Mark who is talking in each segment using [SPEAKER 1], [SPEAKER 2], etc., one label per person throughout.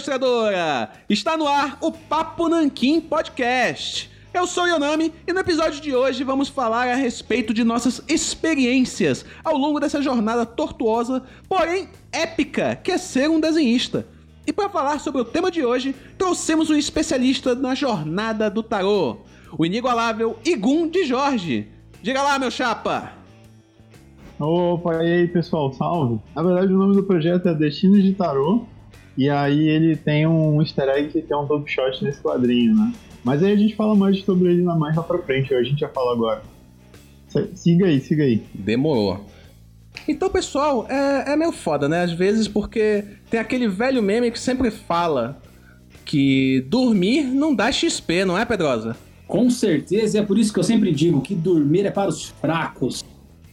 [SPEAKER 1] ilustradora! Está no ar o Papo Nanquim Podcast. Eu sou Yonami e no episódio de hoje vamos falar a respeito de nossas experiências ao longo dessa jornada tortuosa, porém épica, que é ser um desenhista. E para falar sobre o tema de hoje, trouxemos um especialista na jornada do tarô, o inigualável Igum de Jorge. Diga lá, meu chapa!
[SPEAKER 2] Opa, e aí pessoal, salve! Na verdade, o nome do projeto é Destinos de Tarô, e aí ele tem um easter egg que tem um top shot nesse quadrinho, né? Mas aí a gente fala mais sobre ele mais lá pra frente, a gente já fala agora. Siga aí, siga aí.
[SPEAKER 1] Demorou. Então, pessoal, é, é meio foda, né? Às vezes, porque tem aquele velho meme que sempre fala que dormir não dá XP, não é, Pedrosa?
[SPEAKER 3] Com certeza, e é por isso que eu sempre digo que dormir é para os fracos.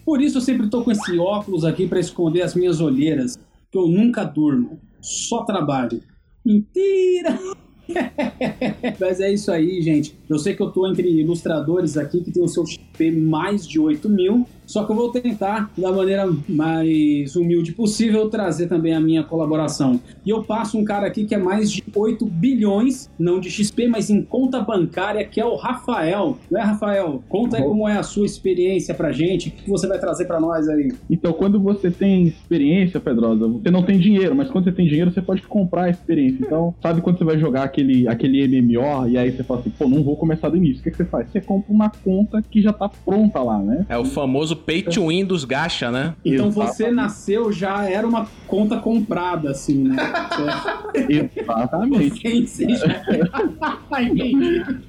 [SPEAKER 3] Por isso eu sempre tô com esse óculos aqui para esconder as minhas olheiras, que eu nunca durmo, só trabalho. Mentira! Mas é isso aí, gente. Eu sei que eu tô entre ilustradores aqui que tem o seu XP mais de 8 mil. Só que eu vou tentar, da maneira mais humilde possível, trazer também a minha colaboração. E eu passo um cara aqui que é mais de 8 bilhões, não de XP, mas em conta bancária, que é o Rafael. Não é, Rafael? Conta aí como é a sua experiência pra gente, o que você vai trazer pra nós aí.
[SPEAKER 2] Então, quando você tem experiência, Pedrosa, você não tem dinheiro, mas quando você tem dinheiro, você pode comprar a experiência. Então, sabe quando você vai jogar aquele, aquele MMO e aí você fala assim, pô, não vou começar do início. O que, que você faz? Você compra uma conta que já tá pronta lá, né?
[SPEAKER 1] É o famoso pay to win dos gacha, né?
[SPEAKER 3] Então você nasceu já era uma conta comprada, assim, né?
[SPEAKER 2] Exatamente. Você, já...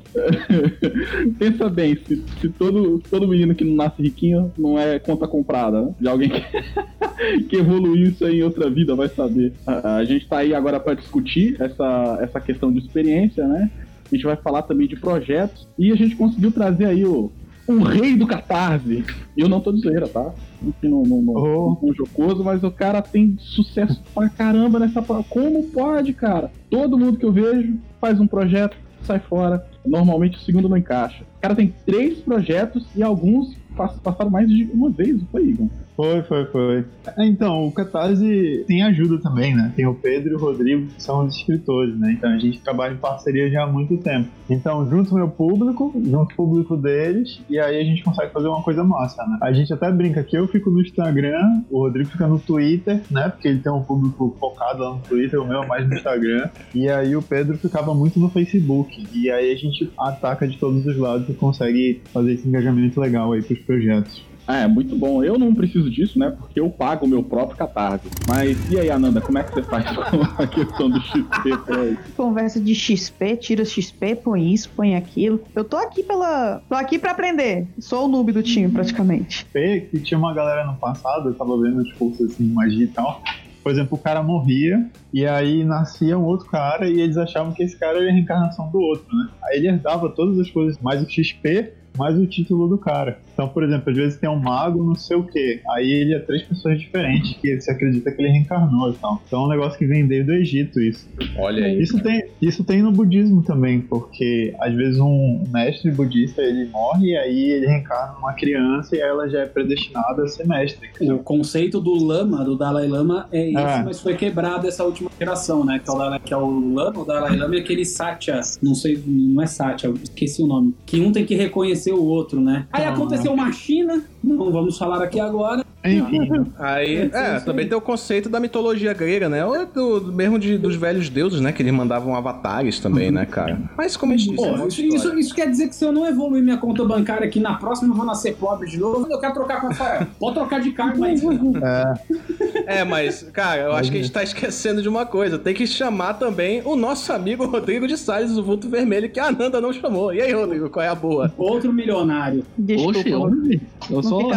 [SPEAKER 2] Pensa bem, se, se, todo, todo menino que não nasce riquinho não é conta comprada, né? De alguém que, que evoluiu isso aí em outra vida vai saber. A, a gente tá aí agora para discutir essa, essa questão de experiência, né? A gente vai falar também de projetos e a gente conseguiu trazer aí o, o rei do catarse. E eu não tô de zoeira, tá? Enfim, não, não, não, oh. não jocoso, mas o cara tem sucesso pra caramba nessa. Como pode, cara? Todo mundo que eu vejo faz um projeto, sai fora. Normalmente o segundo não encaixa. O cara tem três projetos e alguns passaram mais de uma vez, não foi, Igor? Foi, foi, foi. Então, o Catarse tem ajuda também, né? Tem o Pedro e o Rodrigo, que são os escritores, né? Então a gente trabalha em parceria já há muito tempo. Então, junto o meu público, junto o público deles, e aí a gente consegue fazer uma coisa massa, né? A gente até brinca que eu fico no Instagram, o Rodrigo fica no Twitter, né? Porque ele tem um público focado lá no Twitter, o meu é mais no Instagram. E aí o Pedro ficava muito no Facebook. E aí a gente ataca de todos os lados e consegue fazer esse engajamento legal aí pros projetos. Ah, é muito bom. Eu não preciso disso, né? Porque eu pago o meu próprio catarse. Mas e aí, Ananda, como é que você faz com a questão do XP
[SPEAKER 4] Conversa de XP, tira XP, põe isso, põe aquilo. Eu tô aqui pela. tô aqui pra aprender. Sou o noob do time, praticamente.
[SPEAKER 2] XP, que tinha uma galera no passado, eu tava vendo os cursos assim, magia e tal. Por exemplo, o cara morria e aí nascia um outro cara e eles achavam que esse cara era a reencarnação do outro, né? Aí ele herdava todas as coisas, mais o XP mais o título do cara. Então, por exemplo, às vezes tem um mago, não sei o que. Aí ele é três pessoas diferentes que você acredita que ele reencarnou e tal. Então é um negócio que vem desde o Egito, isso.
[SPEAKER 1] Olha aí.
[SPEAKER 2] Isso tem, isso tem no budismo também, porque às vezes um mestre budista ele morre e aí ele reencarna numa criança e ela já é predestinada a ser mestre.
[SPEAKER 3] O conceito do lama, do Dalai Lama, é esse, é. mas foi quebrado essa última geração, né? Que é o, que é o Lama, o Dalai Lama é aquele Satya, não sei, não é Satya, esqueci o nome. Que um tem que reconhecer o outro, né? Aí ah. Aconteceu uma China, não vamos falar aqui agora.
[SPEAKER 1] Enfim. Aí, é, também tem o conceito da mitologia grega, né? Ou do, mesmo de, dos velhos deuses, né? Que eles mandavam avatares também, né, cara? Mas como a gente disse,
[SPEAKER 3] Pô, isso, isso, isso, quer dizer que se eu não evoluir minha conta bancária aqui na próxima eu vou nascer pobre de novo, eu quero trocar com a Rafael. Pode trocar de cargo aí.
[SPEAKER 1] É. é, mas, cara, eu acho que a gente tá esquecendo de uma coisa. Tem que chamar também o nosso amigo Rodrigo de Salles, o vulto vermelho, que a Ananda não chamou. E aí, Rodrigo, qual é a boa?
[SPEAKER 3] Outro milionário.
[SPEAKER 5] Desculpa. Oxe, eu, eu sou.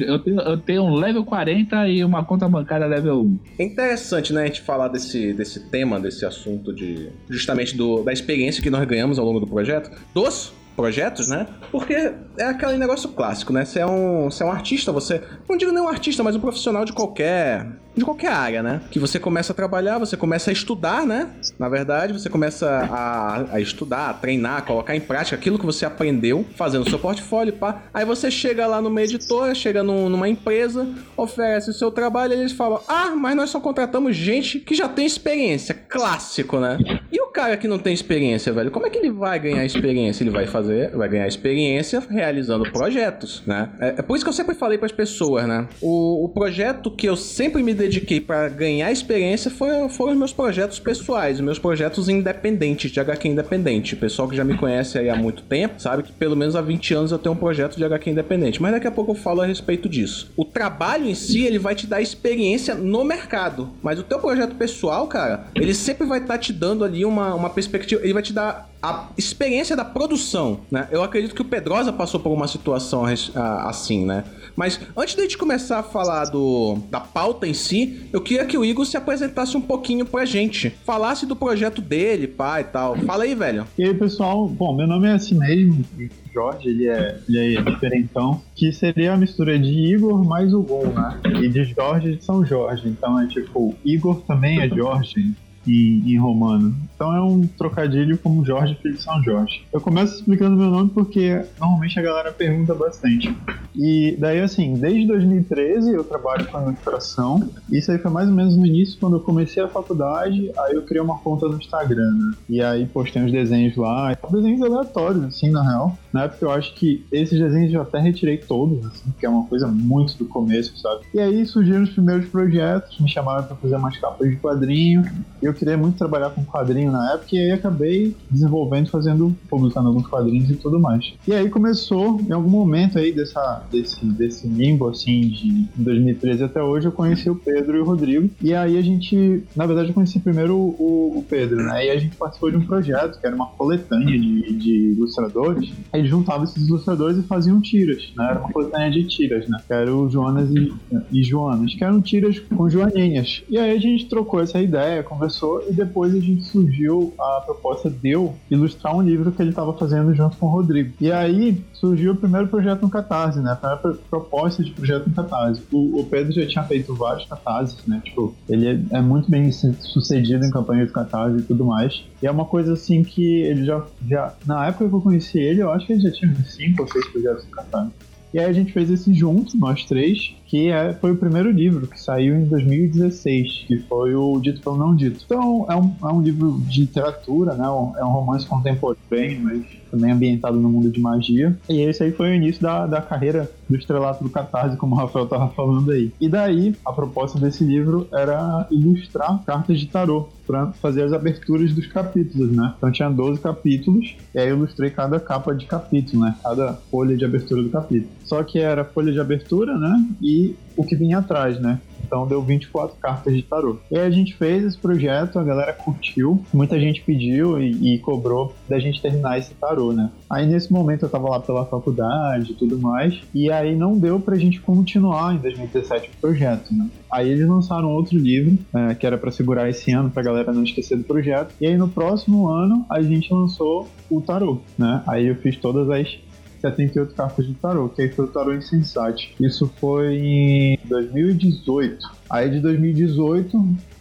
[SPEAKER 5] eu tenho, eu tenho um level 40 e uma conta bancária level 1.
[SPEAKER 1] É interessante, né, a gente falar desse, desse tema, desse assunto de. justamente do, da experiência que nós ganhamos ao longo do projeto. Dos projetos, né? Porque é aquele negócio clássico, né? Você é um, você é um artista, você. Não digo nem um artista, mas um profissional de qualquer. De qualquer área, né? Que você começa a trabalhar, você começa a estudar, né? Na verdade, você começa a, a estudar, a treinar, a colocar em prática aquilo que você aprendeu fazendo seu portfólio, pá. Aí você chega lá numa editora, chega num, numa empresa, oferece o seu trabalho e eles falam: Ah, mas nós só contratamos gente que já tem experiência. Clássico, né? E o cara que não tem experiência, velho, como é que ele vai ganhar experiência? Ele vai fazer, vai ganhar experiência realizando projetos, né? É, é por isso que eu sempre falei para as pessoas, né? O, o projeto que eu sempre me dediquei para ganhar experiência foi, foram os meus projetos pessoais, meus projetos independentes, de HQ independente. O pessoal que já me conhece aí há muito tempo sabe que pelo menos há 20 anos eu tenho um projeto de HQ independente. Mas daqui a pouco eu falo a respeito disso. O trabalho em si, ele vai te dar experiência no mercado. Mas o teu projeto pessoal, cara, ele sempre vai estar tá te dando ali uma, uma perspectiva. Ele vai te dar a experiência da produção, né? Eu acredito que o Pedrosa passou por uma situação assim, né? Mas antes de a gente começar a falar do, da pauta em si, eu queria que o Igor se apresentasse um pouquinho pra gente. Falasse do projeto dele, pai e tal. Fala aí, velho.
[SPEAKER 6] E aí, pessoal? Bom, meu nome é assim mesmo. Jorge, ele é, ele é diferentão, que seria a mistura de Igor mais o Gon, né? E de Jorge de São Jorge. Então é tipo, Igor também é Jorge em, em, romano. Então é um trocadilho como Jorge Filho de São Jorge. Eu começo explicando meu nome porque normalmente a galera pergunta bastante. E daí, assim, desde 2013 eu trabalho com ilustração. Isso aí foi mais ou menos no início, quando eu comecei a faculdade. Aí eu criei uma conta no Instagram, né? E aí postei uns desenhos lá. Desenhos aleatórios, assim, na real. Na época eu acho que esses desenhos eu até retirei todos, assim, que é uma coisa muito do começo, sabe? E aí surgiram os primeiros projetos, me chamaram para fazer umas capas de quadrinho. Eu queria muito trabalhar com quadrinho na época e aí acabei desenvolvendo, fazendo, publicando alguns quadrinhos e tudo mais. E aí começou, em algum momento aí dessa, desse, desse limbo, assim, de 2013 até hoje, eu conheci o Pedro e o Rodrigo. E aí a gente, na verdade, eu conheci primeiro o, o Pedro, né? E a gente participou de um projeto que era uma coletânea de, de ilustradores eles juntavam esses ilustradores e faziam tiras, né? Era uma coletânea de tiras, né? Que era o Jonas e, e Joanas, que eram tiras com joaninhas. E aí a gente trocou essa ideia, conversou e depois a gente surgiu a proposta deu ilustrar um livro que ele estava fazendo junto com o Rodrigo. E aí surgiu o primeiro projeto no Catarse, né? A primeira proposta de projeto no Catarse. O, o Pedro já tinha feito vários catarses, né? Tipo, ele é, é, muito bem sucedido em campanha de catarse e tudo mais. E é uma coisa assim que ele já, já. Na época que eu conheci ele, eu acho que ele já tinha cinco ou seis projetos no catarse. E aí a gente fez esse junto, nós três, que é, foi o primeiro livro que saiu em 2016, que foi o Dito pelo Não Dito. Então é um, é um livro de literatura, né? É um romance contemporâneo, mas também ambientado no mundo de magia. E esse aí foi o início da, da carreira do estrelato do Catarse, como o Rafael estava falando aí. E daí, a proposta desse livro era ilustrar cartas de tarô para fazer as aberturas dos capítulos, né? Então tinha 12 capítulos, e aí eu ilustrei cada capa de capítulo, né? Cada folha de abertura do capítulo. Só que era folha de abertura, né? E o que vinha atrás, né? Então deu 24 cartas de tarô. E aí a gente fez esse projeto, a galera curtiu, muita gente pediu e, e cobrou da gente terminar esse tarô, né? Aí nesse momento eu tava lá pela faculdade e tudo mais, e aí não deu pra gente continuar em 2017 o projeto, né? Aí eles lançaram outro livro, é, que era para segurar esse ano, pra galera não esquecer do projeto. E aí no próximo ano a gente lançou o tarô, né? Aí eu fiz todas as 78 cartas de tarô, que aí foi o tarô insensate. Isso foi em 2018. Aí de 2018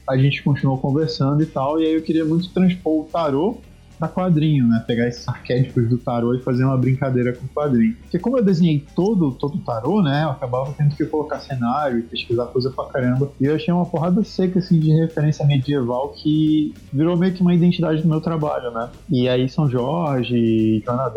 [SPEAKER 6] a gente continuou conversando e tal, e aí eu queria muito transpor o tarô para quadrinho, né? Pegar esses arquétipos do tarô e fazer uma brincadeira com o quadrinho. Porque como eu desenhei todo, todo o tarô, né? Eu acabava tendo que colocar cenário e pesquisar coisa pra caramba. E eu achei uma porrada seca, assim, de referência medieval que virou meio que uma identidade do meu trabalho, né? E aí São Jorge, Joana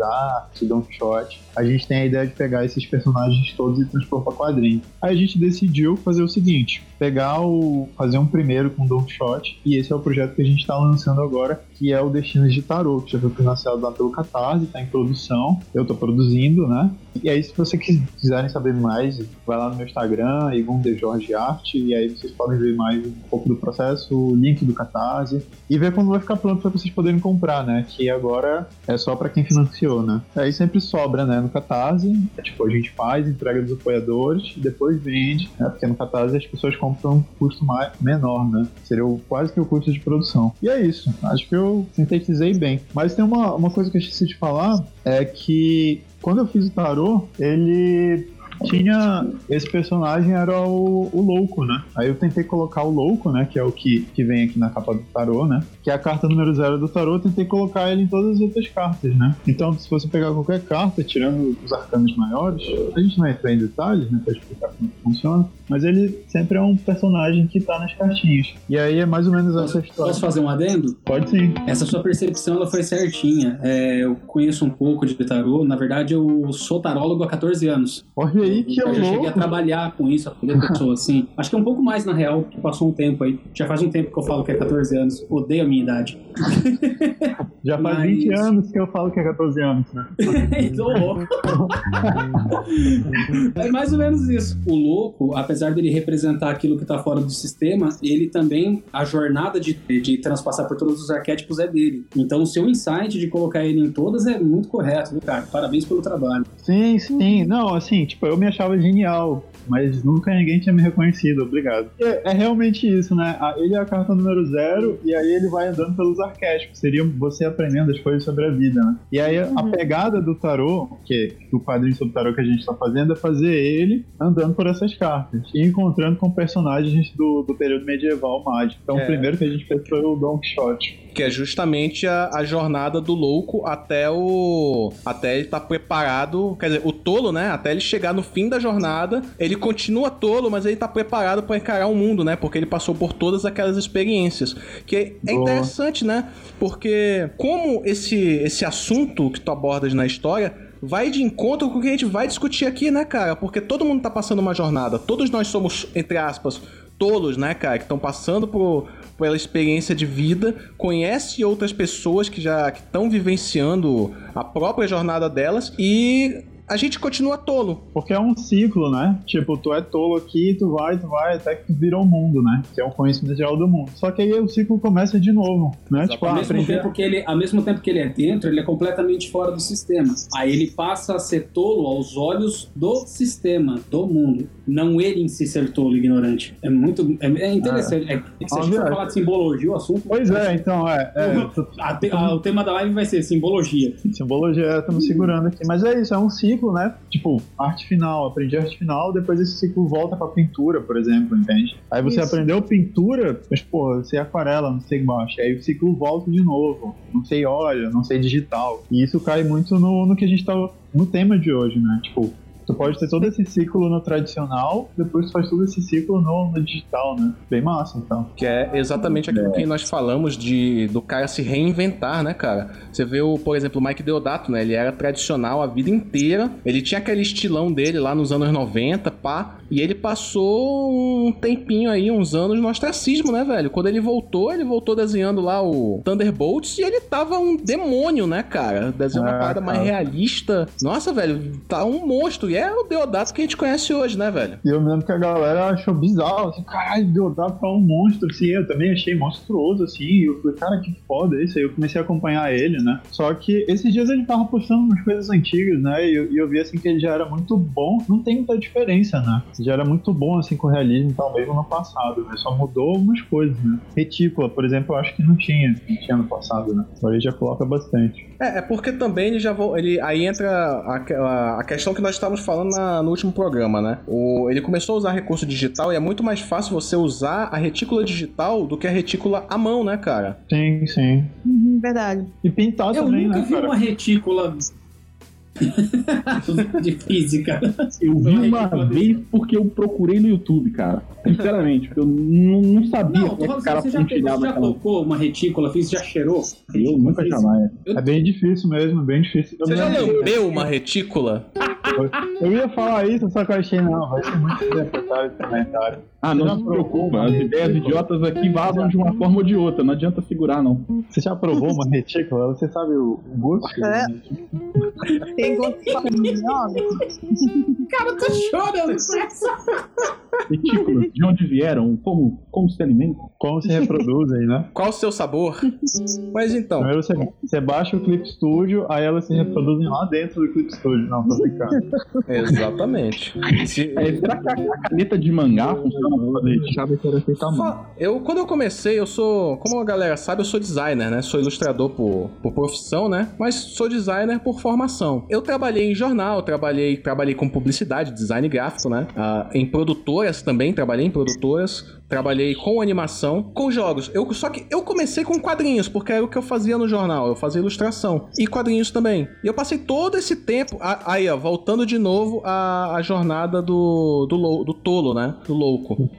[SPEAKER 6] Don Quixote, a gente tem a ideia de pegar esses personagens todos e transpor para quadrinho. Aí a gente decidiu fazer o seguinte: pegar o. fazer um primeiro com Don Quixote, e esse é o projeto que a gente está lançando agora, que é o Destinos de Tarot, que já foi financiado lá pelo Catarse, está em produção, eu estou produzindo, né? E aí, se vocês quiserem saber mais, vai lá no meu Instagram, Igon de Jorge Arte, e aí vocês podem ver mais um pouco do processo, o link do Catarse, e ver quando vai ficar pronto para vocês poderem comprar, né? Que agora é só para quem financiou, né? Aí sempre sobra, né? No Catarse, é, tipo, a gente faz, entrega dos apoiadores, depois vende, né? Porque no Catarse as pessoas compram um custo mais, menor, né? Seria quase que o custo de produção. E é isso. Acho que eu sintetizei bem. Mas tem uma, uma coisa que eu esqueci de falar, é que quando eu fiz o tarô, ele tinha. Esse personagem era o, o louco, né? Aí eu tentei colocar o louco, né? Que é o que, que vem aqui na capa do tarô, né? Que é a carta número zero do tarô, eu tentei colocar ele em todas as outras cartas, né? Então, se você pegar qualquer carta, tirando os arcanos maiores, a gente não entra em detalhes, né? Pra explicar como que funciona. Mas ele sempre é um personagem que tá nas cartinhas. E aí é mais ou menos essa história.
[SPEAKER 3] Posso fazer um adendo?
[SPEAKER 6] Pode sim.
[SPEAKER 3] Essa sua percepção ela foi certinha. É, eu conheço um pouco de tarô. Na verdade, eu sou tarólogo há 14 anos.
[SPEAKER 6] Olha aí que
[SPEAKER 3] eu já cheguei a trabalhar com isso, atender pessoas assim. Acho que é um pouco mais, na real, que passou um tempo aí. Já faz um tempo que eu falo que é 14 anos. Odeio a minha idade.
[SPEAKER 6] Já faz
[SPEAKER 3] Mas-
[SPEAKER 6] 20 anos que eu falo que é 14 anos, né?
[SPEAKER 3] Tô louco. é mais ou menos isso. O louco, apesar dele representar aquilo que tá fora do sistema, ele também, a jornada de, de transpassar por todos os arquétipos é dele. Então o seu insight de colocar ele em todas é muito correto, viu, cara? Parabéns pelo trabalho.
[SPEAKER 6] Sim, sim. Não, assim, tipo, eu me achava genial, mas nunca ninguém tinha me reconhecido, obrigado. É, é realmente isso, né? Ele é a carta número zero e aí ele vai andando pelos arquétipos. Seria você aprendendo as coisas sobre a vida, né? E aí a pegada do tarô, que o quadrinho sobre tarô que a gente tá fazendo, é fazer ele andando por essas cartas e encontrando com personagens do, do período medieval mágico. Então
[SPEAKER 1] É.
[SPEAKER 6] o primeiro que a gente fez foi o Don Quixote.
[SPEAKER 1] Que é justamente a, a jornada do louco até o. Até ele estar preparado. Quer dizer, o tolo, né? Até ele chegar no fim da jornada. Ele continua tolo, mas ele tá preparado pra encarar o mundo, né? Porque ele passou por todas aquelas experiências. Que é
[SPEAKER 6] Boa.
[SPEAKER 1] interessante, né? Porque como esse, esse assunto que tu abordas na história vai de encontro com o que a gente vai discutir aqui, né, cara? Porque todo mundo tá passando uma jornada. Todos nós somos, entre aspas, tolos, né, cara? Que estão passando por, pela experiência de vida, conhece outras pessoas que já estão vivenciando a própria jornada delas e a gente continua tolo.
[SPEAKER 6] Porque é um ciclo, né? Tipo, tu é tolo aqui, tu vai, tu vai, até que tu vira o mundo, né? Que é o conhecimento geral do mundo. Só que aí o ciclo começa de novo, né? Tipo,
[SPEAKER 3] Ao
[SPEAKER 6] ah,
[SPEAKER 3] mesmo, tempo que ele, ao mesmo tempo que ele é dentro, ele é completamente fora do sistema. Aí ele passa a ser tolo aos olhos do sistema, do mundo. Não ele em si ser tolo, ignorante. É muito. É, é interessante. É, que se a gente for
[SPEAKER 6] Óbvio.
[SPEAKER 3] falar de simbologia, o assunto.
[SPEAKER 6] Pois é, então, é. é
[SPEAKER 3] A te- a- o tema da live vai ser simbologia.
[SPEAKER 6] simbologia, estamos segurando aqui. Mas é isso, é um ciclo, né? Tipo, arte final, aprendi arte final, depois esse ciclo volta pra pintura, por exemplo, entende? Aí você
[SPEAKER 4] Isso.
[SPEAKER 6] aprendeu pintura, mas, pô, eu sei aquarela, não sei baixo. Aí o ciclo volta de novo. Não sei óleo, não sei digital. E isso cai muito no, no que a gente tá. no tema de hoje, né? Tipo, Tu pode ter todo esse ciclo no tradicional, depois tu faz todo esse ciclo no, no digital, né? Bem massa, então.
[SPEAKER 1] Que é exatamente aquilo que nós falamos de do cara se reinventar, né, cara? Você vê, o, por exemplo, o Mike Deodato, né? Ele era tradicional a vida inteira. Ele tinha aquele estilão dele lá nos anos 90, pá. E ele passou um tempinho aí, uns anos no ostracismo, né, velho? Quando ele voltou, ele voltou desenhando lá o Thunderbolts e ele tava um demônio, né, cara? Desenhando uma
[SPEAKER 6] É,
[SPEAKER 1] parada mais realista. Nossa, velho, tá um monstro. E é o Deodato que a gente conhece hoje, né, velho?
[SPEAKER 6] E eu me lembro que a galera achou bizarro, assim, caralho, Deodato é um monstro, assim, eu também achei monstruoso, assim, eu falei, cara, que foda isso, aí eu comecei a acompanhar ele, né, só que esses dias ele tava postando umas coisas antigas, né, e eu, e eu vi, assim, que ele já era muito bom, não tem muita diferença, né, já era muito bom, assim, com o realismo e tal, mesmo no passado, né, só mudou algumas coisas, né, retícula, por exemplo, eu acho que não tinha, não tinha no passado, né, agora ele já coloca bastante.
[SPEAKER 1] É, é porque também ele já vo- ele aí entra a, a- a questão que nós estávamos falando na- no último programa, né? O, ele começou a usar recurso digital e é muito mais fácil você usar a retícula digital do que a retícula à mão, né, cara?
[SPEAKER 6] Sim, sim.
[SPEAKER 4] Uhum, verdade.
[SPEAKER 6] E pintar
[SPEAKER 3] Eu
[SPEAKER 6] também,
[SPEAKER 3] nunca
[SPEAKER 6] né,
[SPEAKER 3] vi
[SPEAKER 6] cara?
[SPEAKER 3] uma retícula de física.
[SPEAKER 2] Eu vi
[SPEAKER 3] Não,
[SPEAKER 2] uma vez porque eu procurei no YouTube, cara. Sinceramente, porque eu não, não sabia
[SPEAKER 3] Não, falando
[SPEAKER 2] esse cara
[SPEAKER 3] você já, pegou, você já tocou uma retícula física, já cheirou?
[SPEAKER 2] Eu nunca jamais.
[SPEAKER 6] É bem difícil mesmo, bem difícil. Eu
[SPEAKER 1] Você já lambeu uma retícula?
[SPEAKER 6] Eu ia falar isso, só que eu achei, não, vai ser muito desnecessário esse comentário.
[SPEAKER 2] Ah, não
[SPEAKER 6] Já
[SPEAKER 2] se preocupa, as ideias idiotas aqui vazam de uma forma ou de outra, não adianta segurar, não.
[SPEAKER 6] Você já provou uma retícula? Você sabe o o gosto?
[SPEAKER 4] É. Tem gosto de?
[SPEAKER 3] Cara, tô chorando com essa.
[SPEAKER 2] Retículos, de onde vieram, como, como se alimentam.
[SPEAKER 6] Como se reproduzem, né?
[SPEAKER 1] Qual o seu sabor? Mas então,
[SPEAKER 6] Primeiro você, você baixa o Clip Studio, aí elas se reproduzem lá dentro do Clip Studio. Não, tô brincando.
[SPEAKER 1] exatamente. Se-
[SPEAKER 2] É, será que a caneta de mangá funciona
[SPEAKER 5] que era mão.
[SPEAKER 1] Fa- Eu, quando eu comecei, eu sou, como a galera sabe, eu sou designer, né? Sou ilustrador por, por profissão, né? Mas sou designer por formação. Eu trabalhei em jornal, trabalhei, trabalhei com publicidade, design gráfico, né? Ah, em produtoras também, trabalhei em produtoras. Trabalhei com animação, com jogos. Eu, só que eu comecei com quadrinhos, porque era o que eu fazia no jornal. Eu fazia ilustração. E quadrinhos também. E eu passei todo esse tempo. a- Aí, ó, voltando de novo à, jornada do, do, lou- do tolo, né? Do louco.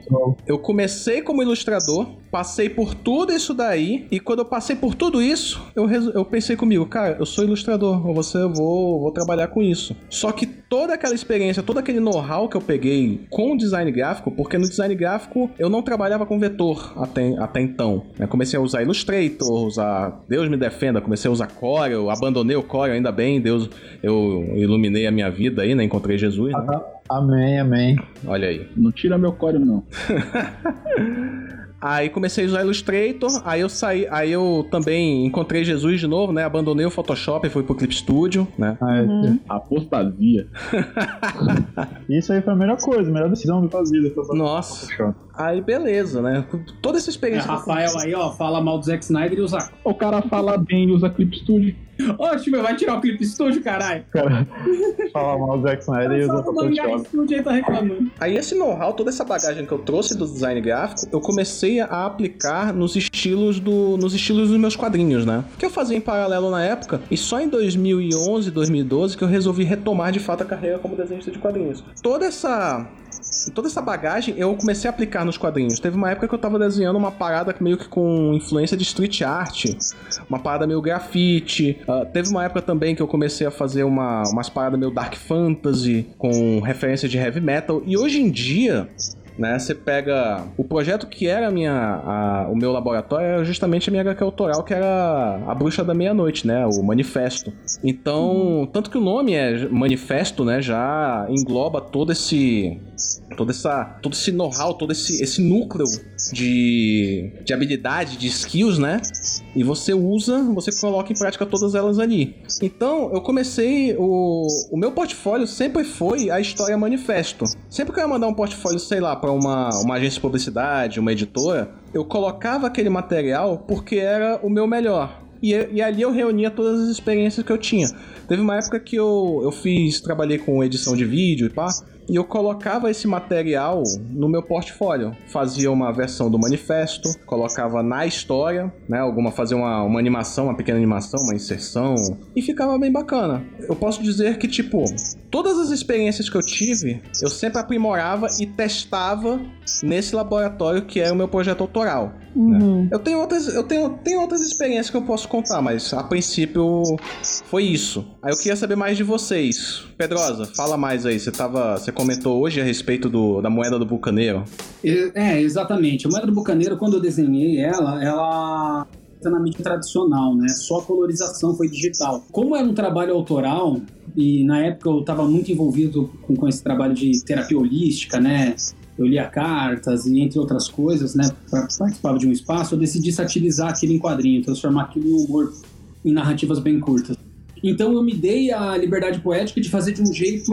[SPEAKER 1] Eu comecei como ilustrador, passei por tudo isso daí, e quando eu passei por tudo isso, eu, eu pensei comigo, cara, eu sou ilustrador, você eu vou, vou trabalhar com isso. Só que toda aquela experiência, todo aquele know-how que eu peguei com o design gráfico, porque no design gráfico eu não trabalhava com vetor até, até então. né? Comecei a usar Illustrator, usar. Deus me defenda, comecei a usar Corel, abandonei o Corel, ainda bem, Deus, eu iluminei a minha vida aí, né? Encontrei Jesus, né?
[SPEAKER 6] Amém, amém.
[SPEAKER 1] Olha aí.
[SPEAKER 2] Não tira meu core, não.
[SPEAKER 1] Aí comecei a usar Illustrator, aí eu saí, aí eu também encontrei Jesus de novo, né? Abandonei o Photoshop e fui pro Clip Studio, né?
[SPEAKER 6] Ah, é,
[SPEAKER 4] Uhum.
[SPEAKER 2] Apostasia.
[SPEAKER 6] Isso aí foi a melhor coisa, a melhor decisão da tua vida.
[SPEAKER 1] Nossa. Aí beleza, né? Toda essa
[SPEAKER 3] É,
[SPEAKER 1] experiência.
[SPEAKER 3] Rafael aí, ó, fala mal do Zack Snyder e o Zack.
[SPEAKER 2] O cara fala bem e usa Clip Studio.
[SPEAKER 3] Oxe, meu, vai tirar o Clip Studio, caralho.
[SPEAKER 6] Cara, fala mal do Zack Snyder e usa Photoshop.
[SPEAKER 3] Studio aí tá reclamando.
[SPEAKER 1] Aí esse know-how, toda essa bagagem que eu trouxe do design gráfico, eu comecei a aplicar nos estilos do, nos estilos dos meus quadrinhos, né? Que eu fazia em paralelo na época, e só em 2011, 2012 que eu resolvi retomar de fato a carreira como desenhista de quadrinhos. Toda essa toda essa bagagem eu comecei a aplicar nos quadrinhos. Teve uma época que eu tava desenhando uma parada meio que com influência de street art, uma parada meio grafite. Ah, teve uma época também que eu comecei a fazer uma, umas paradas meio dark fantasy, com referência de heavy metal. E hoje em dia, né, você pega o projeto que era a minha, a- o meu laboratório era justamente a minha HQ autoral, que era a Bruxa da Meia-Noite, né, o Manifesto. Então, tanto que o nome é Manifesto, né, já engloba todo esse toda essa todo esse know-how, todo esse, esse núcleo de, de habilidade, de skills, né? E você usa, você coloca em prática todas elas ali. Então, eu comecei. O, o meu portfólio sempre foi a história manifesto. Sempre que eu ia mandar um portfólio, sei lá, para uma, uma agência de publicidade, uma editora, eu colocava aquele material porque era o meu melhor. E, e ali eu reunia todas as experiências que eu tinha. Teve uma época que eu, eu fiz, trabalhei com edição de vídeo e pá. E eu colocava esse material no meu portfólio. Fazia uma versão do manifesto, colocava na história, né? Alguma fazia uma, uma animação, uma pequena animação, uma inserção. E ficava bem bacana. Eu posso dizer que, tipo, todas as experiências que eu tive, eu sempre aprimorava e testava nesse laboratório que é o meu projeto autoral.
[SPEAKER 4] Uhum.
[SPEAKER 1] Eu tenho outras, eu tenho, tenho outras experiências que eu posso contar, mas a princípio foi isso. Aí eu queria saber mais de vocês. Pedrosa, fala mais aí. Você tava, você comentou hoje a respeito do, da moeda do bucaneiro.
[SPEAKER 3] É, exatamente. A moeda do bucaneiro, quando eu desenhei ela, ela tá na mídia tradicional, né? Só a colorização foi digital. Como era um trabalho autoral, e na época eu estava muito envolvido com, com esse trabalho de terapia holística, né? Eu lia cartas e entre outras coisas, né? Participava de um espaço, eu decidi satirizar aquilo em quadrinho, transformar aquilo em humor, em narrativas bem curtas. Então eu me dei a liberdade poética de fazer de um jeito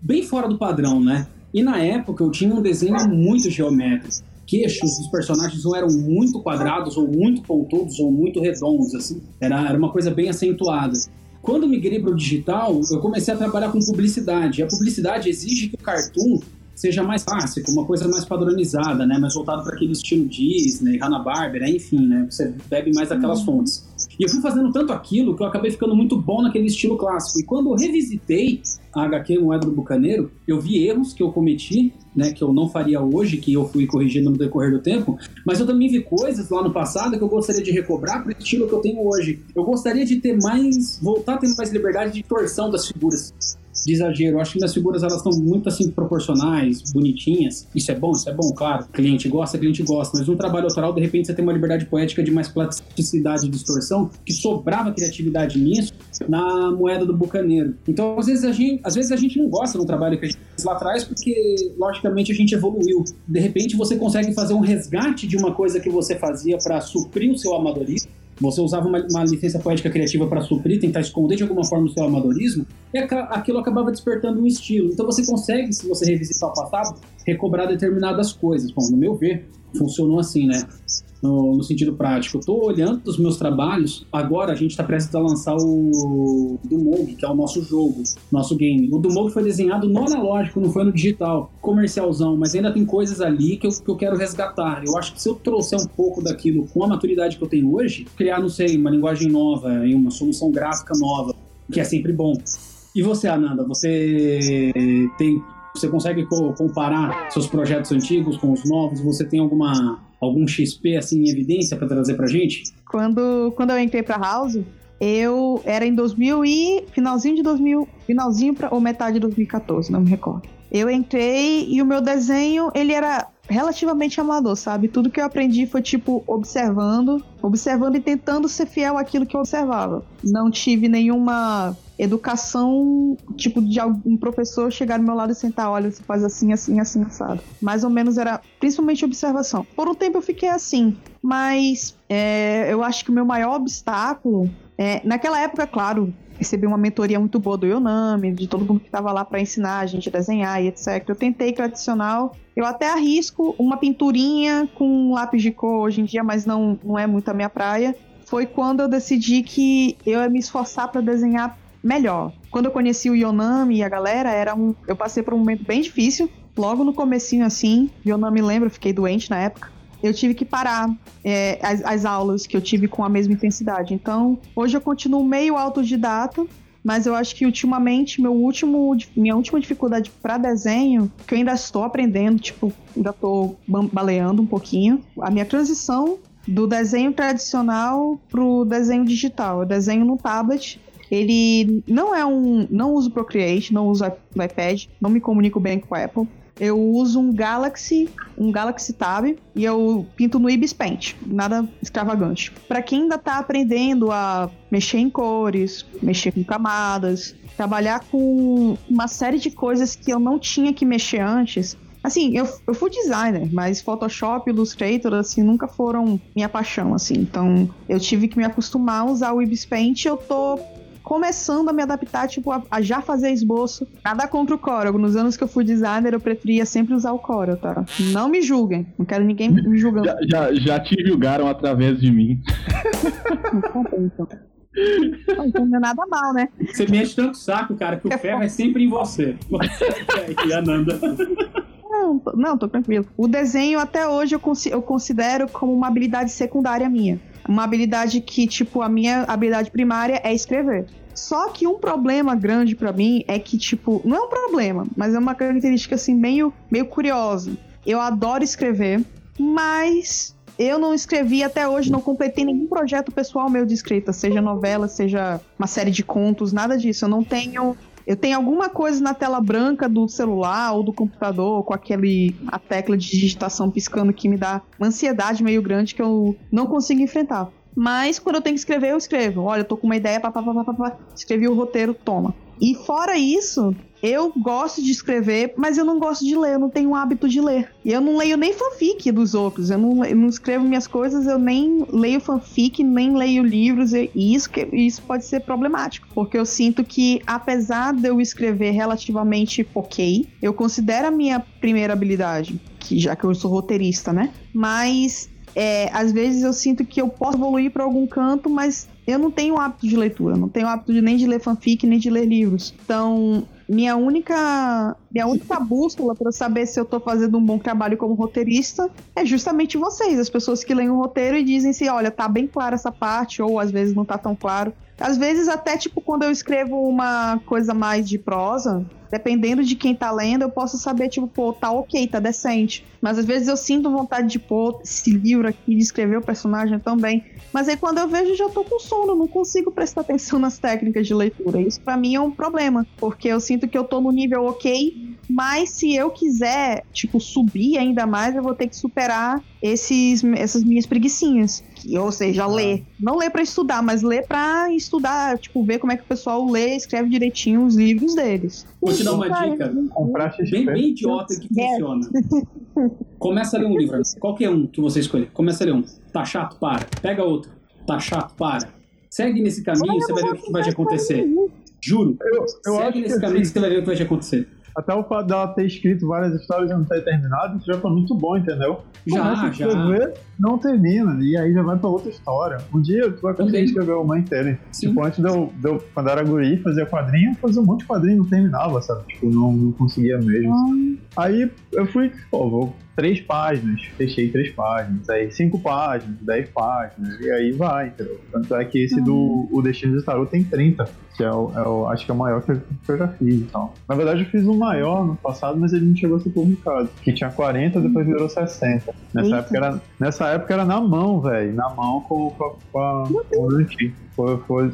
[SPEAKER 3] bem fora do padrão, né? E na época eu tinha um desenho muito geométrico. Queixos dos personagens não eram muito quadrados, ou muito pontudos, ou muito redondos, assim. Era, era uma coisa bem acentuada. Quando migrei para o digital, eu comecei a trabalhar com publicidade. E a publicidade exige que o cartoon seja mais clássico, uma coisa mais padronizada, né? Mais voltado para aquele estilo Disney, Hanna-Barbera, enfim, né? Você bebe mais daquelas fontes. E eu fui fazendo tanto aquilo que eu acabei ficando muito bom naquele estilo clássico. E quando eu revisitei a HQ Moeda do Bucaneiro, eu vi erros que eu cometi, né, que eu não faria hoje, que eu fui corrigindo no decorrer do tempo, mas eu também vi coisas lá no passado que eu gostaria de recobrar para o estilo que eu tenho hoje. Eu gostaria de ter mais, voltar a ter mais liberdade de torção das figuras. De exagero. Eu acho que minhas figuras elas estão muito assim proporcionais, bonitinhas. Isso é bom, isso é bom, claro. Cliente gosta, cliente gosta. Mas no trabalho autoral, de repente, você tem uma liberdade poética de mais plasticidade e distorção, que sobrava criatividade nisso na moeda do bucaneiro. Então, às vezes a gente, às vezes a gente não gosta do trabalho que a gente fez lá atrás, porque logicamente a gente evoluiu. De repente, você consegue fazer um resgate de uma coisa que você fazia para suprir o seu amadorismo você usava uma, uma licença poética criativa para suprir, tentar esconder de alguma forma o seu amadorismo, e aquilo acabava despertando um estilo. Então você consegue, se você revisitar o passado, recobrar determinadas coisas. Bom, no meu ver, funcionou assim, né? no, no sentido prático. Eu tô olhando os meus trabalhos, agora a gente está prestes a lançar o Dumog, que é o nosso jogo, nosso game. O Dumog foi desenhado no analógico, não foi no digital, comercialzão, mas ainda tem coisas ali que eu, que eu quero resgatar. Eu acho que se eu trouxer um pouco daquilo com a maturidade que eu tenho hoje, criar, não sei, uma linguagem nova, uma solução gráfica nova, que é sempre bom. E você, Ananda, você tem você consegue comparar seus projetos antigos com os novos? Você tem alguma algum XP assim em evidência para trazer pra gente?
[SPEAKER 4] Quando, quando eu entrei pra House, eu era em 2000 e finalzinho de 2000, finalzinho pra, ou metade de 2014, não me recordo. Eu entrei e o meu desenho, ele era relativamente amador, sabe? Tudo que eu aprendi foi tipo observando, observando e tentando ser fiel àquilo que eu observava. Não tive nenhuma educação, tipo, de algum professor chegar do meu lado e sentar, olha, você faz assim, assim, assim, assado. Mais ou menos era principalmente observação. Por um tempo eu fiquei assim, mas é, eu acho que o meu maior obstáculo, é, naquela época, claro, recebi uma mentoria muito boa do Yonami, de todo mundo que estava lá para ensinar a gente a desenhar e etc. Eu tentei tradicional, eu até arrisco uma pinturinha com lápis de cor hoje em dia, mas não, não é muito a minha praia. Foi quando eu decidi que eu ia me esforçar para desenhar melhor. Quando eu conheci o Yonami e a galera, era um, eu passei por um momento bem difícil. Logo no comecinho, assim, Yonami lembra, fiquei doente na época. Eu tive que parar é, as, as aulas que eu tive com a mesma intensidade. Então, hoje eu continuo meio autodidata, mas eu acho que ultimamente meu último, minha última dificuldade para desenho, que eu ainda estou aprendendo, tipo, ainda estou baleando um pouquinho, a minha transição do desenho tradicional pro desenho digital. Eu desenho no tablet ele não é um. Não uso Procreate, não uso iPad, não me comunico bem com a Apple. Eu uso um Galaxy, um Galaxy Tab e eu pinto no Ibis Paint, nada extravagante. Para quem ainda tá aprendendo a mexer em cores, mexer com camadas, trabalhar com uma série de coisas que eu não tinha que mexer antes, Assim, eu, eu fui designer, mas Photoshop Illustrator, assim, nunca foram minha paixão, assim. Então, eu tive que me acostumar a usar o Ibis Paint. Eu tô começando a me adaptar, tipo, a, a, já fazer esboço. Nada contra o Corel. Nos anos que eu fui designer, eu preferia sempre usar o Corel, tá? Não me julguem. Não quero ninguém me julgando.
[SPEAKER 2] Já, já, já te julgaram através de mim.
[SPEAKER 4] então. Não, então não é nada mal, né?
[SPEAKER 3] Você mexe tanto saco, cara, que o é ferro é sempre em você. e Ananda.
[SPEAKER 4] Não, tô, não, tô tranquilo. O desenho, até hoje, eu, eu considero como uma habilidade secundária minha. Uma habilidade que, tipo, a minha habilidade primária é escrever. Só que um problema grande para mim é que, tipo, não é um problema, mas é uma característica assim meio, meio curiosa. Eu adoro escrever, mas eu não escrevi até hoje, não completei nenhum projeto pessoal meu de escrita, seja novela, seja uma série de contos, nada disso. Eu não tenho eu tenho alguma coisa na tela branca do celular ou do computador com aquele a tecla de digitação piscando que me dá uma ansiedade meio grande que eu não consigo enfrentar. Mas quando eu tenho que escrever, eu escrevo. Olha, eu tô com uma ideia, papapá, escrevi o roteiro, toma. E fora isso, eu gosto de escrever, mas eu não gosto de ler, eu não tenho o hábito de ler. E eu não leio nem fanfic dos outros, eu não, eu não escrevo minhas coisas, eu nem leio fanfic, nem leio livros, e isso, que, isso pode ser problemático, porque eu sinto que, apesar de eu escrever relativamente ok, eu considero a minha primeira habilidade, que já que eu sou roteirista, né? Mas é, às vezes eu sinto que eu posso evoluir para algum canto, mas eu não tenho hábito de leitura, não tenho hábito de, nem de ler fanfic, nem de ler livros. Então, minha única minha única bússola para saber se eu tô fazendo um bom trabalho como roteirista é justamente vocês, as pessoas que leem o roteiro e dizem se, olha, tá bem clara essa parte, ou às vezes não tá tão claro. Às vezes, até tipo, quando eu escrevo uma coisa mais de prosa, dependendo de quem tá lendo, eu posso saber, tipo, pô, tá ok, tá decente. Mas às vezes eu sinto vontade de pôr esse livro aqui, de escrever o personagem também. Mas aí quando eu vejo, já tô com sono, não consigo prestar atenção nas técnicas de leitura. Isso pra mim é um problema, porque eu sinto que eu tô no nível ok, mas se eu quiser, tipo, subir ainda mais, eu vou ter que superar esses, essas minhas preguiçinhas. Que, ou seja, ler. Não ler pra estudar, mas ler pra estudar, tipo, ver como é que o pessoal lê e escreve direitinho os livros deles.
[SPEAKER 3] Vou te dar uma
[SPEAKER 4] Cara,
[SPEAKER 3] dica
[SPEAKER 6] Comprar XP.
[SPEAKER 3] bem, bem idiota que funciona. Começa a ler um livro. Qualquer um que você escolher. Começa a ler um. Tá chato? Para. Pega outro. Tá chato? Para. Segue nesse caminho, você vai ver o que vai te acontecer. Juro.
[SPEAKER 6] Eu, eu acho
[SPEAKER 3] Segue
[SPEAKER 6] que
[SPEAKER 3] nesse caminho, você vai ver o que vai te acontecer.
[SPEAKER 6] Até o fato dela ter escrito várias histórias e não ter terminado, isso já foi muito bom, entendeu?
[SPEAKER 3] Já,
[SPEAKER 6] Começa a
[SPEAKER 3] já.
[SPEAKER 6] escrever, não termina, e aí já vai pra outra história. Um dia tu vai conseguir
[SPEAKER 3] Também.
[SPEAKER 6] escrever uma inteira.
[SPEAKER 3] Sim.
[SPEAKER 6] Tipo, antes de eu, de eu- quando era guri, fazia quadrinho, eu fazia um monte de quadrinho, não terminava, sabe? Tipo, não, não conseguia mesmo. Aí eu fui, pô, vou três páginas, fechei três páginas, aí cinco páginas, dez páginas, e aí vai, entendeu? Tanto é que esse do O Destino de Tarot tem 30, que é o, é o- acho que é o maior que eu, que eu já fiz então. Na verdade eu fiz um maior no passado, mas ele não chegou a ser publicado, que tinha 40, depois virou 60. Nessa
[SPEAKER 4] Eita.
[SPEAKER 6] época era, nessa época era na mão, velho, na mão com, com, com, a- com o. Foi, foi,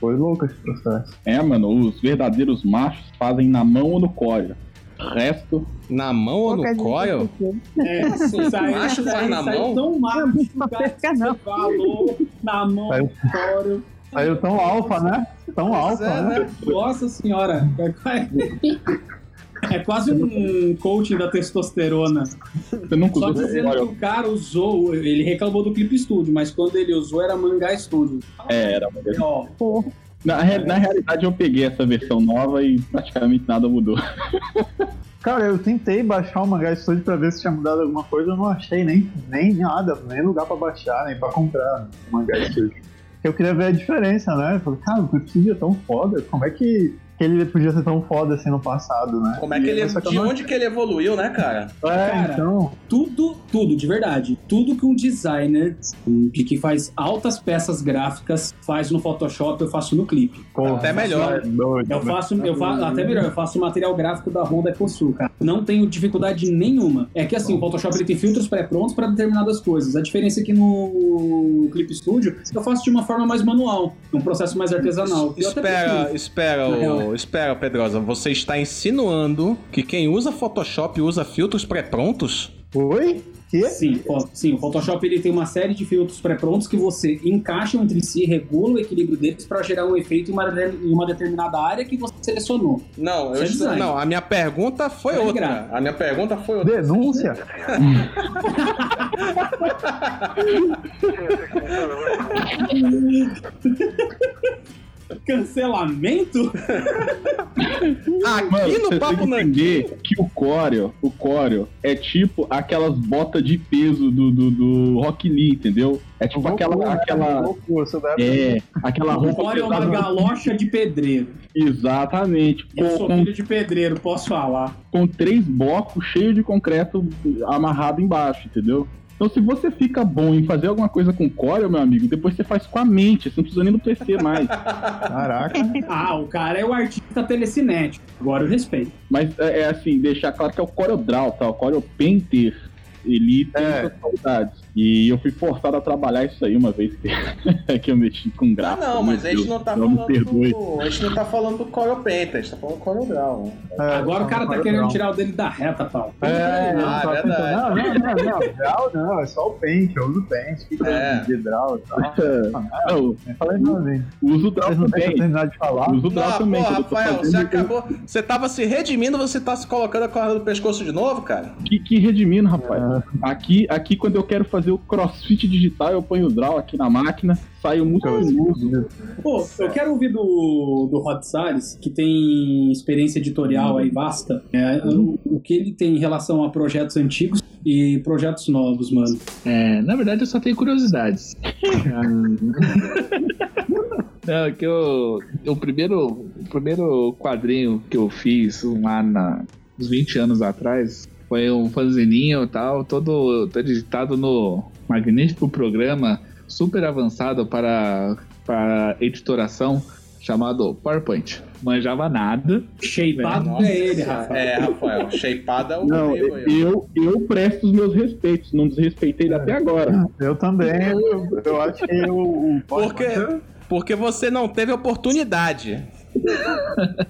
[SPEAKER 6] foi, louco esse processo.
[SPEAKER 2] É, mano, os verdadeiros machos fazem na mão ou no cólio. Resto,
[SPEAKER 1] Na mão ou no coil?
[SPEAKER 4] eu
[SPEAKER 3] É, isso aí,
[SPEAKER 1] Macho
[SPEAKER 3] aí
[SPEAKER 1] na
[SPEAKER 3] saiu
[SPEAKER 1] mão?
[SPEAKER 3] tão macho, que você falou na mão
[SPEAKER 6] Saiu. Saiu tão alfa, né? Tão alfa,
[SPEAKER 1] é,
[SPEAKER 6] né?
[SPEAKER 3] Nossa senhora. É, é quase um coaching da testosterona.
[SPEAKER 2] você nunca
[SPEAKER 3] Só dizendo que o cara usou, ele reclamou do Clip Studio, mas quando ele usou era Mangá Studio.
[SPEAKER 2] É, era.
[SPEAKER 3] Ó,
[SPEAKER 4] Pô,
[SPEAKER 2] Na, re- na realidade, eu peguei essa versão nova e praticamente nada mudou.
[SPEAKER 6] Cara, eu tentei baixar o Mangá Studio pra ver se tinha mudado alguma coisa, eu não achei nem, nem nada, nem lugar pra baixar, nem pra comprar o Mangá Studio. Eu queria ver a diferença, né? Eu falei, cara, o Studio é tão foda, como é que, que ele podia ser tão foda assim no passado, né?
[SPEAKER 1] Como é que
[SPEAKER 6] E
[SPEAKER 1] ele.
[SPEAKER 6] que
[SPEAKER 1] De onde que ele evoluiu, né, cara?
[SPEAKER 6] É,
[SPEAKER 3] Cara,
[SPEAKER 6] então.
[SPEAKER 3] tudo, tudo, de verdade. Tudo que um designer de que faz altas peças gráficas faz no Photoshop, eu faço no Clip.
[SPEAKER 6] Pô,
[SPEAKER 1] Até melhor.
[SPEAKER 6] é doido,
[SPEAKER 3] Eu faço, eu faço até melhor, eu faço material gráfico da Honda EcoSul, cara. Não tenho dificuldade nenhuma. É que assim, o Photoshop ele tem filtros pré-prontos para determinadas coisas. A diferença é que no Clip Studio eu faço de uma forma mais manual, um processo mais artesanal.
[SPEAKER 1] Espera, espera, o,
[SPEAKER 3] real.
[SPEAKER 1] Espera, Pedrosa. Você está insinuando que quem usa Photoshop usa filtros pré-prontos?
[SPEAKER 6] Oi? Que?
[SPEAKER 3] Sim, ó, sim, o Photoshop ele tem uma série de filtros pré-prontos que você encaixa entre si, regula o equilíbrio deles para gerar um efeito em uma, em uma determinada área que você selecionou.
[SPEAKER 1] Não,
[SPEAKER 3] é
[SPEAKER 1] eu,
[SPEAKER 3] design.
[SPEAKER 1] não, a minha pergunta foi
[SPEAKER 3] É
[SPEAKER 1] outra.
[SPEAKER 3] grave.
[SPEAKER 1] A minha pergunta foi outra.
[SPEAKER 6] Denúncia?
[SPEAKER 3] Cancelamento?
[SPEAKER 1] Aqui
[SPEAKER 2] Mano,
[SPEAKER 1] no Papo
[SPEAKER 2] tem que
[SPEAKER 1] Nanquim.
[SPEAKER 2] entender que o Coreo, o Coreo é tipo aquelas botas de peso do, do, do Rock Lee, entendeu? É tipo aquela,
[SPEAKER 6] Loucura, né?
[SPEAKER 2] aquela,
[SPEAKER 6] Loucura,
[SPEAKER 2] é, aquela roupa
[SPEAKER 3] Olha uma
[SPEAKER 2] pesada.
[SPEAKER 3] galocha de pedreiro.
[SPEAKER 2] Exatamente.
[SPEAKER 3] Eu
[SPEAKER 2] Com,
[SPEAKER 3] sou
[SPEAKER 2] com,
[SPEAKER 3] filho de pedreiro, posso falar.
[SPEAKER 2] com três blocos cheios de concreto amarrado embaixo, entendeu? Então, se você fica bom em fazer alguma coisa com Coreo, meu amigo, depois você faz com a mente, você não precisa nem do PC mais.
[SPEAKER 6] Caraca.
[SPEAKER 3] Ah, o cara é o artista telecinético. Agora eu respeito.
[SPEAKER 2] Mas é, é assim, deixar claro que é o Corel Draw, tá? O Corel Painter. Ele tem
[SPEAKER 6] É.
[SPEAKER 2] suas qualidades. E eu fui forçado a trabalhar isso aí uma vez que, que eu mexi com
[SPEAKER 1] Ah,
[SPEAKER 2] gráfico.
[SPEAKER 1] não,
[SPEAKER 2] meu
[SPEAKER 1] mas a gente
[SPEAKER 2] Deus,
[SPEAKER 1] não tá
[SPEAKER 2] não me
[SPEAKER 1] falando
[SPEAKER 2] perdoe.
[SPEAKER 1] do. A gente não tá falando do Corel Painter, a gente tá falando do Corel Draw.
[SPEAKER 6] É,
[SPEAKER 3] Agora o cara tá
[SPEAKER 6] não,
[SPEAKER 3] querendo
[SPEAKER 6] não.
[SPEAKER 3] tirar o dele da reta, Paulo.
[SPEAKER 6] É, não,
[SPEAKER 1] Ah, é
[SPEAKER 6] pensando,
[SPEAKER 1] verdade.
[SPEAKER 6] não, não, não, não, draw não, é só o paint, eu uso paint, que coisa
[SPEAKER 1] É.
[SPEAKER 6] de draw e tal.
[SPEAKER 2] Não,
[SPEAKER 6] Nem falei nada, hein?
[SPEAKER 2] uso o Draw
[SPEAKER 6] Vocês não deixam eu
[SPEAKER 2] também.
[SPEAKER 6] terminar de falar?
[SPEAKER 2] Uso o Draw
[SPEAKER 1] Não,
[SPEAKER 2] também.
[SPEAKER 1] pô, Rafael, você acabou. Você tava se redimindo, você tá se colocando a corda do pescoço de novo, cara?
[SPEAKER 2] Que, que redimindo, rapaz.
[SPEAKER 6] É.
[SPEAKER 2] Aqui, aqui, quando eu quero fazer o crossfit digital, eu ponho o Draw aqui na máquina, saio muito liso.
[SPEAKER 3] Pô, eu quero ouvir do, do Rod Salles, que tem experiência editorial aí vasta, é, o, o que ele tem em relação a projetos antigos e projetos novos, mano.
[SPEAKER 5] É, na verdade, eu só tenho curiosidades. Não, que eu, o primeiro, o primeiro quadrinho que eu fiz lá na, uns 20 anos atrás foi um fanzininho e tal, todo, todo editado no magnífico programa super avançado para, para editoração chamado PowerPoint. Manjava nada.
[SPEAKER 3] Shapeado
[SPEAKER 1] Nossa,
[SPEAKER 3] é ele, Rafael.
[SPEAKER 1] É, Rafael. Shapeada é o
[SPEAKER 2] Não,
[SPEAKER 1] meu ó.
[SPEAKER 2] eu, eu presto os meus respeitos, não desrespeitei ele até agora.
[SPEAKER 6] Eu também, eu, eu acho que o. o
[SPEAKER 1] Porque, porque você não teve oportunidade.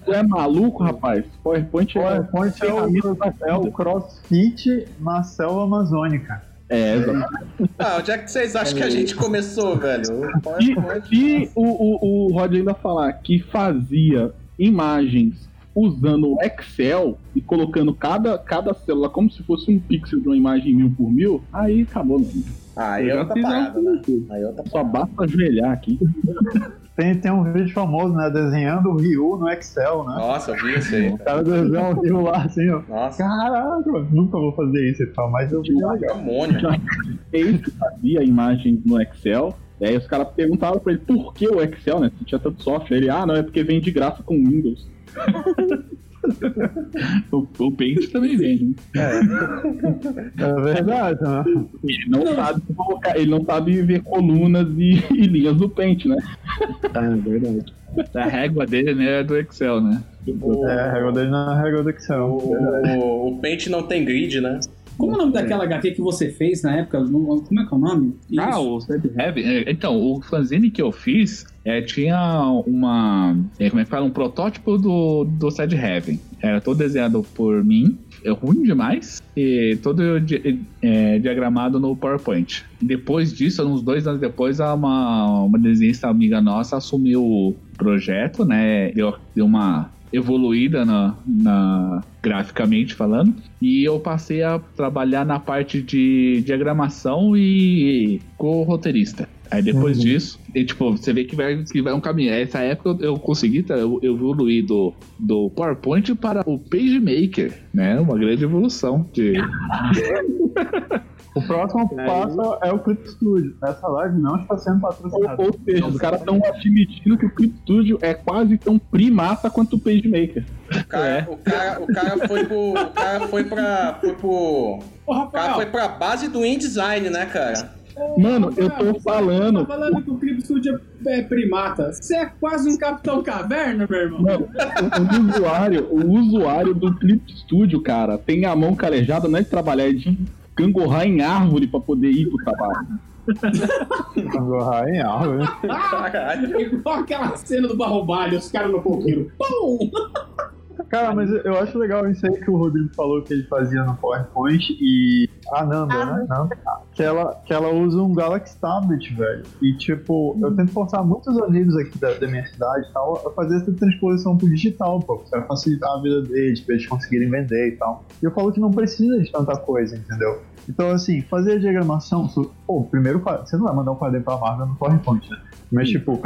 [SPEAKER 2] Tu é maluco, rapaz? PowerPoint é.
[SPEAKER 6] PowerPoint é o, é o CrossFit na selva amazônica.
[SPEAKER 2] É, exato.
[SPEAKER 1] Ah, onde é que vocês acham que a gente começou, velho? O
[SPEAKER 2] E se o, o, o Rod ainda falar que fazia imagens usando o Excel e colocando cada, cada célula como se fosse um pixel de uma imagem mil por mil, aí acabou, mano.
[SPEAKER 1] Aí
[SPEAKER 2] Eu
[SPEAKER 1] é
[SPEAKER 2] fiz
[SPEAKER 1] parada,
[SPEAKER 2] essa
[SPEAKER 1] né? Aí é outra
[SPEAKER 2] Só basta ajoelhar aqui.
[SPEAKER 6] Tem, tem um vídeo famoso, né? Desenhando o Ryu no Excel, né?
[SPEAKER 1] Nossa, eu vi isso aí.
[SPEAKER 6] O
[SPEAKER 1] cara.
[SPEAKER 6] desenha o Ryu lá assim, ó.
[SPEAKER 1] Nossa,
[SPEAKER 6] Caraca, nunca vou fazer isso e tal, mas eu vi legal.
[SPEAKER 1] demônio.
[SPEAKER 2] Ele fazia imagens no Excel. E aí os caras perguntavam pra ele por que o Excel, né? Se tinha tanto software. Ele, ah, não, é porque vem de graça com Windows.
[SPEAKER 5] O, o Paint também vem.
[SPEAKER 6] É verdade, né?
[SPEAKER 2] Ele não, sabe colocar, ele não sabe ver colunas e, e linhas do pente, né?
[SPEAKER 6] É verdade.
[SPEAKER 5] A régua dele né, é do Excel, né?
[SPEAKER 1] O,
[SPEAKER 6] É, a regra dele na regra do Excel.
[SPEAKER 1] o, o Paint não tem grid, né?
[SPEAKER 3] Como é o nome daquela HQ que você fez na época? Não- Como é que é o nome?
[SPEAKER 5] Ah,
[SPEAKER 3] Isso.
[SPEAKER 5] o Sad Heaven. é, Então, o fanzine que eu fiz é, tinha uma. é, como é que fala? Um protótipo do, do Sad Heaven. Era todo desenhado por mim. É ruim demais. E todo é, diagramado no PowerPoint. Depois disso, uns dois anos depois, uma, uma desenhista amiga nossa assumiu o projeto, né? Deu, deu uma evoluída na, na- graficamente falando e eu passei a trabalhar na parte de diagramação e co-roteirista. Aí depois
[SPEAKER 6] Uhum.
[SPEAKER 5] disso, e, tipo, você vê que vai, que vai um caminho. Essa época eu, eu consegui tá, eu, eu evoluir do, do PowerPoint para o PageMaker, né? Uma grande evolução de,
[SPEAKER 6] O próximo passo é o Clip Studio. Essa live não está sendo
[SPEAKER 2] Ou,
[SPEAKER 6] patrocinada.
[SPEAKER 2] ou seja, os caras estão admitindo que o Clip Studio é quase tão primata quanto o PageMaker.
[SPEAKER 1] O cara, o cara, o cara foi pro. O cara foi pra. Foi pro.
[SPEAKER 3] Ô,
[SPEAKER 1] O cara foi pra base do InDesign, né, cara?
[SPEAKER 2] Mano, eu tô
[SPEAKER 3] você
[SPEAKER 2] falando.
[SPEAKER 3] Tá falando que o Clip Studio é primata. Você é quase um Capitão Caverna, meu irmão.
[SPEAKER 2] Mano, o, o usuário, o usuário do Clip Studio, cara, tem a mão calejada, não é de trabalhar, é de gangorrar em árvore pra poder ir pro trabalho.
[SPEAKER 6] Agora em árvore.
[SPEAKER 1] Caralho.
[SPEAKER 3] Igual aquela cena do Barrobalho, os caras no coqueiro. Pum!
[SPEAKER 6] Cara, mas eu acho legal isso aí que o Rodrigo falou que ele fazia no PowerPoint e a Nanda, né? Nanda, que, ela, que ela usa um Galaxy Tablet, velho. E tipo, eu tento forçar muitos amigos aqui da, da minha cidade e tal a fazer essa transposição pro digital, pô, pra facilitar a vida deles, pra eles conseguirem vender e tal. E eu falo que não precisa de tanta coisa, entendeu? Então, assim, fazer a diagramação. Pô, primeiro, você não vai mandar um quadrinho pra Marvel no PowerPoint, né? Mas, tipo,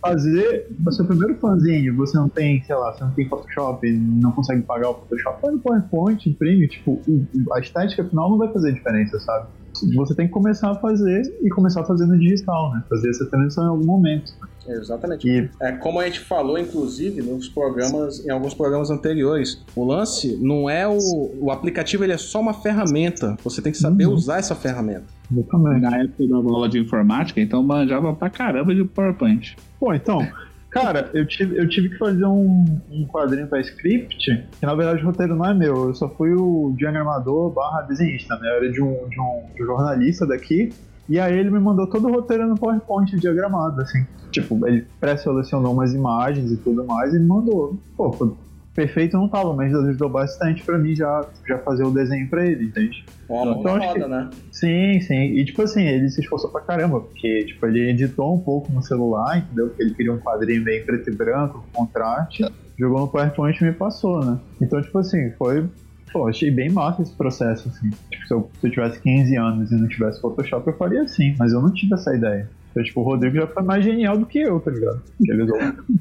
[SPEAKER 6] fazer o seu primeiro fanzinho, você não tem, sei lá, você não tem Photoshop, não consegue pagar o Photoshop, põe no PowerPoint, imprime, tipo, o- o- a estética final não vai fazer diferença, sabe? Você tem que começar a fazer e começar a fazer no digital, né? Fazer essa transição em algum momento.
[SPEAKER 1] Exatamente.
[SPEAKER 6] E
[SPEAKER 1] É, como a gente falou, inclusive, nos programas, em alguns programas anteriores, o lance não é o. O aplicativo ele é só uma ferramenta. Você tem que saber
[SPEAKER 6] Uhum.
[SPEAKER 1] usar essa ferramenta.
[SPEAKER 6] exatamente.
[SPEAKER 5] na época da aula de informática, então manjava pra caramba de PowerPoint.
[SPEAKER 6] Bom, então, cara, eu tive, eu tive que fazer um, um quadrinho pra script, que na verdade o roteiro não é meu, eu só fui o diagramador barra desenhista, né? Eu era de um, de, um, de um jornalista daqui, e aí ele me mandou todo o roteiro no PowerPoint diagramado, assim. Tipo, ele pré-selecionou umas imagens e tudo mais e me mandou. Pô, foi- perfeito não tava, mas ajudou bastante pra mim já, já fazer o desenho pra ele, entende?
[SPEAKER 1] Uma mão
[SPEAKER 6] Então, acho que-
[SPEAKER 1] né?
[SPEAKER 6] Sim, sim. E tipo assim, ele se esforçou pra caramba, porque tipo, ele editou um pouco no celular, entendeu? Porque ele queria um quadrinho meio preto e branco, com contraste, jogou no PowerPoint e me passou, né? Então, tipo assim, foi. Pô, achei bem massa esse processo, assim. Tipo, se eu, se eu tivesse 15 anos e não tivesse Photoshop, eu faria assim, mas eu não tive essa ideia. Então, tipo, o Rodrigo já foi mais genial do que eu, tá ligado? Ele usou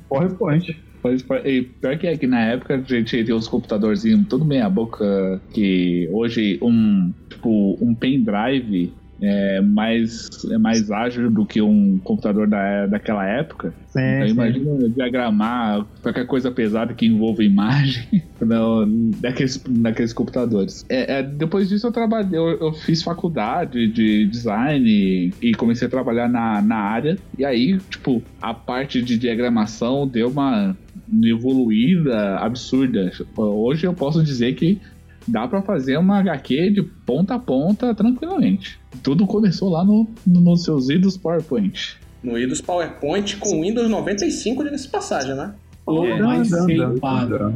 [SPEAKER 6] PowerPoint.
[SPEAKER 5] Pois, e pior que é que na época a gente tinha uns computadorzinhos tudo meia boca que hoje um tipo um pendrive é mais, é mais ágil do que um computador da, daquela época.
[SPEAKER 6] Sim,
[SPEAKER 5] Então imagina diagramar qualquer coisa pesada que envolva imagem no, daqueles, daqueles computadores. É, é, depois disso eu trabalhei, eu, eu fiz faculdade de design e, e comecei a trabalhar na, na área. E aí, tipo, a parte de diagramação deu uma evoluída absurda. Hoje eu posso dizer que dá pra fazer uma HQ de ponta a ponta tranquilamente. Tudo começou lá no, no, nos seus idos PowerPoint.
[SPEAKER 1] No Windows PowerPoint com Windows 95, diga-se de passagem, né?
[SPEAKER 3] Pô,
[SPEAKER 6] É,
[SPEAKER 3] mas sem
[SPEAKER 6] dando.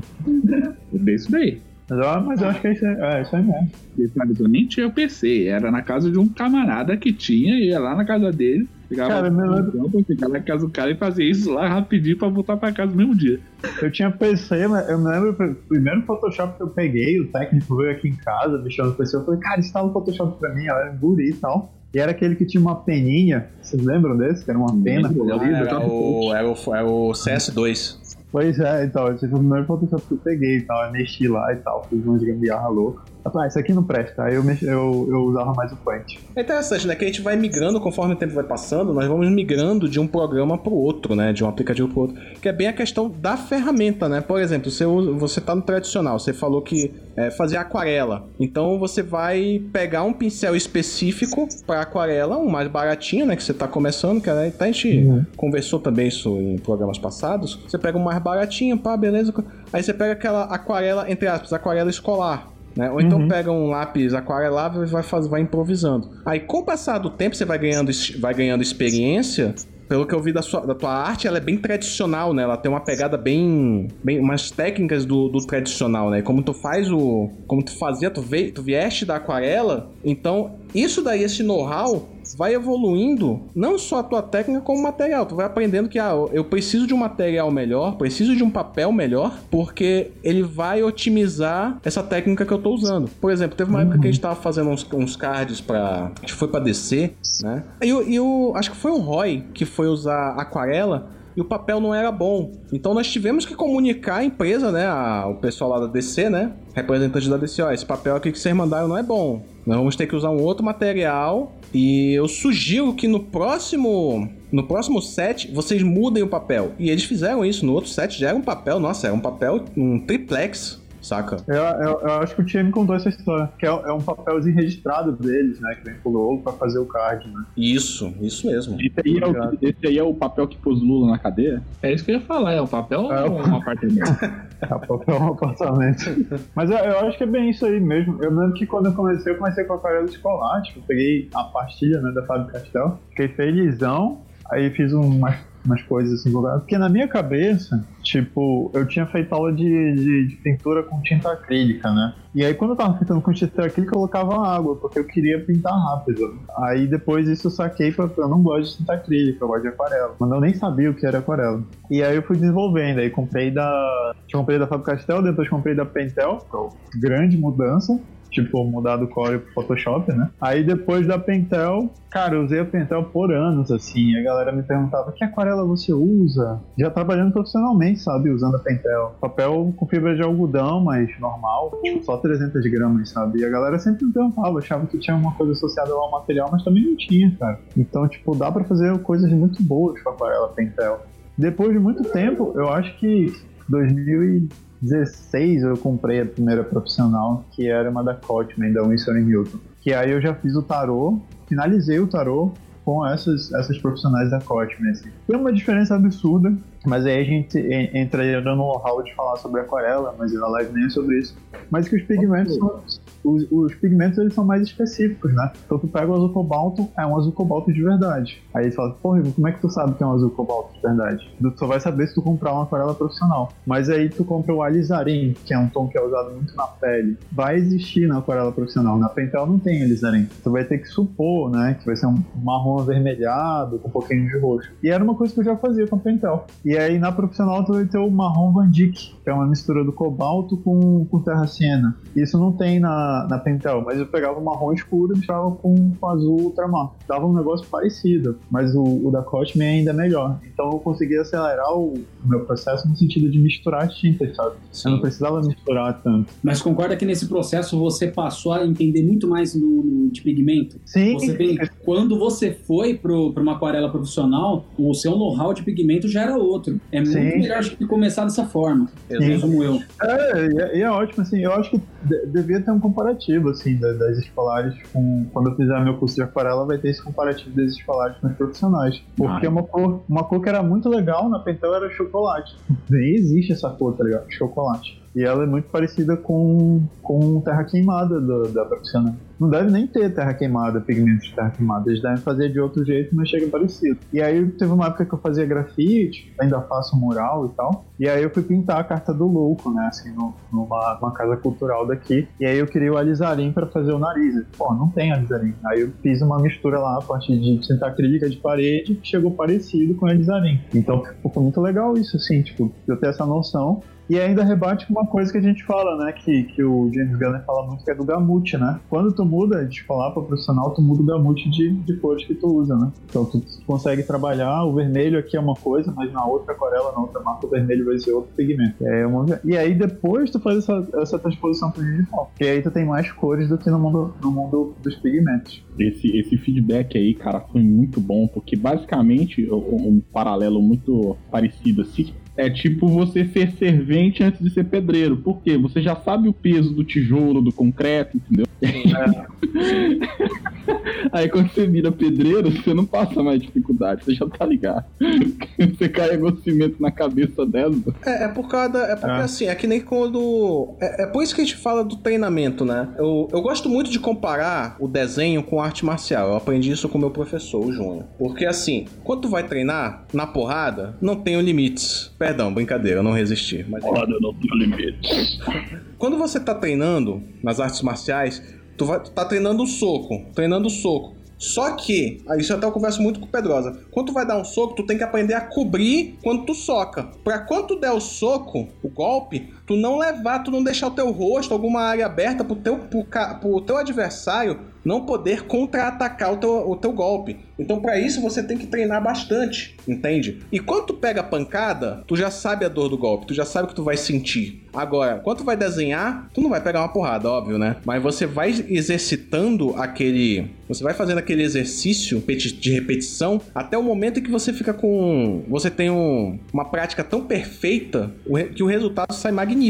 [SPEAKER 5] É isso daí.
[SPEAKER 6] Mas, eu- mas eu acho que é isso, aí- é isso aí mesmo.
[SPEAKER 5] Detalhes, Eu nem tinha PC, era na casa de um camarada que tinha, ia lá na casa dele, pegava
[SPEAKER 6] Cara, eu me lembro-
[SPEAKER 5] ficava na casa do cara e fazia isso lá rapidinho pra voltar pra casa no mesmo dia.
[SPEAKER 6] Eu tinha PC, mas eu me lembro o primeiro Photoshop que eu peguei, o técnico veio aqui em casa, mexeu no PC, eu falei, cara, instala o Photoshop pra mim, ela era um guri e tal. E era aquele que tinha uma peninha, vocês lembram desse? Que era uma pena
[SPEAKER 5] Lembro,
[SPEAKER 6] colorida.
[SPEAKER 5] era
[SPEAKER 1] o, era, o, era o CS2.
[SPEAKER 6] Pois é, então, esse foi o primeiro Photoshop que eu peguei e tal, eu mexi lá e tal, fiz umas gambiarra louca. Ah, isso aqui não presta, aí eu, eu, eu usava mais o Paint.
[SPEAKER 1] É interessante, né? Que a gente vai migrando conforme o tempo vai passando, nós vamos migrando de um programa pro outro, né? De um aplicativo pro outro. Que é bem a questão da ferramenta, né? Por exemplo, você, você tá no tradicional, você falou que é, fazer aquarela. Então você vai pegar um pincel específico para aquarela, um mais baratinho, né? Que você tá começando, que né, a gente conversou também isso em programas passados. Você pega um mais baratinho, pá, beleza. Aí você pega aquela aquarela, entre aspas, aquarela escolar. Né? Ou então pega um lápis aquarelável e vai, faz, vai improvisando. Aí, com o passar do tempo, você vai ganhando, vai ganhando experiência. Pelo que eu vi da, sua, da tua arte, ela é bem tradicional, né? Ela tem uma pegada bem. bem umas técnicas do, do tradicional, né? Como tu faz o. Como tu fazia, tu, veio, tu vieste da aquarela. Então, isso daí, esse know-how, vai evoluindo não só a tua técnica como material. Tu vai aprendendo que ah, eu preciso de um material melhor, preciso de um papel melhor, porque ele vai otimizar essa técnica que eu tô usando. Por exemplo, teve uma época que a gente tava fazendo uns, uns cards pra. Acho que foi pra DC, né? E, e o. Acho que foi o Roy que foi usar aquarela e o papel não era bom. Então nós tivemos que comunicar a empresa, né? a- o pessoal lá da DC, né? Representante da DC, ó, esse papel aqui que vocês mandaram não é bom. Nós vamos ter que usar um outro material. E eu sugiro que no próximo. No próximo set, vocês mudem o papel. E eles fizeram isso. No outro set já era um papel, nossa, era um papel, um triplex, saca?
[SPEAKER 6] Eu, eu, eu acho que o time me contou essa história, que é, é um papelzinho registrado deles, né, que vem pro logo pra fazer o card, né.
[SPEAKER 1] Isso, isso mesmo.
[SPEAKER 2] Esse aí, é o, esse aí é o papel que pôs Lula na cadeia?
[SPEAKER 5] É isso que eu ia falar, é um papel
[SPEAKER 6] É,
[SPEAKER 5] ou um apartamento?
[SPEAKER 6] É, papel é um apartamento. Mas eu, eu acho que é bem isso aí mesmo. Eu lembro que quando eu comecei, eu comecei com aquarela escolar, tipo, eu peguei a pastilha, né, da Fábio Castel, fiquei felizão, aí fiz umas, umas coisas assim, porque na minha cabeça, tipo, eu tinha feito aula de, de, de pintura com tinta acrílica, né? E aí quando eu tava pintando com tinta acrílica, eu colocava água, porque eu queria pintar rápido. Aí depois isso eu saquei pra eu não gosto de tinta acrílica, eu gosto de aquarela. Mas eu nem sabia o que era aquarela. E aí eu fui desenvolvendo, aí comprei da. Comprei da Fábio Castel, depois comprei da Pentel, grande mudança. Tipo, mudar do Core pro Photoshop, né? Aí depois da Pentel, cara, eu usei a Pentel por anos, assim. A galera me perguntava, que aquarela você usa? Já trabalhando profissionalmente, sabe? Usando a Pentel. Papel com fibra de algodão, mas normal. Tipo, só 300 gramas, sabe? E a galera sempre me perguntava, achava que tinha uma coisa associada ao material, mas também não tinha, cara. Então, tipo, dá pra fazer coisas muito boas com aquarela Pentel. Depois de muito tempo, eu acho que 2016 eu comprei a primeira profissional, que era uma da Cotman, da Winsor Newton. Que aí eu já fiz o tarô, finalizei o tarô com essas, essas profissionais da Cotman. Assim. Tem uma diferença absurda, mas aí a gente en- entra no know-how de falar sobre aquarela, mas a live nem é sobre isso. Mas que os pigmentos são, os, os pigmentos eles são mais específicos, né? Então tu pega o azul cobalto, é um azul cobalto de verdade. Aí tu fala, porra, como é que tu sabe que é um azul cobalto de verdade? Tu só vai saber se tu comprar uma aquarela profissional. Mas aí tu compra o alizarin, que é um tom que é usado muito na pele. Vai existir na aquarela profissional. Na Pentel não tem alizarin. Tu vai ter que supor, né, que vai ser um marrom avermelhado com um pouquinho de roxo. E era uma coisa que eu já fazia com a Pentel. E aí na profissional tu vai ter o marrom Van Dyck, que é uma mistura do cobalto com, com terra siena. Isso não tem na, na, na Pentel, mas eu pegava o marrom escuro e misturava com, com azul ultramar. Dava um negócio parecido, mas o, o da Cosme é ainda melhor. Então eu consegui acelerar o, o meu processo no sentido de misturar as tintas, sabe? Eu não precisava misturar tanto.
[SPEAKER 3] Mas concorda que nesse processo você passou a entender muito mais no, no- de pigmento?
[SPEAKER 6] Sim,
[SPEAKER 3] Você tem, quando você foi para uma aquarela profissional, o seu know-how de pigmento já era outro. É muito
[SPEAKER 6] Sim.
[SPEAKER 3] melhor acho que começar dessa forma.
[SPEAKER 6] Sim.
[SPEAKER 3] Resumo eu.
[SPEAKER 6] É, e é, é ótimo, assim, eu acho que de- devia ter um comparativo, assim, da- das escolares com... Quando eu fizer meu curso de aquarela, vai ter esse comparativo das escolares com os profissionais. Porque uma cor, uma cor que era muito legal na Pentel era chocolate. Nem existe essa cor, tá ligado? Chocolate. E ela é muito parecida com, com terra queimada do- da profissional. Não deve nem ter terra queimada, pigmentos de terra queimada. Eles devem fazer de outro jeito, mas chega parecido. E aí teve uma época que eu fazia grafite, ainda faço mural e tal. E aí eu fui pintar a carta do louco, né? Assim, numa, numa casa cultural daqui. E aí eu queria o alizarim pra fazer o nariz. Pô, não tem alizarim. Aí eu fiz uma mistura lá a partir de tinta acrílica de parede, que chegou parecido com alizarim. Então ficou muito legal isso, assim, tipo, eu ter essa noção. E ainda rebate com uma coisa que a gente fala, né? Que, que o James Gunner fala muito, que é do gamute, né? Quando tu muda de escolar para profissional, tu muda o gamute de, de cores que tu usa, né? Então tu consegue trabalhar, o vermelho aqui é uma coisa, mas na outra aquarela, na outra marca, o vermelho vai ser outro pigmento. É uma... E aí depois tu faz essa, essa transposição pro digital. E aí tu tem mais cores do que no mundo, no mundo dos pigmentos.
[SPEAKER 2] Esse, esse feedback aí, cara, foi muito bom, porque basicamente, um paralelo muito parecido assim, é tipo você ser servente antes de ser pedreiro. Por quê? Você já sabe o peso do tijolo, do concreto, entendeu? Aí quando você vira pedreiro, você não passa mais dificuldade, você já tá ligado. você carrega o cimento na cabeça dela.
[SPEAKER 1] É, é por causa É porque
[SPEAKER 6] Ah.
[SPEAKER 1] assim, é que nem quando. É, é por isso que a gente fala do treinamento, né? Eu, eu gosto muito de comparar o desenho com arte marcial. Eu aprendi isso com o meu professor, o Júnior. Porque assim, quando tu vai treinar, na porrada, não tenho limites. Perdão, brincadeira, eu não resisti. Mas
[SPEAKER 2] Roda não tem limite.
[SPEAKER 1] quando você tá treinando nas artes marciais, tu, vai, tu tá treinando o soco, treinando o soco. Só que, isso até eu converso muito com o Pedrosa. Quando tu vai dar um soco, tu tem que aprender a cobrir quando tu soca. Pra quando tu der o soco, o golpe, tu não levar, tu não deixar o teu rosto, alguma área aberta pro teu, pro, pro teu adversário não poder contra-atacar o teu, o teu golpe. Então, pra isso, você tem que treinar bastante, entende? E quando tu pega a pancada, tu já sabe a dor do golpe, tu já sabe o que tu vai sentir. Agora, quando tu vai desenhar, tu não vai pegar uma porrada, óbvio, né? Mas você vai exercitando aquele. Você vai fazendo aquele exercício de repetição até o momento em que você fica com. Você tem um- uma prática tão perfeita que o resultado sai magnífico,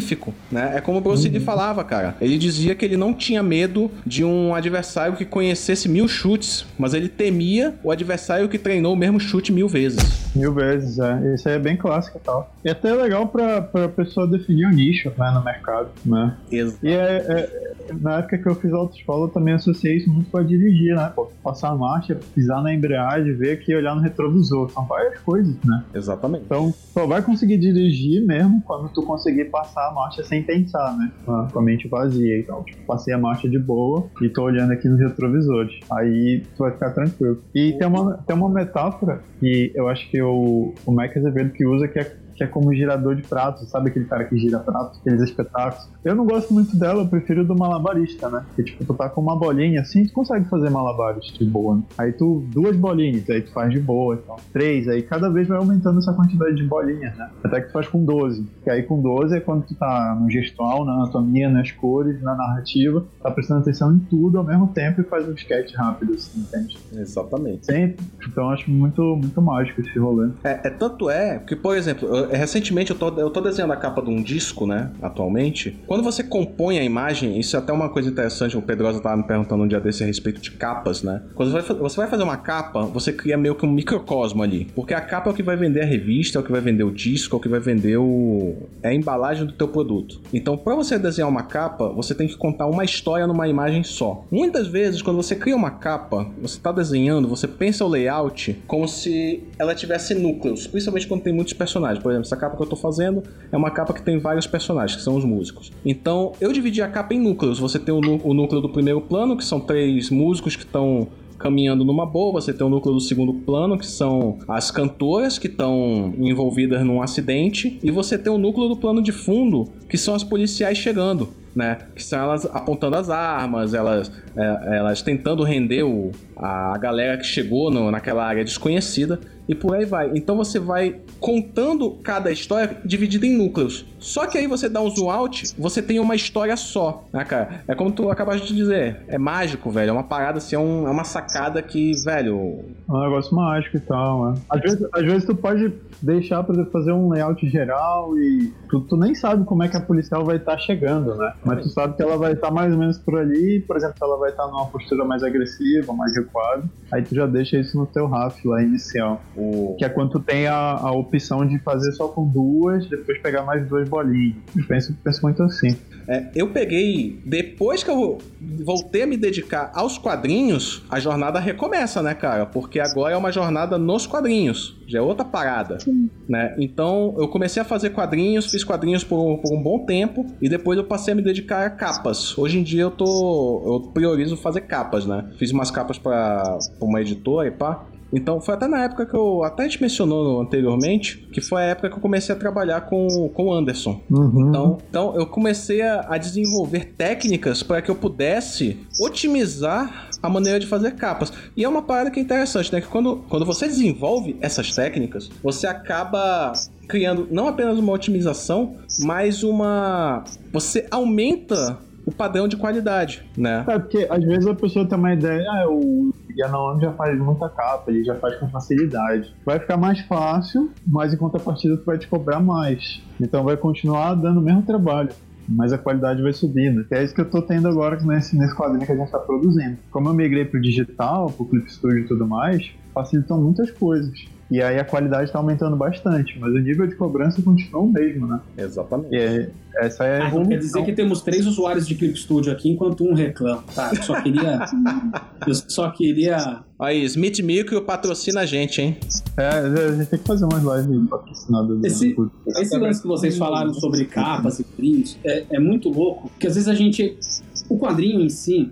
[SPEAKER 1] né? É como o Bruce Lee falava, cara. Ele dizia que ele não tinha medo de um adversário que conhecesse mil chutes, mas ele temia o adversário que treinou o mesmo chute mil vezes.
[SPEAKER 6] Mil vezes, é. Isso aí é bem clássico e tal. E até é legal pra, pra pessoa definir o nicho né, no mercado, né? E é, é- na época que eu fiz autoescola, eu também associei isso muito com a dirigir, né? Pô, passar a marcha, pisar na embreagem, ver aqui e olhar no retrovisor. São várias coisas, né?
[SPEAKER 1] Exatamente.
[SPEAKER 6] Então, só vai conseguir dirigir mesmo quando tu conseguir passar a marcha sem pensar, né? Com a, com a mente vazia e tal. Tipo, passei a marcha de boa e tô olhando aqui nos retrovisores. Aí tu vai ficar tranquilo. E tem uma, tem uma metáfora que eu acho que o, o Mike Azevedo que usa que é que é como girador de pratos, sabe aquele cara que gira pratos, aqueles espetáculos. Eu não gosto muito dela, eu prefiro do malabarista, né? Que tipo, tu tá com uma bolinha assim, tu consegue fazer malabares de boa. Né? Aí tu, duas bolinhas, aí tu faz de boa e tal. Três, aí cada vez vai aumentando essa quantidade de bolinhas, né? Até que tu faz com 12. Que aí com 12 é quando tu tá no gestual, na anatomia, nas cores, na narrativa, tá prestando atenção em tudo ao mesmo tempo e faz um sketch rápido, assim, entende?
[SPEAKER 1] Exatamente.
[SPEAKER 6] Sempre. Então eu acho muito, muito mágico esse rolê.
[SPEAKER 1] É, é tanto é que, por exemplo, eu- recentemente eu tô, eu tô desenhando a capa de um disco, né? Atualmente. Quando você compõe a imagem, isso é até uma coisa interessante. O Pedrosa tava me perguntando um dia desse a respeito de capas, né? Quando você vai, fazer uma capa, você cria meio que um microcosmo ali. Porque a capa é o que vai vender a revista, é o que vai vender o disco, é o que vai vender o. É a embalagem do teu produto. Então, para você desenhar uma capa, você tem que contar uma história numa imagem só. Muitas vezes, quando você cria uma capa, você tá desenhando, você pensa o layout como se ela tivesse núcleos, principalmente quando tem muitos personagens. Por exemplo, essa capa que eu tô fazendo é uma capa que tem vários personagens, que são os músicos. Então, eu dividi a capa em núcleos. Você tem o, nú- o núcleo do primeiro plano, que são três músicos que estão caminhando numa boa, você tem o núcleo do segundo plano, que são as cantoras que estão envolvidas num acidente, e você tem o núcleo do plano de fundo, que são as policiais chegando. Né? Que são elas apontando as armas, elas, é, elas tentando render o, a galera que chegou no, naquela área desconhecida e por aí vai. Então você vai contando cada história dividida em núcleos. Só que aí você dá um zoom out, você tem uma história só, né, cara? É como tu acabaste de dizer, é mágico, velho. É uma parada assim, é, um- é uma sacada que, velho.
[SPEAKER 6] É um negócio mágico e tal, né? Às vezes, às vezes tu pode deixar, exemplo, fazer um layout geral e tu, tu nem sabe como é que a policial vai estar chegando, né? Mas tu sabe que ela vai estar mais ou menos por ali, por exemplo, se ela vai estar numa postura mais agressiva, mais recuada, aí tu já deixa isso no teu RAF lá inicial.
[SPEAKER 1] O...
[SPEAKER 6] Que é quando tu tem a, a opção de fazer só com duas, depois pegar mais duas bolinhas. Eu penso, penso muito assim.
[SPEAKER 1] É, eu peguei. Depois que eu voltei a me dedicar aos quadrinhos, a jornada recomeça, né, cara? Porque agora é uma jornada nos quadrinhos. Já é outra parada. Né? Então eu comecei a fazer quadrinhos, fiz quadrinhos por, por um bom tempo e depois eu passei a me dedicar a capas. Hoje em dia eu tô. eu priorizo fazer capas, né? Fiz umas capas pra uma editora e pá. Então foi até na época que eu. Até a gente mencionou anteriormente, que foi a época que eu comecei a trabalhar com, com o Anderson.
[SPEAKER 6] Uhum.
[SPEAKER 1] Então, então eu comecei a, a desenvolver técnicas para que eu pudesse otimizar a maneira de fazer capas. E é uma parada que é interessante, né? Que quando, quando você desenvolve essas técnicas, você acaba criando não apenas uma otimização, mas uma. Você aumenta o padrão de qualidade, né?
[SPEAKER 6] É, porque às vezes a pessoa tem uma ideia, ah, o Yanaon já faz muita capa, ele já faz com facilidade. Vai ficar mais fácil, mas em contrapartida tu vai te cobrar mais. Então vai continuar dando o mesmo trabalho. Mas a qualidade vai subindo. Que é isso que eu tô tendo agora nesse, nesse quadrinho que a gente tá produzindo. Como eu migrei pro digital, pro Clip Studio e tudo mais, facilitam muitas coisas. E aí a qualidade tá aumentando bastante, mas o nível de cobrança continua o mesmo, né?
[SPEAKER 1] Exatamente.
[SPEAKER 6] E essa é a
[SPEAKER 3] Ah, então
[SPEAKER 6] evolução.
[SPEAKER 3] quer dizer que temos três usuários de Clip Studio aqui, enquanto um reclama. Tá, eu só queria. eu só queria.
[SPEAKER 1] Aí, Smith Micro patrocina a gente, hein?
[SPEAKER 6] É, a gente tem que fazer umas lives patrocinadas.
[SPEAKER 3] Esse- Esse lance que vocês falaram sobre capas e quadrinhos é, é muito louco, porque às vezes a gente. O quadrinho em si,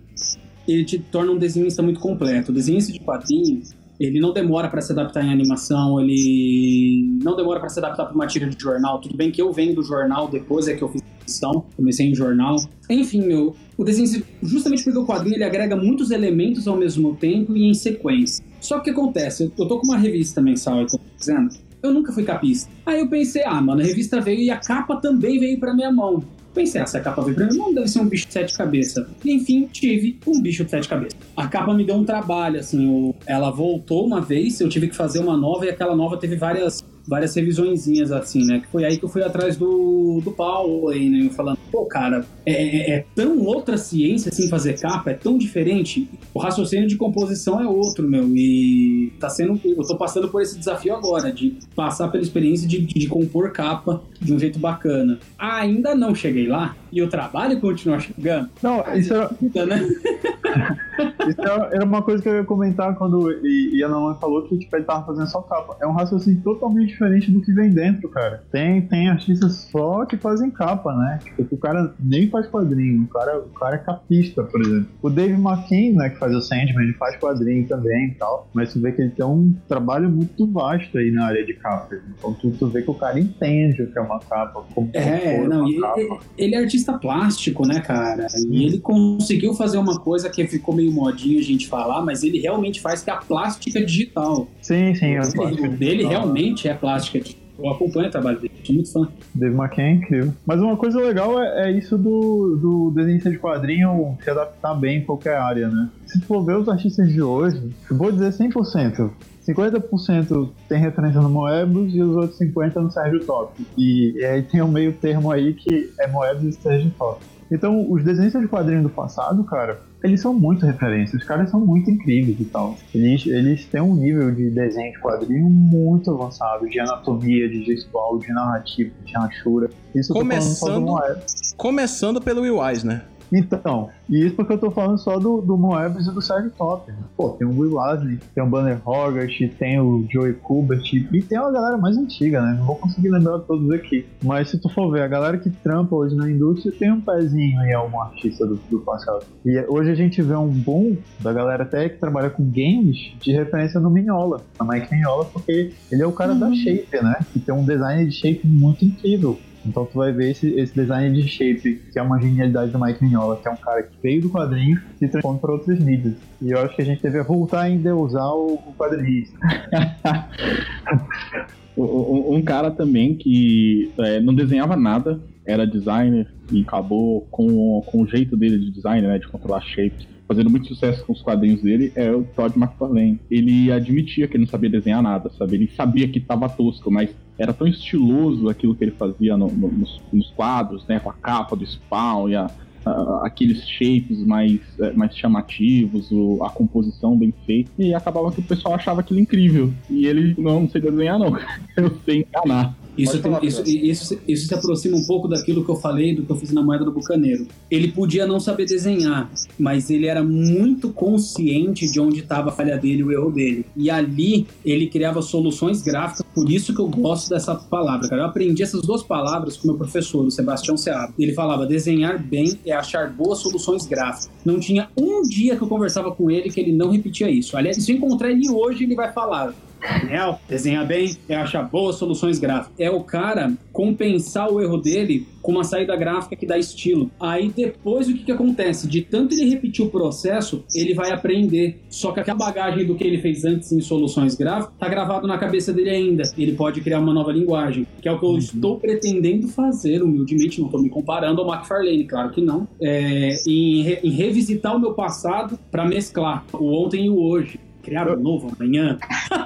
[SPEAKER 3] ele te torna um desenhista muito completo. O desenhista de quadrinho, ele não demora para se adaptar em animação, ele não demora para se adaptar para uma tira de jornal. Tudo bem que eu venho do jornal depois é que eu fiz edição, comecei em jornal. Enfim, meu, o desenho, justamente porque o quadrinho ele agrega muitos elementos ao mesmo tempo e em sequência. Só que o que acontece? Eu, tô com uma revista mensal, eu tô dizendo, eu nunca fui capista. Aí eu pensei, ah, mano, a revista veio e a capa também veio pra minha mão. Pensei, ah, se a capa veio pra minha mão, deve ser um bicho de sete cabeças. E, enfim, tive um bicho de sete cabeças. A capa me deu um trabalho, assim, ela voltou uma vez, eu tive que fazer uma nova e aquela nova teve várias várias revisõezinhas assim, né? Que foi aí que eu fui atrás do, do Paulo aí, né? Falando, pô, cara, é, é- é tão outra ciência assim fazer capa, é tão diferente. O raciocínio de composição é outro, meu. E tá sendo. Eu tô passando por esse desafio agora, de passar pela experiência de, de compor capa de um jeito bacana. Ainda não cheguei lá, e o trabalho continua chegando,
[SPEAKER 6] Não, isso era,
[SPEAKER 3] né?
[SPEAKER 6] isso era era uma coisa que eu ia comentar quando e, e a Naomi falou que tipo, ele tava fazendo só capa. É um raciocínio totalmente diferente do que vem dentro, cara. Tem, tem artistas só que fazem capa, né? Tipo, o cara nem faz quadrinho, o cara, o cara é capista, por exemplo. O Dave McKean, né, que faz o Sandman, ele faz quadrinho também e tal. Mas tu vê que ele tem um trabalho muito vasto aí na área de capas. Então tu, tu vê que o cara entende o que é uma capa, como
[SPEAKER 3] É,
[SPEAKER 6] compor
[SPEAKER 3] não,
[SPEAKER 6] uma
[SPEAKER 3] e
[SPEAKER 6] capa.
[SPEAKER 3] ele, ele é artista plástico, né, cara? E ele conseguiu fazer uma coisa que ficou meio modinha a gente falar, mas ele realmente faz que é a plástica digital.
[SPEAKER 6] Sim, sim, eu
[SPEAKER 3] Ele- o dele realmente é plástica digital. Eu acompanho o trabalho dele, sou muito fã.
[SPEAKER 6] Dave McKean é incrível. Mas uma coisa legal é, é isso do, do desenhista de quadrinho se adaptar bem em qualquer área, né? Se for ver os artistas de hoje, vou dizer 100%. 50% tem referência no Moebius e os outros 50% no Sérgio Top. E, e aí tem um meio termo aí que é Moebius e Sérgio Top. Então, os desenhistas de quadrinho do passado, cara, eles são muito referências. Os caras são muito incríveis e tal. Eles, eles têm um nível de desenho de quadrinho muito avançado, de anatomia, de gestual, de narrativa, de rachura. Isso eu tô falando só do
[SPEAKER 1] Começando-. Começando pelo Will Wise, né?
[SPEAKER 6] Então, e isso porque eu tô falando só do, do Moebius e do Sérgio Top. né? Pô, tem o Will Lasley, tem o Banner Hogarth, tem o Joey Kubert e tem uma galera mais antiga, né? Não vou conseguir lembrar todos aqui. Mas se tu for ver, a galera que trampa hoje na indústria tem um pezinho em algum artista do, do passado. E hoje a gente vê um boom da galera até que trabalha com games de referência no Mignola, na Mike Mignola, porque ele é o cara da Shape, né? Que tem um design de shape muito incrível. Então tu vai ver esse, esse design de shape, que é uma genialidade do Mike Mignola, que é um cara que veio do quadrinho e se transforma para outras mídias. E eu acho que a gente deveria voltar a usar o, o quadrinista.
[SPEAKER 2] Um, um cara também que é, não desenhava nada, era designer e acabou com, com o jeito dele de design, né, de controlar shapes, fazendo muito sucesso com os quadrinhos dele, é o Todd McFarlane. Ele admitia que ele não sabia desenhar nada, sabe? Ele sabia que estava tosco, mas era tão estiloso aquilo que ele fazia no, no, nos, nos, quadros, né, com a capa do Spawn e a, a, aqueles shapes mais, é, mais chamativos, o, a composição bem feita, e acabava que o pessoal achava aquilo incrível. E ele, não, não sei desenhar não, eu sei enganar.
[SPEAKER 3] Isso, tem, isso, isso, isso, se aproxima um pouco daquilo que eu falei, do que eu fiz na moeda do Bucaneiro. Ele podia não saber desenhar, mas ele era muito consciente de onde estava a falha dele, o erro dele. E ali ele criava soluções gráficas, por isso que eu gosto dessa palavra, cara. Eu aprendi essas duas palavras com meu professor, o Sebastião Seabra. Ele falava: desenhar bem é achar boas soluções gráficas. Não tinha um dia que eu conversava com ele que ele não repetia isso. Aliás, se eu encontrar ele hoje, ele vai falar: Daniel, desenhar bem é achar boas soluções gráficas. É o cara compensar o erro dele com uma saída gráfica que dá estilo. Aí depois o que, que acontece? De tanto ele repetir o processo, ele vai aprender. Só que aquela bagagem do que ele fez antes em soluções gráficas tá gravado na cabeça dele ainda. Ele pode criar uma nova linguagem, que é o que eu uhum. estou pretendendo fazer, humildemente, não estou me comparando ao McFarlane, claro que não. É, em, re, em revisitar o meu passado para mesclar o ontem e o hoje criar um novo amanhã.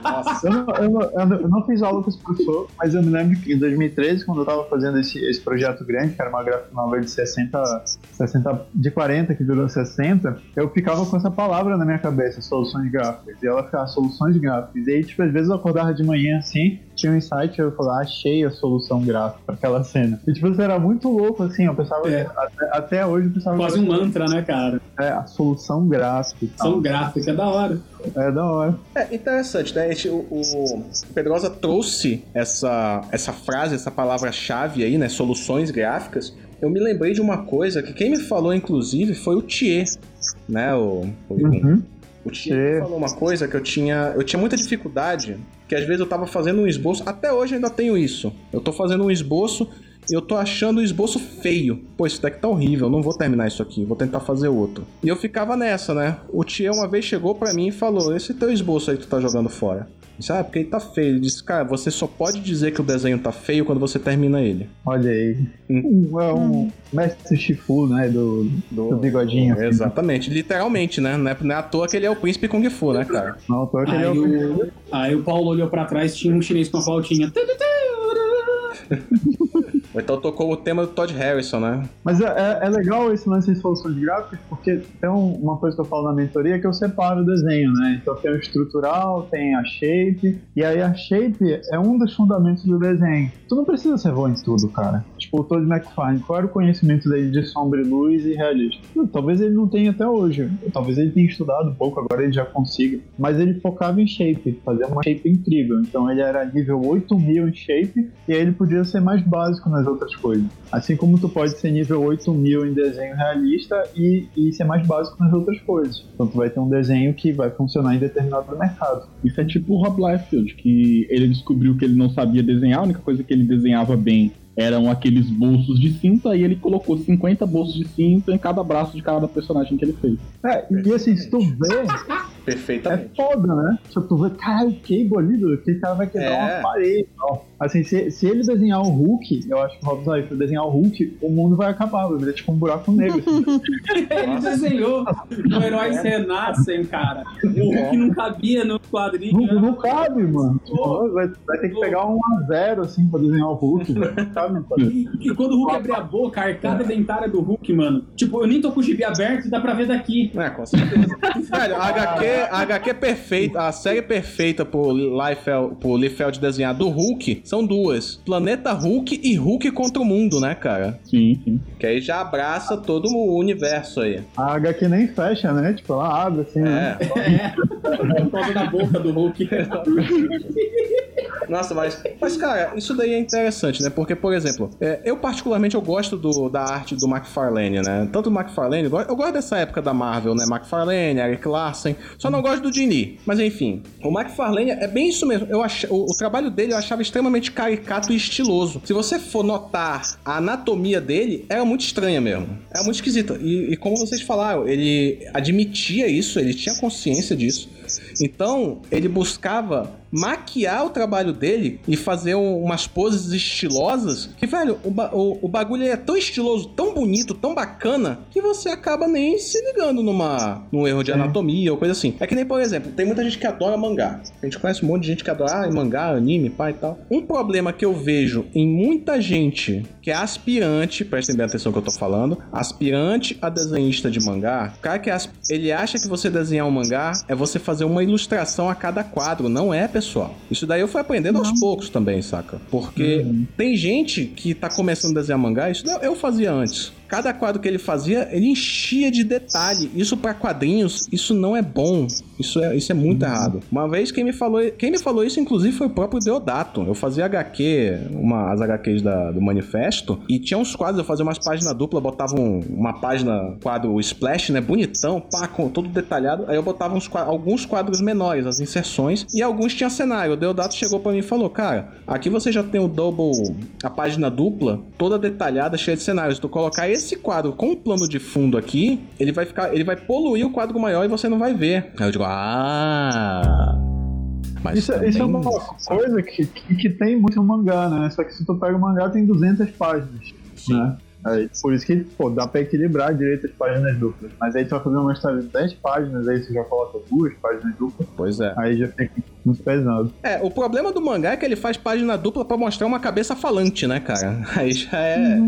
[SPEAKER 6] Nossa. eu, não, eu, não, eu, não, fiz aula com esse professor, mas eu me lembro que em 2013, quando eu estava fazendo esse, esse projeto grande, que era uma gráfica de 60, 60, de 40, que durou 60, eu ficava com essa palavra na minha cabeça, soluções gráficas. E ela ficava soluções gráficas. E aí, tipo, às vezes eu acordava de manhã assim, tinha um insight, eu falava, achei a solução gráfica para aquela cena. E tipo, isso era muito louco, assim, eu pensava, é. até, até, hoje eu pensava...
[SPEAKER 3] Quase um mantra, né, cara?
[SPEAKER 6] É, a solução gráfica.
[SPEAKER 3] Solução gráfica, é da hora.
[SPEAKER 6] É da hora.
[SPEAKER 1] É interessante, né? Gente, o, o Pedrosa trouxe essa, essa frase, essa palavra-chave aí, né? Soluções gráficas. Eu me lembrei de uma coisa que quem me falou, inclusive, foi o Thier, né? O, o, uhum. o Thier falou uma coisa que eu tinha, eu tinha muita dificuldade, que às vezes eu tava fazendo um esboço, até hoje ainda tenho isso. Eu tô fazendo um esboço eu tô achando o esboço feio. Pô, esse deck tá horrível, não vou terminar isso aqui, vou tentar fazer outro. E eu ficava nessa, né? O Tia uma vez chegou para mim e falou: Esse teu esboço aí que tu tá jogando fora. Disse, ah, porque ele tá feio. Ele disse, cara, você só pode dizer que o desenho tá feio quando você termina ele.
[SPEAKER 6] Olha aí. Hum. É um mestre Shifu, né? Do, do, do bigodinho.
[SPEAKER 1] Assim. Exatamente, literalmente, né? Não é, não é à toa que ele é o príncipe Kung Fu, né, cara?
[SPEAKER 6] Não, à toa que aí ele é
[SPEAKER 3] o. o aí o Paulo olhou pra trás tinha um chinês com a flautinha.
[SPEAKER 1] Então tocou o tema do Todd Harrison, né?
[SPEAKER 6] Mas é, é, é legal esse lance de soluções gráficas, porque tem uma coisa que eu falo na mentoria que eu separo o desenho, né? Então tem o estrutural, tem a shape, e aí a shape é um dos fundamentos do desenho. Tu não precisa ser bom em tudo, cara. Tipo, o Todd McFarlane, qual era o conhecimento dele de sombra e luz e realismo? Talvez ele não tenha até hoje. Talvez ele tenha estudado um pouco, agora ele já consiga. Mas ele focava em shape, fazer uma shape incrível. Então ele era nível 8000 em shape, e aí ele podia ser mais básico nas outras coisas. Assim como tu pode ser nível 8000 em desenho realista e, e ser mais básico nas outras coisas. Então tu vai ter um desenho que vai funcionar em determinado mercado.
[SPEAKER 2] Isso é tipo o Rob Liefeld, que ele descobriu que ele não sabia desenhar, a única coisa que ele desenhava bem eram aqueles bolsos de cinta e ele colocou 50 bolsos de cinta em cada braço de cada personagem que ele fez.
[SPEAKER 6] É, e assim, se tu vê.
[SPEAKER 1] Perfeitamente.
[SPEAKER 6] É foda, né? Se tu vê, cara, o Cable ali, aquele cara vai quebrar é. uma parede. Ó. Assim, se, se ele desenhar o Hulk, eu acho que o Rob Liefeld desenhar o Hulk, o mundo vai acabar, vai virar tipo um buraco negro. Assim.
[SPEAKER 3] ele desenhou o Heróis Renascem, cara. O Hulk não cabia no quadrinho.
[SPEAKER 6] Não, não cabe, mano. Tipo, vai, vai, ter que pegar um a zero, assim, pra desenhar o Hulk. sabe?
[SPEAKER 3] E, e, quando o Hulk abrir a boca, a arcada dentária do Hulk, mano. Tipo, eu nem tô com o gibi aberto e dá pra ver daqui.
[SPEAKER 1] É, com certeza. Velho, HQ, a HQ é perfeita, a série perfeita pro Liefeld, pro Liefeld desenhar do Hulk são duas: Planeta Hulk e Hulk contra o Mundo, né, cara?
[SPEAKER 6] Sim, sim.
[SPEAKER 1] Que aí já abraça todo o universo aí.
[SPEAKER 6] A HQ nem fecha, né? Tipo, ela abre assim,
[SPEAKER 3] é. né? É. Toda na boca do Hulk.
[SPEAKER 1] Nossa, mas, mas cara, isso daí é interessante, né? Porque, por exemplo, é, eu particularmente eu gosto do, da arte do McFarlane, né? Tanto do McFarlane, eu gosto, eu gosto dessa época da Marvel, né? McFarlane, Eric Larsen, só não gosto do Dini. Mas enfim, o McFarlane é bem isso mesmo. Eu ach, o, o trabalho dele eu achava extremamente caricato e estiloso. Se você for notar a anatomia dele, era muito estranha mesmo. Era muito esquisita. E, e como vocês falaram, ele admitia isso, ele tinha consciência disso. Então, ele buscava maquiar o trabalho dele e fazer um- umas poses estilosas que, velho, o, ba- o- o bagulho é tão estiloso, tão bonito, tão bacana, que você acaba nem se ligando numa, num erro de anatomia ou coisa assim. É que nem, por exemplo, tem muita gente que adora mangá. A gente conhece um monte de gente que adora ah, mangá, anime, pai e tal. Um problema que eu vejo em muita gente que é aspirante, prestem bem atenção no que eu tô falando, aspirante a desenhista de mangá, o cara que é ele acha que você desenhar um mangá é você fazer uma ilustração a cada quadro. Não é, pessoal. Isso daí eu fui aprendendo aos poucos também, saca? Porque tem gente que tá começando a desenhar mangá, isso eu fazia antes. Cada quadro que ele fazia, ele enchia de detalhe. Isso pra quadrinhos, isso não é bom. Isso é, isso é muito errado. Uma vez quem me falou, quem me falou isso inclusive foi o próprio Deodato. Eu fazia HQ, uma, as HQs da- do manifesto, e tinha uns quadros, eu fazia umas páginas duplas, botava um- uma página, quadro splash, né, bonitão, pá, com todo detalhado. Aí eu botava uns, alguns quadros menores, as inserções, e alguns tinha cenário. O Deodato chegou pra mim e falou: "Cara, aqui você já tem o double, a página dupla, toda detalhada, cheia de cenários. Tu colocar esse quadro com um plano de fundo aqui, ele vai ficar, ele vai poluir o quadro maior e você não vai ver". Aí eu digo: "Ah, mas
[SPEAKER 6] Isso, é- isso é
[SPEAKER 1] também-
[SPEAKER 6] uma coisa que, que, que tem muito no mangá, né? Só que se tu pega o mangá, tem 200 páginas. Né? Aí, por isso que, pô, dá pra equilibrar direito as páginas duplas. Mas aí tu vai fazer uma história de 10 páginas, aí você já coloca duas páginas duplas,
[SPEAKER 1] Pois é.
[SPEAKER 6] aí já fica muito pesado.
[SPEAKER 1] É, o problema do mangá é que ele faz página dupla pra mostrar uma cabeça falante, né, cara? Aí já é.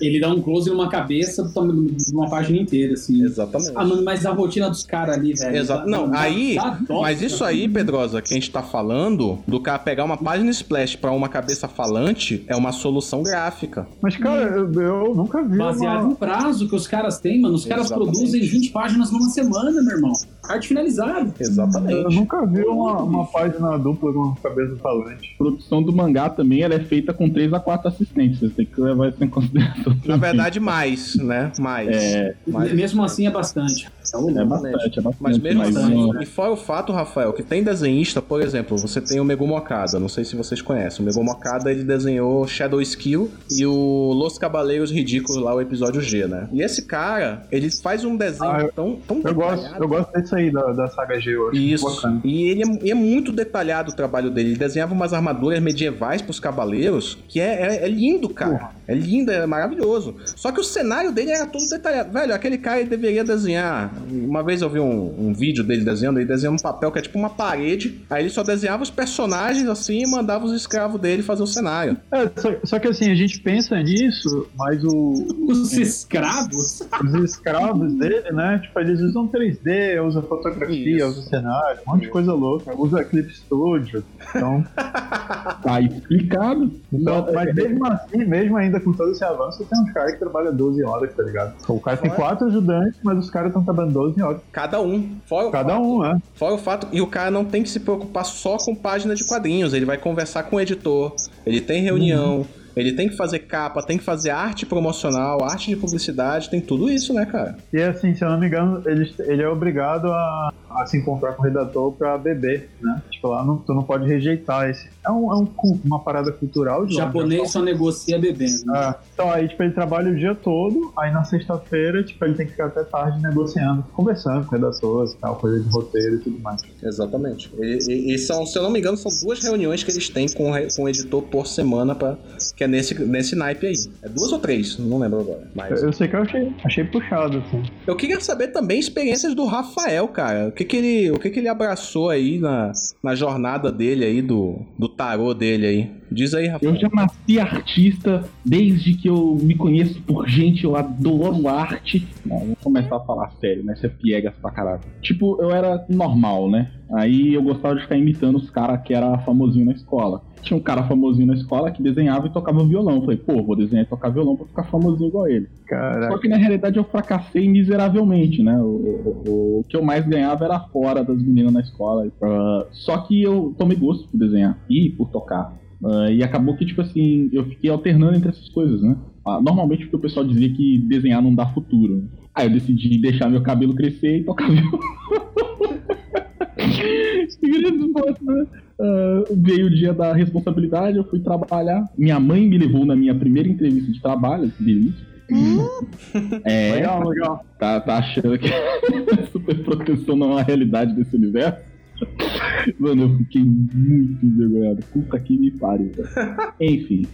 [SPEAKER 3] Ele dá um close numa cabeça de uma página inteira, assim.
[SPEAKER 1] Exatamente.
[SPEAKER 3] Ah, mano, mas a rotina dos caras ali, velho.
[SPEAKER 1] Exato. Não,
[SPEAKER 3] dá-
[SPEAKER 1] aí.
[SPEAKER 3] dá dó,
[SPEAKER 1] Mas isso
[SPEAKER 3] cara.
[SPEAKER 1] aí, Pedrosa, que a gente tá falando, do cara pegar uma página splash pra uma cabeça falante, é uma solução gráfica.
[SPEAKER 6] Mas, cara, eu, eu nunca vi
[SPEAKER 3] Baseado
[SPEAKER 6] uma...
[SPEAKER 3] no prazo que os caras têm, mano. Os caras
[SPEAKER 1] Exatamente.
[SPEAKER 3] produzem 20 páginas numa semana, meu irmão. Arte finalizada.
[SPEAKER 6] Eu
[SPEAKER 1] Exatamente.
[SPEAKER 6] nunca vi uma, uma página dupla com cabeça falante.
[SPEAKER 2] A produção do mangá também ela é feita com 3 a 4 assistentes. Você tem que levar isso em consideração.
[SPEAKER 1] Na verdade, mais, né? Mais.
[SPEAKER 2] É,
[SPEAKER 1] Mas-
[SPEAKER 3] Mesmo assim é bastante.
[SPEAKER 2] é bastante, é bastante.
[SPEAKER 1] Mas mesmo assim, e fora o fato, Rafael, que tem desenhista, por exemplo, você tem o Megumi Okada, não sei se vocês conhecem. O Megumi Okada, ele desenhou Shadow Skill e o Los Cabaleiros Ridículos lá, o episódio G, né? E esse cara, ele faz um desenho
[SPEAKER 6] Ah,
[SPEAKER 1] tão, tão
[SPEAKER 6] Eu gosto, eu gosto desse aí da, da saga G, eu acho
[SPEAKER 1] Isso.
[SPEAKER 6] bacana.
[SPEAKER 1] E ele é, é muito detalhado o trabalho dele. Ele desenhava umas armaduras medievais pros cavaleiros, que é, é- é lindo, cara. É lindo, é maravilhoso. Só que o cenário dele era todo detalhado. Velho, aquele cara deveria desenhar. Uma vez eu vi um, um vídeo dele desenhando, ele desenhava um papel que é tipo uma parede. Aí ele só desenhava os personagens assim e mandava os escravos dele fazer o cenário.
[SPEAKER 6] É, só, só que assim, a gente pensa nisso, mas o,
[SPEAKER 3] Os escravos.
[SPEAKER 6] os escravos dele, né? Tipo, eles usam 3D, usam fotografia,
[SPEAKER 1] Isso.
[SPEAKER 6] usam cenário, um monte de coisa louca. Usa Clip Studio. Então,
[SPEAKER 2] tá explicado.
[SPEAKER 6] então mas mesmo assim, mesmo ainda com todo esse avanço, tem uns caras que trabalham 12 horas, tá ligado? O cara tem
[SPEAKER 1] Fora-
[SPEAKER 6] quatro ajudantes, mas os caras estão trabalhando 12 horas.
[SPEAKER 1] Cada um. Fora o
[SPEAKER 6] Cada
[SPEAKER 1] fato-
[SPEAKER 6] um, né?
[SPEAKER 1] Fora o fato, e o cara não tem que se preocupar só com página de quadrinhos, ele vai conversar com o editor, ele tem reunião, ele tem que fazer capa, tem que fazer arte promocional, arte de publicidade, tem tudo isso, né, cara?
[SPEAKER 6] E assim, se eu não me engano, ele, ele é obrigado a, a se encontrar com o redator pra beber, né? Tipo, lá não, tu não pode rejeitar esse. É, um, é um uma parada cultural
[SPEAKER 3] O
[SPEAKER 6] de lá, né?
[SPEAKER 3] japonês só negocia bebendo.
[SPEAKER 6] Ah, então aí, tipo, ele trabalha o dia todo, aí na sexta-feira, tipo, ele tem que ficar até tarde negociando, conversando com redatores e tal, coisa de roteiro e tudo mais.
[SPEAKER 1] Exatamente. E, e- e são, se eu não me engano, são duas reuniões que eles têm com, com o editor por semana, pra, que é nesse, nesse naipe aí. É duas ou três, não lembro agora. Mas...
[SPEAKER 6] Eu, eu sei que eu achei, achei puxado, assim.
[SPEAKER 1] Eu queria saber também experiências do Rafael, cara. O que que ele, o que que ele abraçou aí na, na jornada dele aí, do, do tarô dele aí? Diz aí, Rafael.
[SPEAKER 2] Eu já nasci artista desde que eu me conheço por gente, eu adoro arte. Não, vou começar a falar sério, né? Você é piegas pra caralho. Tipo, eu era normal, né? Aí eu gostava de ficar imitando os caras que era famosinho na escola. Tinha um cara famosinho na escola que desenhava e tocava violão. Eu falei, pô, vou desenhar e tocar violão pra ficar famosinho igual ele.
[SPEAKER 6] Caraca.
[SPEAKER 2] Só que na realidade eu fracassei miseravelmente, né? O, o- o- o que eu mais ganhava era fora das meninas na escola. Ah, só que eu tomei gosto por desenhar e por tocar. Ah, e acabou que, tipo assim, eu fiquei alternando entre essas coisas, né? Ah, normalmente porque o pessoal dizia que desenhar não dá futuro. Aí eu decidi deixar meu cabelo crescer e tocar violão. Né? Ah, veio o dia da responsabilidade, eu fui trabalhar. Minha mãe me levou na minha primeira entrevista de trabalho, delícia. É,
[SPEAKER 6] Legal, legal.
[SPEAKER 2] tá, tá achando que super proteção não é a realidade desse universo? Mano, eu fiquei muito envergonhado. Puta que me pariu. Enfim,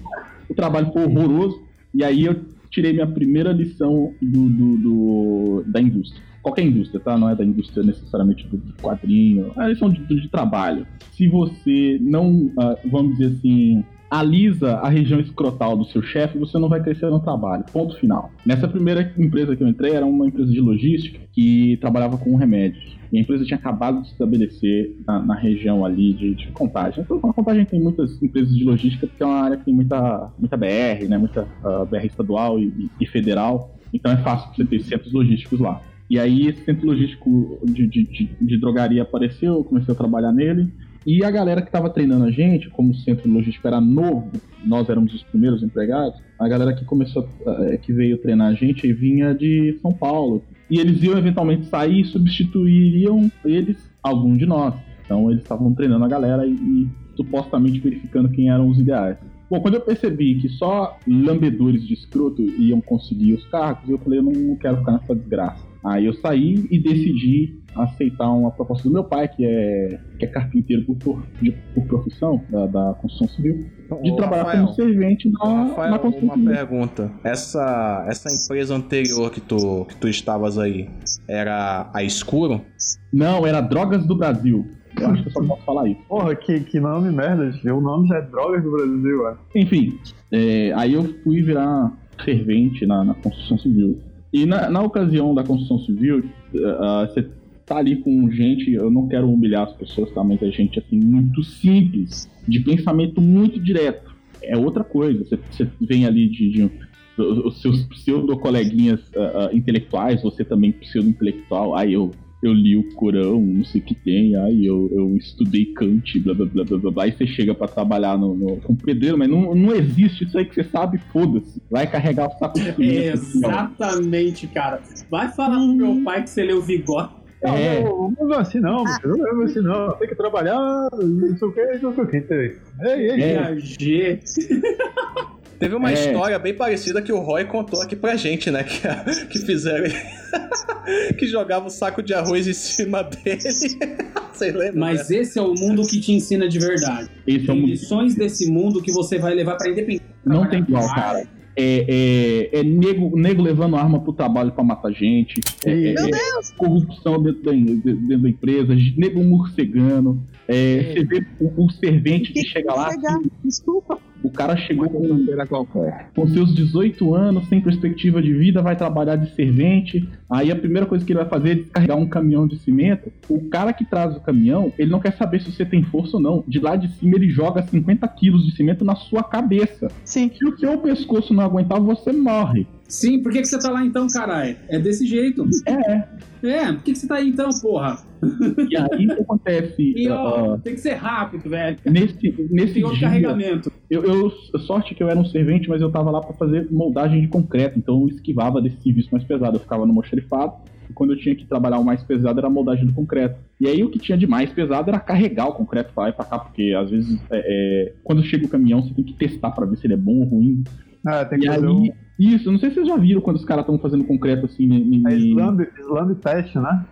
[SPEAKER 2] o trabalho foi horroroso. E aí eu tirei minha primeira lição do, do- do- da indústria. Qualquer indústria, tá? Não é da indústria necessariamente do quadrinho. É a lição de, de trabalho. Se você não, ah, vamos dizer assim, alisa a região escrotal do seu chefe, você não vai crescer no trabalho. Ponto final. Nessa primeira empresa que eu entrei, era uma empresa de logística que trabalhava com remédios. E a empresa tinha acabado de se estabelecer na, na região ali de, de contagem. Então, a contagem tem muitas empresas de logística, porque é uma área que tem muita, muita BR, né? Muita ah, BR estadual e, e- e federal. Então é fácil você ter centros logísticos lá. E aí esse centro logístico de, de, de, de drogaria apareceu, eu comecei a trabalhar nele. E a galera que estava treinando a gente, como o centro logístico era novo, nós éramos os primeiros empregados, a galera que começou, eh, que veio treinar a gente vinha de São Paulo. E eles iam eventualmente sair e substituiriam eles, algum de nós. Então eles estavam treinando a galera e, e supostamente verificando quem eram os ideais. Bom, quando eu percebi que só lambedores de escroto iam conseguir os cargos, eu falei, eu não quero ficar nessa desgraça. Aí eu saí e decidi aceitar uma proposta do meu pai, que é, que é carpinteiro por, por, de- por profissão, da, da construção civil, de
[SPEAKER 1] Ô,
[SPEAKER 2] trabalhar
[SPEAKER 1] Rafael,
[SPEAKER 2] como servente na,
[SPEAKER 1] Rafael,
[SPEAKER 2] na construção
[SPEAKER 1] uma
[SPEAKER 2] civil.
[SPEAKER 1] pergunta. Essa, essa empresa anterior que tu, que tu estavas aí era a Escuro?
[SPEAKER 2] Não, era Drogas do Brasil. Eu acho que eu só posso falar isso.
[SPEAKER 6] Porra, que, que nome merda. O nome já é Drogas do Brasil, ué.
[SPEAKER 2] Enfim, é, aí eu fui virar servente na, na construção civil. E na, na ocasião da construção civil, ah, você tá ali com gente, eu não quero humilhar as pessoas, tá? Mas é gente assim, muito simples, de pensamento muito direto. É outra coisa. Você, você vem ali de, de os seus pseudo-coleguinhas ah, ah, intelectuais, você também pseudo-intelectual, aí eu. Eu li o Corão, não sei o que tem, aí eu, eu estudei Kant, blá blá blá blá blá, blá aí você chega pra trabalhar no, no, com pedreiro, mas não, não existe isso aí que você sabe, foda-se. Vai carregar o saco de cimento.
[SPEAKER 3] Exatamente, cara. Vai falar pro meu pai que você leu Vigor.
[SPEAKER 2] É.
[SPEAKER 6] Não, não, não é assim não, não é assim não. Tem que trabalhar, não sei o que, não sei o que. Ei, ei,
[SPEAKER 2] É.
[SPEAKER 3] Viajê.
[SPEAKER 1] Teve uma
[SPEAKER 2] É.
[SPEAKER 1] história bem parecida que o Roy contou aqui pra gente, né? Que, que fizeram. que jogava o saco de arroz em cima dele. Vocês lembram?
[SPEAKER 3] Mas esse é o mundo que te ensina de verdade.
[SPEAKER 2] Esse é
[SPEAKER 3] Tem lições desse mundo que você vai levar pra independência.
[SPEAKER 2] Não tem igual, cara. É, é, é nego, nego levando arma pro trabalho pra matar gente. É, é-
[SPEAKER 6] Meu
[SPEAKER 2] é corrupção dentro da, dentro da empresa, nego morcegando. É, Você vê o, o servente que chega lá,
[SPEAKER 4] Chegar. Desculpa.
[SPEAKER 2] o cara chegou com, com seus 18 anos, sem perspectiva de vida, vai trabalhar de servente. Aí a primeira coisa que ele vai fazer é descarregar um caminhão de cimento. O cara que traz o caminhão, ele não quer saber se você tem força ou não. De lá de cima, ele joga 50 quilos de cimento na sua cabeça.
[SPEAKER 4] Sim.
[SPEAKER 2] Se o seu pescoço não aguentar, você morre.
[SPEAKER 3] Sim, por que, que você tá lá então, caralho? É desse jeito.
[SPEAKER 2] É.
[SPEAKER 3] É, por que, que você tá aí então, porra?
[SPEAKER 2] E aí o que acontece?
[SPEAKER 3] E ó,
[SPEAKER 2] ah,
[SPEAKER 3] tem que ser rápido, velho.
[SPEAKER 2] nesse nesse
[SPEAKER 3] Tem
[SPEAKER 2] dia,
[SPEAKER 3] carregamento.
[SPEAKER 2] eu, eu sorte que eu era um servente, mas eu tava lá pra fazer moldagem de concreto, então eu esquivava desse serviço mais pesado. Eu ficava no mocherifado, e quando eu tinha que trabalhar o mais pesado era a moldagem do concreto. E aí o que tinha de mais pesado era carregar o concreto pra lá e pra cá, porque às vezes é, é, quando chega o caminhão você tem que testar pra ver se ele é bom ou ruim.
[SPEAKER 6] Ah, tem que
[SPEAKER 2] E
[SPEAKER 6] fazer
[SPEAKER 2] aí,
[SPEAKER 6] um
[SPEAKER 2] isso, não sei se vocês já viram quando os caras estão fazendo concreto assim. Em,
[SPEAKER 6] é slam, slam test, né?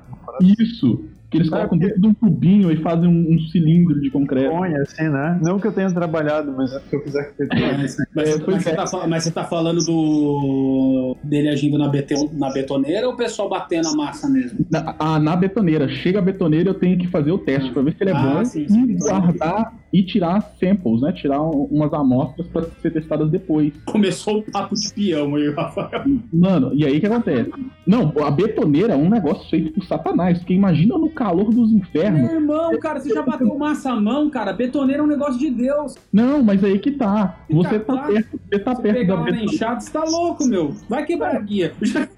[SPEAKER 2] Isso. Que eles colocam dentro de um tubinho e fazem um, um cilindro de concreto.
[SPEAKER 6] Põe, assim, né? Não que eu tenha trabalhado, mas é porque eu fiz arquitetura.
[SPEAKER 3] Mas, mas,
[SPEAKER 2] É,
[SPEAKER 3] você-
[SPEAKER 2] pois
[SPEAKER 3] mas você
[SPEAKER 2] é.
[SPEAKER 3] tá, mas você tá falando do dele agindo na, beton, na betoneira ou o pessoal batendo a massa mesmo?
[SPEAKER 2] Na, ah, na betoneira. Chega a betoneira, eu tenho que fazer o teste pra ver se ele é
[SPEAKER 3] Ah,
[SPEAKER 2] bom
[SPEAKER 3] sim, sim.
[SPEAKER 2] e guardar e tirar samples, né? Tirar um- umas amostras pra ser testadas depois.
[SPEAKER 3] Começou o papo de peão aí, Rafael.
[SPEAKER 2] Mano, e aí o que acontece? Não, a betoneira é um negócio feito por satanás, porque imagina no calor dos infernos.
[SPEAKER 3] Meu irmão, cara, você já bateu massa à mão, cara? Betoneira é um negócio de Deus.
[SPEAKER 2] Não, mas aí que tá. Você tá
[SPEAKER 3] Tá,
[SPEAKER 2] perto, você tá
[SPEAKER 3] Você
[SPEAKER 2] perto
[SPEAKER 3] pegar
[SPEAKER 2] da
[SPEAKER 3] na
[SPEAKER 2] betoneira.
[SPEAKER 3] enxada, você tá louco, meu. Vai quebrar a guia.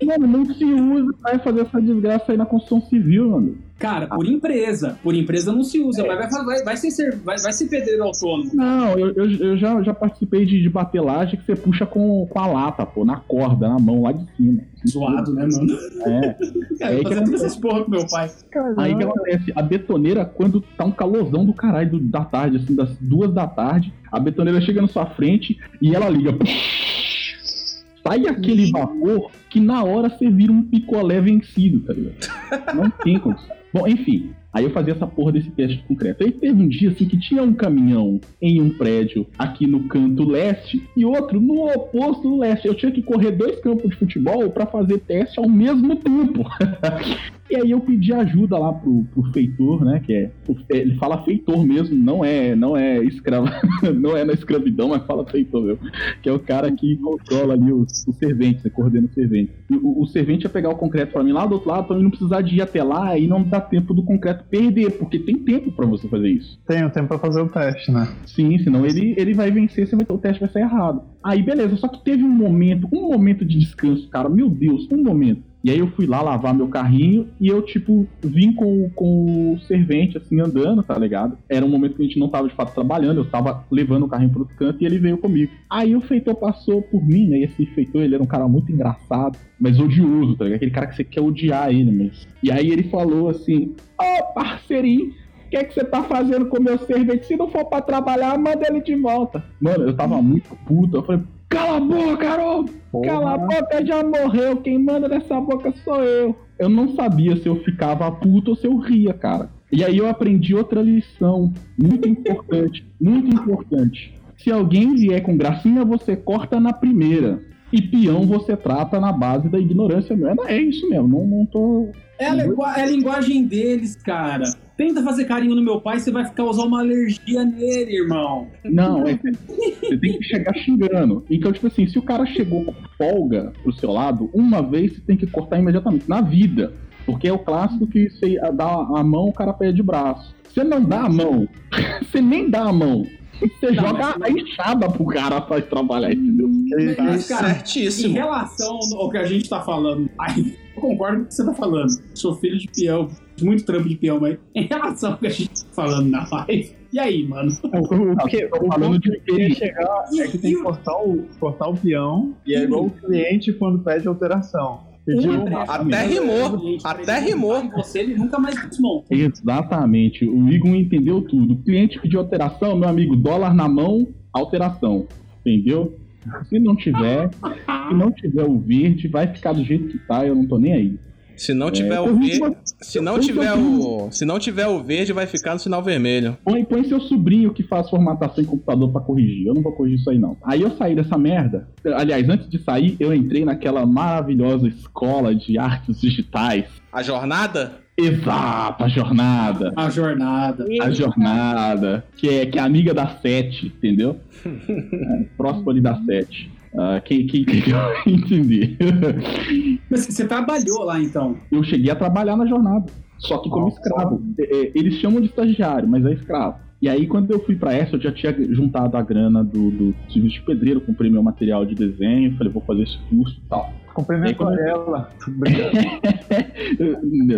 [SPEAKER 2] Mano, não se usa, vai fazer essa desgraça aí na construção civil, mano.
[SPEAKER 3] Cara, por empresa. Por empresa não se usa, mas vai, vai, vai, ser, vai, vai ser pedreiro autônomo.
[SPEAKER 2] Não, eu, eu, eu já, já participei de, de batelagem que você puxa com, com a lata, pô, na corda, na mão, lá de cima.
[SPEAKER 3] Zoado, né, mano?
[SPEAKER 2] É.
[SPEAKER 3] Cara,
[SPEAKER 2] aí
[SPEAKER 3] eu
[SPEAKER 2] que
[SPEAKER 3] fazendo
[SPEAKER 2] acontece.
[SPEAKER 3] essas porra com meu pai.
[SPEAKER 2] Aí o que acontece? A betoneira, quando tá um calorzão do caralho do- da tarde, assim, das duas da tarde, a betoneira chega na sua frente e ela liga. Sai aquele vapor que na hora você vira um picolé vencido, tá ligado? Não tem condição. Bom, enfim. Aí eu fazia essa porra desse teste de concreto. Aí teve um dia assim que tinha um caminhão em um prédio aqui no canto leste e outro no oposto leste. Eu tinha que correr dois campos de futebol pra fazer teste ao mesmo tempo. E aí eu pedi ajuda lá pro, pro feitor, né? Que é. Ele fala feitor mesmo, não é, não é escravo, não é na escravidão, mas fala feitor mesmo. Que é o cara que controla ali os, os serventes, né, coordena os serventes. O, o servente ia pegar o concreto pra mim lá do outro lado, pra mim não precisar de ir até lá e não dar tempo do concreto perder, porque tem tempo pra você fazer isso.
[SPEAKER 6] Tenho tempo pra fazer o teste, né?
[SPEAKER 2] Sim, senão ele, ele vai vencer, você vai, o teste vai sair errado. Aí beleza, só que teve um momento, um momento de descanso, cara, meu Deus, um momento. E aí eu fui lá lavar meu carrinho e eu, tipo, vim com, com o servente, assim, andando, tá ligado? Era um momento que a gente não tava, de fato, trabalhando, eu tava levando o carrinho pro outro canto e ele veio comigo. Aí o feitor passou por mim, né? E esse feitor, ele era um cara muito engraçado, mas odioso, tá ligado? Aquele cara que você quer odiar ele mesmo. E aí ele falou assim, ô, parceirinho, o que é que você tá fazendo com o meu servente? Se não for pra trabalhar, manda ele de volta. Mano, eu tava muito puto. Eu falei, cala a boca, Haroldo! Cala a boca, já morreu. Quem manda nessa boca sou eu. Eu não sabia se eu ficava puto ou se eu ria, cara. E aí eu aprendi outra lição muito importante, muito importante. Se alguém vier com gracinha, você corta na primeira. E peão você trata na base da ignorância mesmo. É isso mesmo, não, não tô.
[SPEAKER 3] É a, é a linguagem deles, cara. Tenta fazer carinho no meu pai, você vai ficar usar uma alergia nele, irmão.
[SPEAKER 2] Não, é, você tem que chegar xingando. Então, tipo assim, se o cara chegou com folga pro seu lado, uma vez você tem que cortar imediatamente. Na vida. Porque é o clássico que você dá a mão, o cara perde o braço. Você não dá a mão, você nem dá a mão. Você
[SPEAKER 3] Não,
[SPEAKER 2] joga
[SPEAKER 3] mas-
[SPEAKER 2] a enxada pro cara pra trabalhar, entendeu?
[SPEAKER 3] Mas, cara, Em
[SPEAKER 1] Certíssimo.
[SPEAKER 3] relação ao que a gente tá falando, eu concordo com o que você tá falando. Sou filho de peão, muito trampo de peão, mas em relação ao que a gente tá falando na live, e aí, mano?
[SPEAKER 6] O, o, que, o
[SPEAKER 2] falando de
[SPEAKER 6] que eu chegar é que tem que cortar o, cortar o peão e é igual o cliente quando pede alteração.
[SPEAKER 3] Uma
[SPEAKER 6] uma.
[SPEAKER 1] Até rimou, até rimou.
[SPEAKER 3] Você, ele nunca mais desmonta.
[SPEAKER 2] Exatamente. O Igor entendeu tudo. O cliente pediu alteração, meu amigo, dólar na mão, alteração. Entendeu? Se não tiver, se não tiver o verde, vai ficar do jeito que tá, eu não tô nem aí.
[SPEAKER 1] Se não tiver
[SPEAKER 2] É,
[SPEAKER 1] o verde,
[SPEAKER 2] uma-
[SPEAKER 1] se não tiver o, se não tiver o verde, vai ficar no sinal vermelho.
[SPEAKER 2] Põe, põe seu sobrinho que faz formatação em computador pra corrigir. Eu não vou corrigir isso aí, não. Aí eu saí dessa merda. Aliás, antes de sair, eu entrei naquela maravilhosa escola de artes digitais.
[SPEAKER 1] A jornada?
[SPEAKER 2] Exato, a jornada.
[SPEAKER 3] A jornada.
[SPEAKER 2] A jornada. Que é, que é amiga da sete, entendeu? É, próximo ali da sete. Ah, quem, quem, quem entender.
[SPEAKER 3] Mas você trabalhou lá então?
[SPEAKER 2] eu cheguei a trabalhar na jornada, só que como
[SPEAKER 6] Nossa.
[SPEAKER 2] escravo. É, é, Eles chamam de estagiário, mas é escravo. E aí, quando eu fui pra essa, eu já tinha juntado a grana do, do serviço de pedreiro, comprei meu material de desenho, falei, vou fazer esse curso e tal.
[SPEAKER 6] Comprei minha aquarela.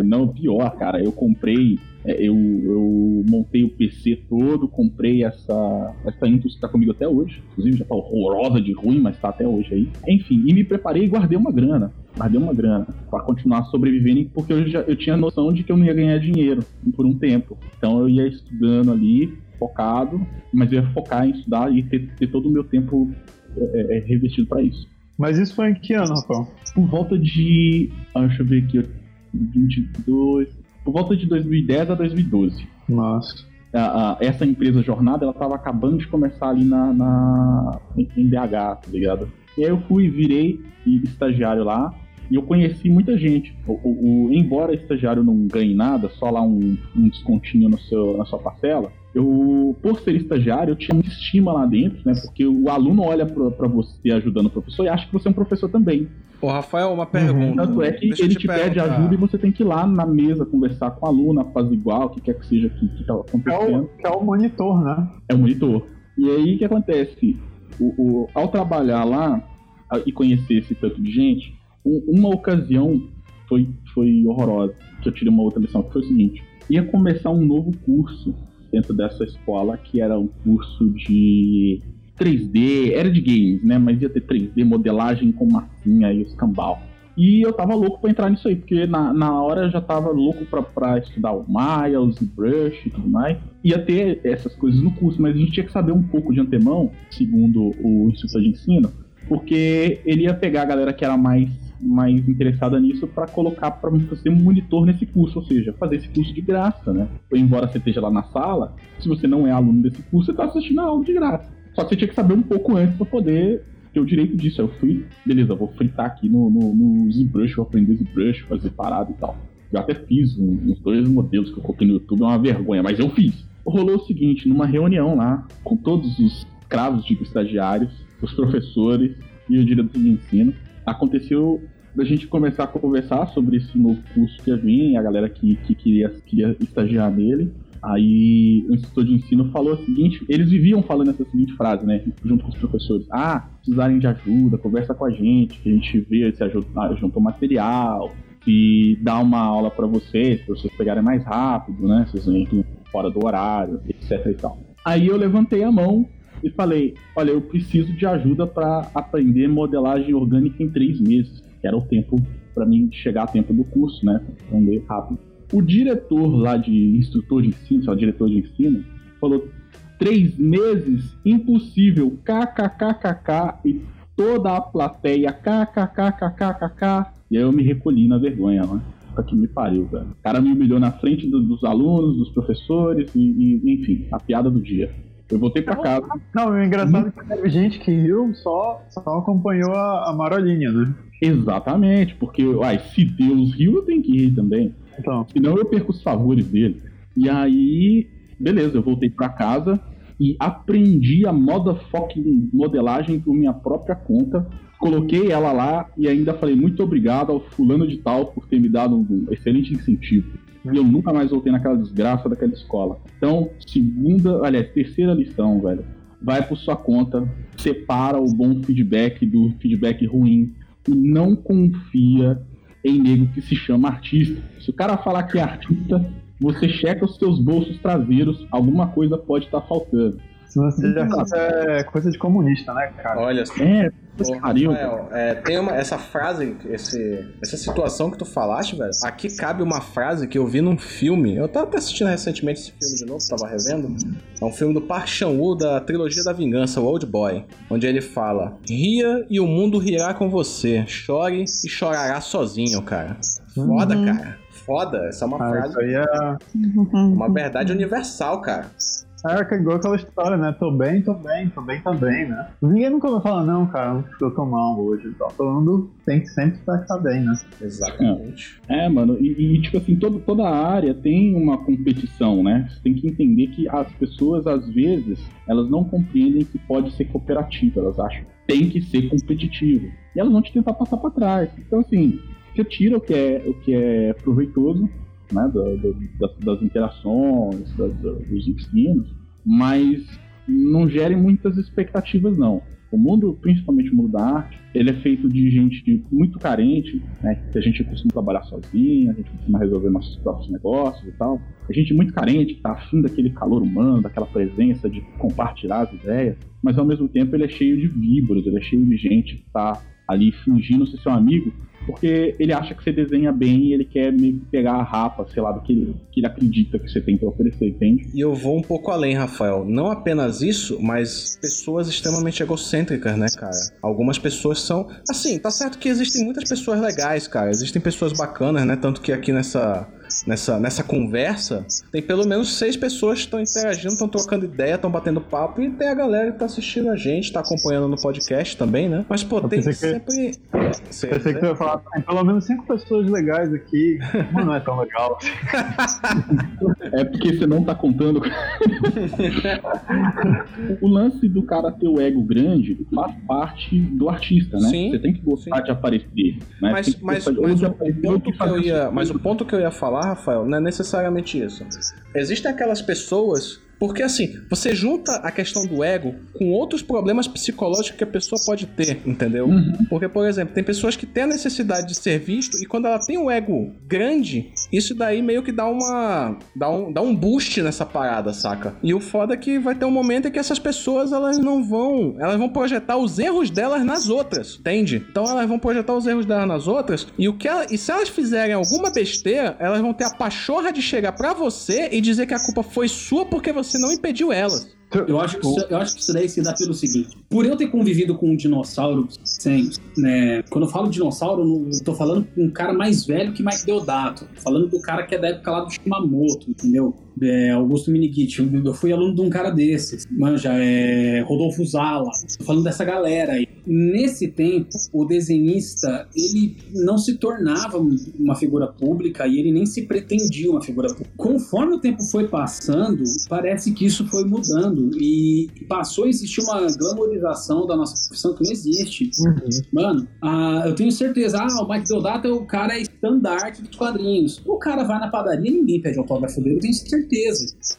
[SPEAKER 2] Não, pior, cara, eu comprei, eu, eu montei o PC todo, comprei essa, essa Intus que tá comigo até hoje, inclusive já tá horrorosa de ruim, mas tá até hoje aí. Enfim, e me preparei e guardei uma grana, guardei uma grana pra continuar sobrevivendo, porque eu, já, eu tinha noção de que eu não ia ganhar dinheiro por um tempo. Então eu ia estudando ali, focado, mas eu ia focar em estudar e ter, ter todo o meu tempo é, é, revestido pra isso
[SPEAKER 6] Mas isso foi em que ano, Rafael?
[SPEAKER 2] por volta de. ah, deixa eu ver aqui. 22. Por volta de 2010 a 2012.
[SPEAKER 6] Nossa.
[SPEAKER 2] A- a- essa empresa Jornada, ela tava acabando de começar ali na, na- em BH, tá ligado? E aí eu fui, virei estagiário lá, e eu conheci muita gente. O, o- o- embora estagiário não ganhe nada, só lá um, um descontinho no seu, na sua parcela, eu, por ser estagiário, eu tinha muita estima lá dentro, né? Porque o aluno olha pra, pra você ajudando o professor e acha que você é um professor também.
[SPEAKER 1] Ô, Rafael, uma pergunta.
[SPEAKER 2] Tanto é que
[SPEAKER 1] Deixa
[SPEAKER 2] ele
[SPEAKER 1] te
[SPEAKER 2] te, pede
[SPEAKER 1] perguntar.
[SPEAKER 2] ajuda e você tem que ir lá na mesa conversar com o aluno, fazer igual, o que quer que seja que, que tá
[SPEAKER 6] É o,
[SPEAKER 2] acontecendo.
[SPEAKER 6] que é o monitor, né?
[SPEAKER 2] É o monitor. E aí o que acontece? O, o- ao trabalhar lá a- e conhecer esse tanto de gente, um- uma ocasião foi, foi horrorosa, que eu tirei uma outra lição, que foi o seguinte, ia começar um novo curso dentro dessa escola, que era um curso de 3D, era de games, né? Mas ia ter 3D, modelagem com massinha e os cambal. E eu tava louco pra entrar nisso aí, porque na, na hora eu já tava louco pra, pra estudar o Maya, o ZBrush e tudo mais. Ia ter essas coisas no curso, mas a gente tinha que saber um pouco de antemão, segundo o instrutor de ensino, porque ele ia pegar a galera que era mais, mais interessada nisso pra colocar ser um monitor nesse curso, ou seja, fazer esse curso de graça, né? Embora você esteja lá na sala, se você não é aluno desse curso, você tá assistindo a aula de graça. Só que você tinha que saber um pouco antes pra poder ter o direito disso. Eu fui, beleza, vou fritar aqui no, no, no ZBrush, vou aprender ZBrush, fazer parada e tal. Eu até fiz uns dois modelos que eu coloquei no YouTube, é uma vergonha, mas eu fiz. Rolou o seguinte, numa reunião lá, com todos os cravos de estagiários, os professores e o diretor de ensino, aconteceu da gente começar a conversar sobre esse novo curso que ia vir, a galera que, que queria, queria estagiar nele. Aí o instrutor de ensino falou o seguinte, eles viviam falando essa seguinte frase, né, junto com os professores. Ah, precisarem de ajuda, conversa com a gente, que a gente vê se juntou material, se dá uma aula pra vocês, pra vocês pegarem mais rápido, né, vocês entram fora do horário, etc e tal. Aí eu levantei a mão e falei, olha, eu preciso de ajuda pra aprender modelagem orgânica em três meses, que era o tempo pra mim chegar a tempo do curso, né, aprender rápido. O diretor lá de instrutor de ensino, lá, diretor de ensino, falou: três meses, impossível, kkkk, e toda a plateia, kkkkkk. E aí eu me recolhi na vergonha, né? Que me pariu, velho. O cara me humilhou na frente do- dos alunos, dos professores, e, e, enfim, a piada do dia. Eu voltei pra casa.
[SPEAKER 6] Não, o engraçado é que teve gente que riu, só, só acompanhou a, a marolinha, né?
[SPEAKER 2] Exatamente, porque, uai, se Deus riu, eu tenho que rir também.
[SPEAKER 6] Então,
[SPEAKER 2] Senão eu perco os favores dele. E aí, beleza, eu voltei pra casa e aprendi a motherfucking modelagem por minha própria conta. Coloquei ela lá e ainda falei muito obrigado ao fulano de tal por ter me dado um excelente incentivo. E eu nunca mais voltei naquela desgraça daquela escola. Então, segunda, aliás, terceira lição, velho. Vai por sua conta, separa o bom feedback do feedback ruim e não confia em nego que se chama artista. Se o cara falar que é artista, você checa os seus bolsos traseiros, alguma coisa pode estar faltando.
[SPEAKER 6] Se você já é coisa de comunista, né, cara?
[SPEAKER 7] Olha só.
[SPEAKER 2] É,
[SPEAKER 7] Rafael, é, tem uma, essa frase, esse, essa situação que tu falaste, velho. Aqui cabe uma frase que eu vi num filme. Eu tava até assistindo recentemente esse filme de novo, tava revendo. É um filme do Park Chan-woo da trilogia da vingança, o Old Boy, onde ele fala: "Ria e o mundo rirá com você. Chore e chorará sozinho, cara." Foda,
[SPEAKER 4] Uhum.
[SPEAKER 7] cara. Foda. Essa é uma
[SPEAKER 6] Ah,
[SPEAKER 7] frase,
[SPEAKER 6] isso aí é,
[SPEAKER 7] uma verdade universal, cara.
[SPEAKER 6] Que é igual aquela história, né? Tô bem, tô bem, tô bem também, né? Ninguém nunca vai falar, não, cara, eu tô mal hoje e tal. Todo mundo tem que sempre estar tá bem, né?
[SPEAKER 7] Exatamente.
[SPEAKER 2] É, mano, e, e, tipo assim, todo, toda a área tem uma competição, né? Você tem que entender que as pessoas, às vezes, elas não compreendem que pode ser cooperativo, elas acham que tem que ser competitivo. E elas vão te tentar passar pra trás. Então, assim, você tira o que é, o que é proveitoso, né, das, interações, dos ensinos, mas não gere muitas expectativas, não. O mundo, principalmente o mundo da arte, ele é feito de gente muito carente, né? Que a gente costuma trabalhar sozinho, a gente costuma resolver nossos próprios negócios e tal. A gente muito carente, que tá afim daquele calor humano, daquela presença de compartilhar as ideias, mas ao mesmo tempo ele é cheio de víboras, ele é cheio de gente que tá ali fingindo ser seu amigo, porque ele acha que você desenha bem e ele quer meio que pegar a rapa, sei lá, do que ele, que ele acredita que você tem pra oferecer, entende?
[SPEAKER 7] E eu vou um pouco além, Rafael. Não apenas isso, mas pessoas extremamente egocêntricas, né, cara? Algumas pessoas são. Assim, tá certo que existem muitas pessoas legais, cara. Existem pessoas bacanas, né? Tanto que aqui nessa, nessa, nessa conversa, tem pelo menos seis pessoas que estão interagindo, estão trocando ideia, estão batendo papo, e tem a galera que tá assistindo a gente, tá acompanhando no podcast também, né? Mas, pô,
[SPEAKER 6] Eu
[SPEAKER 7] tem
[SPEAKER 6] pensei que-
[SPEAKER 7] Cê-
[SPEAKER 6] Pensei que você ia falar, tem pelo menos cinco pessoas legais aqui. Mas não é tão legal.
[SPEAKER 2] É porque você não tá contando. o lance do cara ter o ego grande faz parte do artista, né?
[SPEAKER 7] Sim,
[SPEAKER 2] Você tem que gostar
[SPEAKER 7] sim.
[SPEAKER 2] de aparecer. Né?
[SPEAKER 7] Mas, mas,
[SPEAKER 2] de-
[SPEAKER 7] mas o que eu ia, mas ponto que eu ia falar, Rafael, não é necessariamente isso. Existem aquelas pessoas. Porque assim, você junta a questão do ego com outros problemas psicológicos que a pessoa pode ter, entendeu?
[SPEAKER 2] Uhum.
[SPEAKER 7] Porque, por exemplo, tem pessoas que têm a necessidade de ser visto e quando ela tem um ego grande, isso daí meio que dá uma. dá um, dá um boost nessa parada, saca? E o foda é que vai ter um momento em que essas pessoas elas não vão. Elas vão projetar os erros delas nas outras, entende? Então elas vão projetar os erros delas nas outras e o que ela- e se elas fizerem alguma besteira, elas vão ter a pachorra de chegar pra você e dizer que a culpa foi sua porque você não impediu elas.
[SPEAKER 3] Eu acho, que isso, eu acho que isso daí se dá pelo seguinte: por eu ter convivido com um dinossauro, sem, né, quando eu falo dinossauro, eu não tô falando com um cara mais velho que Mike Deodato. Falando do cara que é da época lá do Shimamoto, entendeu? É, Augusto Miniguiti. Eu, eu fui aluno de um cara desses. Manja, é, Rodolfo Zala. Tô falando dessa galera aí. Nesse tempo, o desenhista, ele não se tornava uma figura pública e ele nem se pretendia uma figura pública. Conforme o tempo foi passando, parece que isso foi mudando e passou a existir uma glamorização da nossa profissão que não existe. Mano, ah, eu tenho certeza, ah, o Mike Deodato é o cara estandarte dos quadrinhos. O cara vai na padaria e ninguém pede autógrafo dele, eu tenho certeza.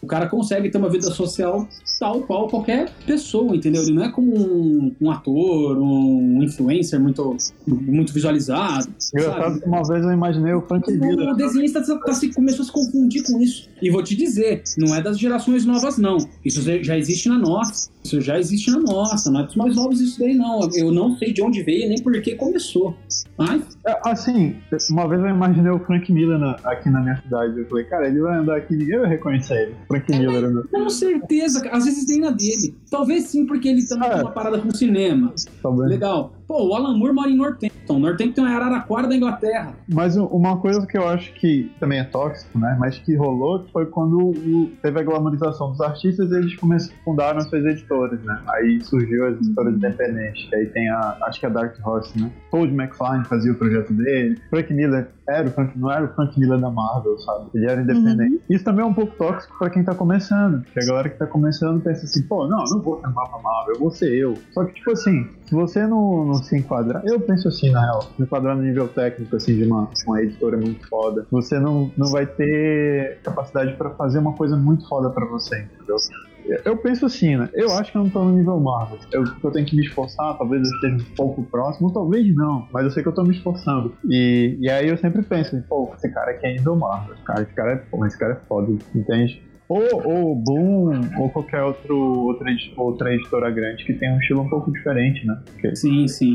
[SPEAKER 3] O cara consegue ter uma vida social tal qual qualquer pessoa, entendeu? Ele não é como um, um ator, um influencer muito, muito visualizado.
[SPEAKER 6] Engraçado
[SPEAKER 3] sabe?
[SPEAKER 6] que uma vez eu imaginei o Frank Miller.
[SPEAKER 3] O desenhista tá- tá se- começou a se confundir com isso. E vou te dizer, não é das gerações novas, não. Isso já- já existe na nossa. Isso já existe na nossa. Não é dos mais novos isso daí, não. Eu não sei de onde veio nem por que começou. Mas,
[SPEAKER 6] É, Assim, uma vez eu imaginei o Frank Miller na- aqui na minha cidade. Eu falei, cara, ele vai andar aqui, ninguém vai reconhecer ele. Frank Miller andando.
[SPEAKER 3] com certeza, às vezes nem na dele. Talvez sim, porque ele também
[SPEAKER 6] É.
[SPEAKER 3] tem uma parada com cinema.
[SPEAKER 6] talvez.
[SPEAKER 3] Legal. Pô, o Alan Moore mora em Northampton. Northampton é Araraquara da Inglaterra.
[SPEAKER 6] Mas uma coisa que eu acho que também é tóxico, né? Mas que rolou foi quando o- teve a glamorização dos artistas e eles começaram, fundaram as suas editoras, né? Aí surgiu as editoras independentes. Aí tem a, acho que a Dark Horse, né? Todd McFarlane fazia o projeto dele. Frank Miller era o Frank, não era o Frank Miller da Marvel, sabe? Ele era independente. Isso também é um pouco tóxico pra quem tá começando. Porque a galera que tá começando pensa assim, pô, não, eu não vou trampar pra Marvel, eu vou ser eu. Só que, tipo assim, se você não, não se enquadrar, eu penso assim, na real, se enquadrar no nível técnico, assim, de uma, uma editora muito foda, você não, não vai ter capacidade pra fazer uma coisa muito foda pra você, entendeu? Eu penso assim, né? Eu acho que eu não tô no nível Marvel. Eu, eu tenho que me esforçar, talvez eu esteja um pouco próximo, talvez não, mas eu sei que eu tô me esforçando. E, e aí eu sempre penso, pô, esse cara aqui é nível Marvel. Cara, esse cara é, pô, esse cara é foda, entende? Ou, ou Boom, ou qualquer outro, outra, outra editora grande que tem um estilo um pouco diferente, né? Porque-
[SPEAKER 3] Sim, sim.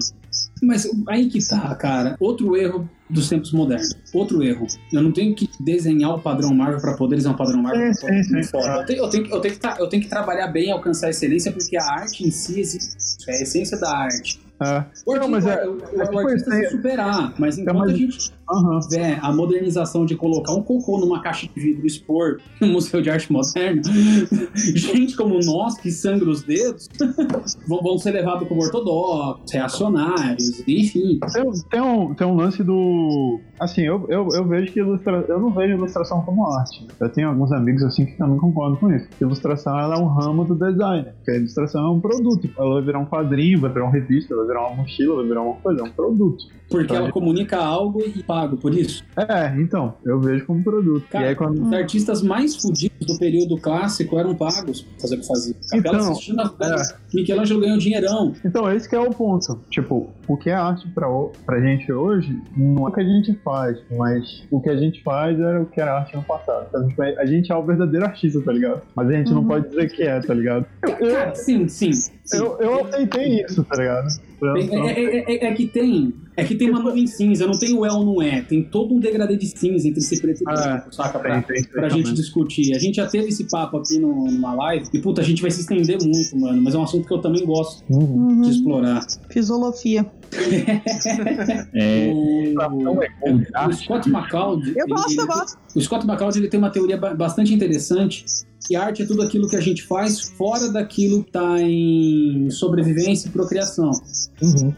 [SPEAKER 3] Mas aí que tá, cara. Outro erro dos tempos modernos. Outro erro. Eu não tenho que desenhar o padrão Marvel pra poder desenhar o padrão Marvel.
[SPEAKER 6] Sim, sim, sim, claro.
[SPEAKER 3] Eu, tenho, eu, tenho, que- eu, tenho que tra- eu tenho que trabalhar bem, alcançar a excelência, porque a arte em si existe. É a essência da arte.
[SPEAKER 6] É.
[SPEAKER 3] O
[SPEAKER 6] Não, mas
[SPEAKER 3] artista,
[SPEAKER 6] é-
[SPEAKER 3] o, o
[SPEAKER 6] é tipo
[SPEAKER 3] artista se superar, mas enquanto
[SPEAKER 6] mais-
[SPEAKER 3] a gente
[SPEAKER 6] Aham.
[SPEAKER 3] tiver a modernização de colocar um cocô numa caixa de vidro expor no Museu de Arte Moderna, gente como nós, que sangra os dedos, vão, ser levados como ortodoxos, reacionários, enfim.
[SPEAKER 6] Tem, tem um, tem um lance do. Assim, eu, eu, eu vejo que ilustra... eu não vejo ilustração como arte. Eu tenho alguns amigos assim que também concordam com isso. Ilustração ela é um ramo do design. Porque a ilustração é um produto. Ela vai virar um quadrinho, vai virar uma revista, vai virar uma mochila, vai virar uma coisa, é um produto.
[SPEAKER 3] Porque ela comunica algo e pago por isso.
[SPEAKER 6] É, então, eu vejo como produto.
[SPEAKER 3] Cara,
[SPEAKER 6] e aí quando.
[SPEAKER 3] Os artistas mais fodidos do período clássico eram pagos pra fazer o que fazia. Capela
[SPEAKER 6] Então, é.
[SPEAKER 3] Michelangelo ganhou dinheirão.
[SPEAKER 6] Então, esse que é o ponto. Tipo, o que é arte pra, pra gente hoje não é o que a gente faz, mas o que a gente faz era o que era arte no passado. Então, tipo, a gente é o verdadeiro artista, tá ligado? Mas a gente não
[SPEAKER 4] Uhum.
[SPEAKER 6] pode dizer que é, tá ligado?
[SPEAKER 3] Cara, sim, sim.
[SPEAKER 6] Eu, eu aceitei isso, tá ligado?
[SPEAKER 3] É, é- é- é- é que tem. É que tem uma nuvem cinza, não tem o é ou não é. Tem todo um degradê de cinza entre esse preto e
[SPEAKER 6] Ah,
[SPEAKER 3] branco, saca? Pra,
[SPEAKER 6] tem, tem,
[SPEAKER 3] pra gente discutir. A gente já teve esse papo aqui no- numa live. E puta, a gente vai se estender muito, mano. Mas é um assunto que eu também gosto
[SPEAKER 6] Uhum.
[SPEAKER 4] Uhum.
[SPEAKER 3] de explorar.
[SPEAKER 4] Fisiologia.
[SPEAKER 2] É,
[SPEAKER 3] O,
[SPEAKER 2] é com
[SPEAKER 3] o Scott McCloud.
[SPEAKER 4] Eu
[SPEAKER 3] ele-
[SPEAKER 4] gosto,
[SPEAKER 3] ele-
[SPEAKER 4] eu gosto.
[SPEAKER 3] O Scott McCloud ele tem uma teoria ba- bastante interessante que arte é tudo aquilo que a gente faz fora daquilo que tá em sobrevivência e procriação,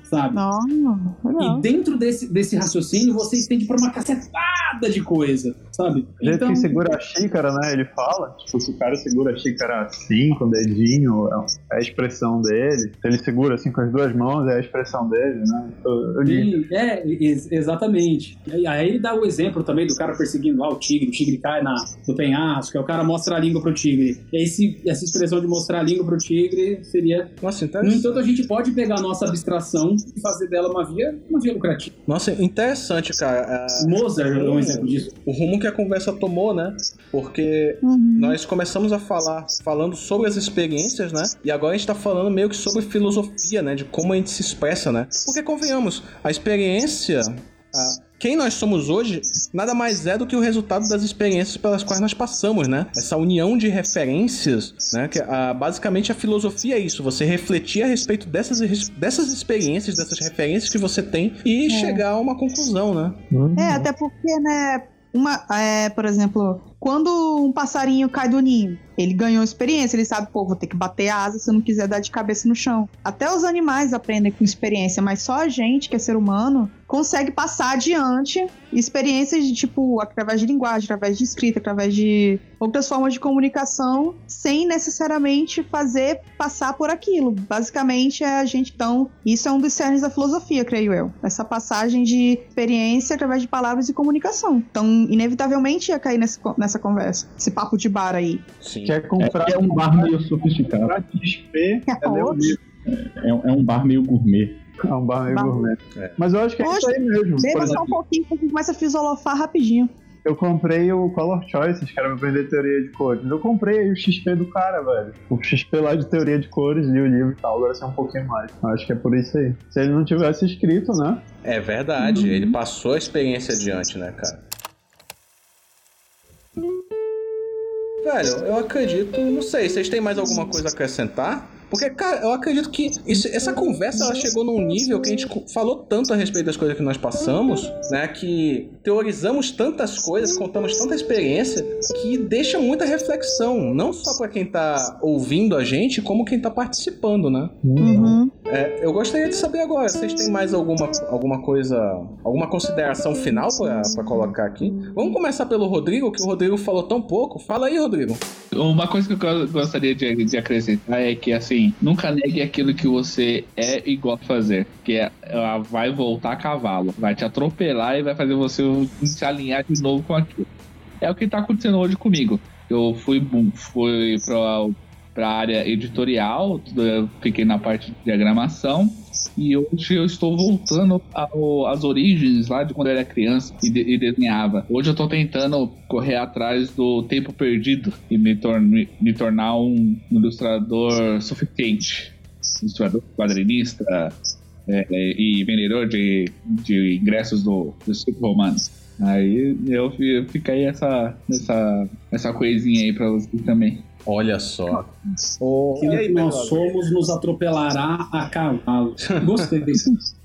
[SPEAKER 3] sabe?
[SPEAKER 4] Não, legal.
[SPEAKER 3] E dentro desse, desse raciocínio, você estende pra uma cacetada de coisa, sabe?
[SPEAKER 6] O jeito
[SPEAKER 3] Então,
[SPEAKER 6] que segura a xícara, né? Ele fala, tipo, se o cara segura a xícara assim, com o dedinho, é a expressão dele. Se ele segura assim com as duas mãos, é a expressão dele, né? Eu, eu.
[SPEAKER 3] Sim, é, ex- exatamente. E Aí ele dá o exemplo também do cara perseguindo lá o tigre, o tigre cai na, no penhasco, aí o cara mostra a língua pro tigre. E aí essa expressão de mostrar a língua pro tigre seria.
[SPEAKER 1] Nossa,
[SPEAKER 3] No
[SPEAKER 1] interessante.
[SPEAKER 3] entanto, a gente pode pegar a nossa abstração e fazer dela uma via, uma via lucrativa.
[SPEAKER 1] Nossa, interessante, cara. É,
[SPEAKER 3] Mozart é um exemplo disso.
[SPEAKER 1] o rumo que a conversa tomou, né? Porque
[SPEAKER 4] Uhum.
[SPEAKER 1] nós começamos a falar falando sobre as experiências, né? E agora a gente tá falando meio que sobre filosofia, né? De como a gente se expressa, né? Porque convenhamos, a experiência, a- quem nós somos hoje, nada mais é do que o resultado das experiências pelas quais nós passamos, né? Essa união de referências, né? Que a- basicamente a filosofia é isso, você refletir a respeito dessas, dessas experiências, dessas referências que você tem e chegar a uma conclusão, né?
[SPEAKER 4] É, até porque, né, uma, é, por exemplo, quando um passarinho cai do ninho, ele ganhou experiência, ele sabe, pô, vou ter que bater a asa se eu não quiser dar de cabeça no chão. Até os animais aprendem com experiência, mas só a gente, que é ser humano, consegue passar adiante experiências de tipo, através de linguagem, através de escrita, através de outras formas de comunicação, sem necessariamente fazer passar por aquilo. Basicamente é a gente, então, isso é um dos cernes da filosofia, creio eu. Essa passagem de experiência através de palavras e comunicação. Então, inevitavelmente ia cair nesse, nessa conversa. Esse papo de bar aí.
[SPEAKER 1] Sim.
[SPEAKER 6] Quer comprar
[SPEAKER 2] é um bar meio sofisticado.
[SPEAKER 6] comprar XP, é livro.
[SPEAKER 2] É, é um bar meio gourmet.
[SPEAKER 6] É um bar meio
[SPEAKER 4] Bar-
[SPEAKER 6] gourmet.
[SPEAKER 1] É.
[SPEAKER 6] Mas eu acho que é isso aí mesmo.
[SPEAKER 4] Beba só um pouquinho, porque começa a fisolofar rapidinho.
[SPEAKER 6] eu comprei o Color Choices, que era pra aprender teoria de cores. Eu comprei aí o XP do cara, velho. O XP lá de teoria de cores, li o livro e tal. Agora sei um pouquinho mais. Eu acho que é por isso aí. Se ele não tivesse escrito, né?
[SPEAKER 1] É verdade, ele passou a experiência adiante, né, cara? Velho, eu acredito, não sei, vocês têm mais alguma coisa a acrescentar? Porque, cara, eu acredito que isso- essa conversa ela chegou num nível que a gente falou tanto a respeito das coisas que nós passamos, né? Que teorizamos tantas coisas, contamos tanta experiência, que deixa muita reflexão, não só pra quem tá ouvindo a gente, como quem tá participando, né?
[SPEAKER 4] Uhum.
[SPEAKER 1] É, eu gostaria de saber agora, vocês têm mais alguma, alguma coisa, alguma consideração final pra, pra colocar aqui? Vamos começar pelo Rodrigo, que o Rodrigo falou tão pouco. Fala aí, Rodrigo.
[SPEAKER 5] Uma coisa que eu gostaria de, de acrescentar é que, assim, nunca negue aquilo que você é igual a fazer. Que ela vai voltar a cavalo, vai te atropelar e vai fazer você se alinhar de novo com aquilo. É o que tá acontecendo hoje comigo. Eu fui, fui pra, pra área editorial, fiquei na parte de diagramação. E hoje eu estou voltando às origens lá de quando eu era criança e, de- e desenhava. Hoje eu estou tentando correr atrás do tempo perdido e me, tor- me- me tornar um ilustrador suficiente. Ilustrador, quadrinista é, é, e vendedor de, de ingressos do, do Circo Romano. Aí eu fi- fica aí essa, essa, essa coisinha aí pra vocês também.
[SPEAKER 1] Olha só. Ô,
[SPEAKER 3] Aquilo
[SPEAKER 1] e aí,
[SPEAKER 3] que nós
[SPEAKER 1] Pedro?
[SPEAKER 3] somos nos atropelará a cavalo. Gostei.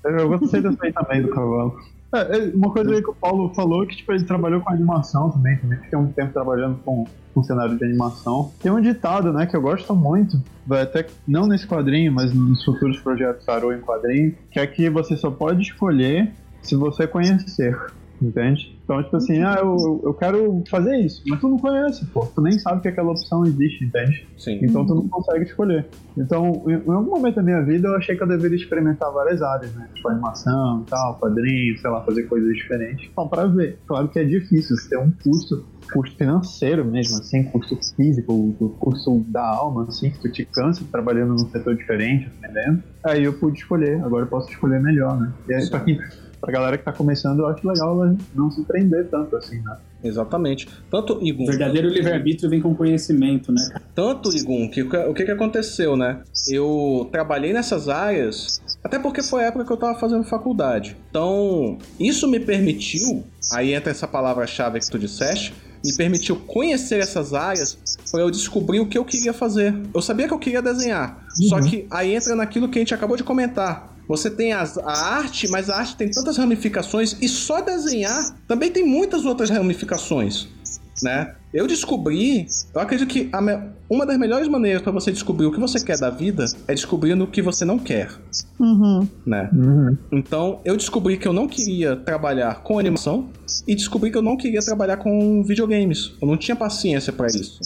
[SPEAKER 6] Eu gostei dessa aí também do cavalo. É, é, uma coisa aí que o Paulo falou que tipo, ele trabalhou com animação também, também fiquei um tempo trabalhando com, com cenário de animação. Tem um ditado, né, que eu gosto muito, vai até não nesse quadrinho, mas nos futuros projetos Tarô em quadrinho, que é que você só pode escolher se você conhecer. Entende? Então, tipo assim, ah, eu, eu quero fazer isso, mas tu não conhece, pô. Tu nem sabe que aquela opção existe, entende?
[SPEAKER 1] Sim.
[SPEAKER 6] Então tu não consegue escolher. Então, em, em algum momento da minha vida, eu achei que eu deveria experimentar várias áreas, né? Tipo animação e tal, quadrinhos, sei lá, fazer coisas diferentes. Então, pra ver. Claro que é difícil, você tem um custo, custo financeiro mesmo, assim, custo físico, custo da alma, assim, que tu te cansa trabalhando num setor diferente, aprendendo. Aí eu pude escolher, agora eu posso escolher melhor, né? E aí, pra, quem, pra galera que tá começando, eu acho legal ela não se prender tanto, assim, né?
[SPEAKER 1] Exatamente. Tanto
[SPEAKER 3] O
[SPEAKER 1] Igor,
[SPEAKER 3] verdadeiro livre-arbítrio vem com conhecimento, né?
[SPEAKER 1] tanto Igum, que o que que aconteceu, né? Eu trabalhei nessas áreas, até porque foi a época que eu tava fazendo faculdade. Então, isso me permitiu, aí entra essa palavra-chave que tu disseste, me permitiu conhecer essas áreas para eu descobrir o que eu queria fazer. Eu sabia que eu queria desenhar, só que aí entra naquilo que a gente acabou de comentar. Você tem as- a arte, mas a arte tem tantas ramificações e só desenhar também tem muitas outras ramificações, né? Eu descobri, eu acredito que a me- uma das melhores maneiras para você descobrir o que você quer da vida é descobrindo o que você não quer,
[SPEAKER 4] Uhum.
[SPEAKER 1] né?
[SPEAKER 6] Uhum.
[SPEAKER 1] Então, eu descobri que eu não queria trabalhar com animação e descobri que eu não queria trabalhar com videogames. Eu não tinha paciência pra isso.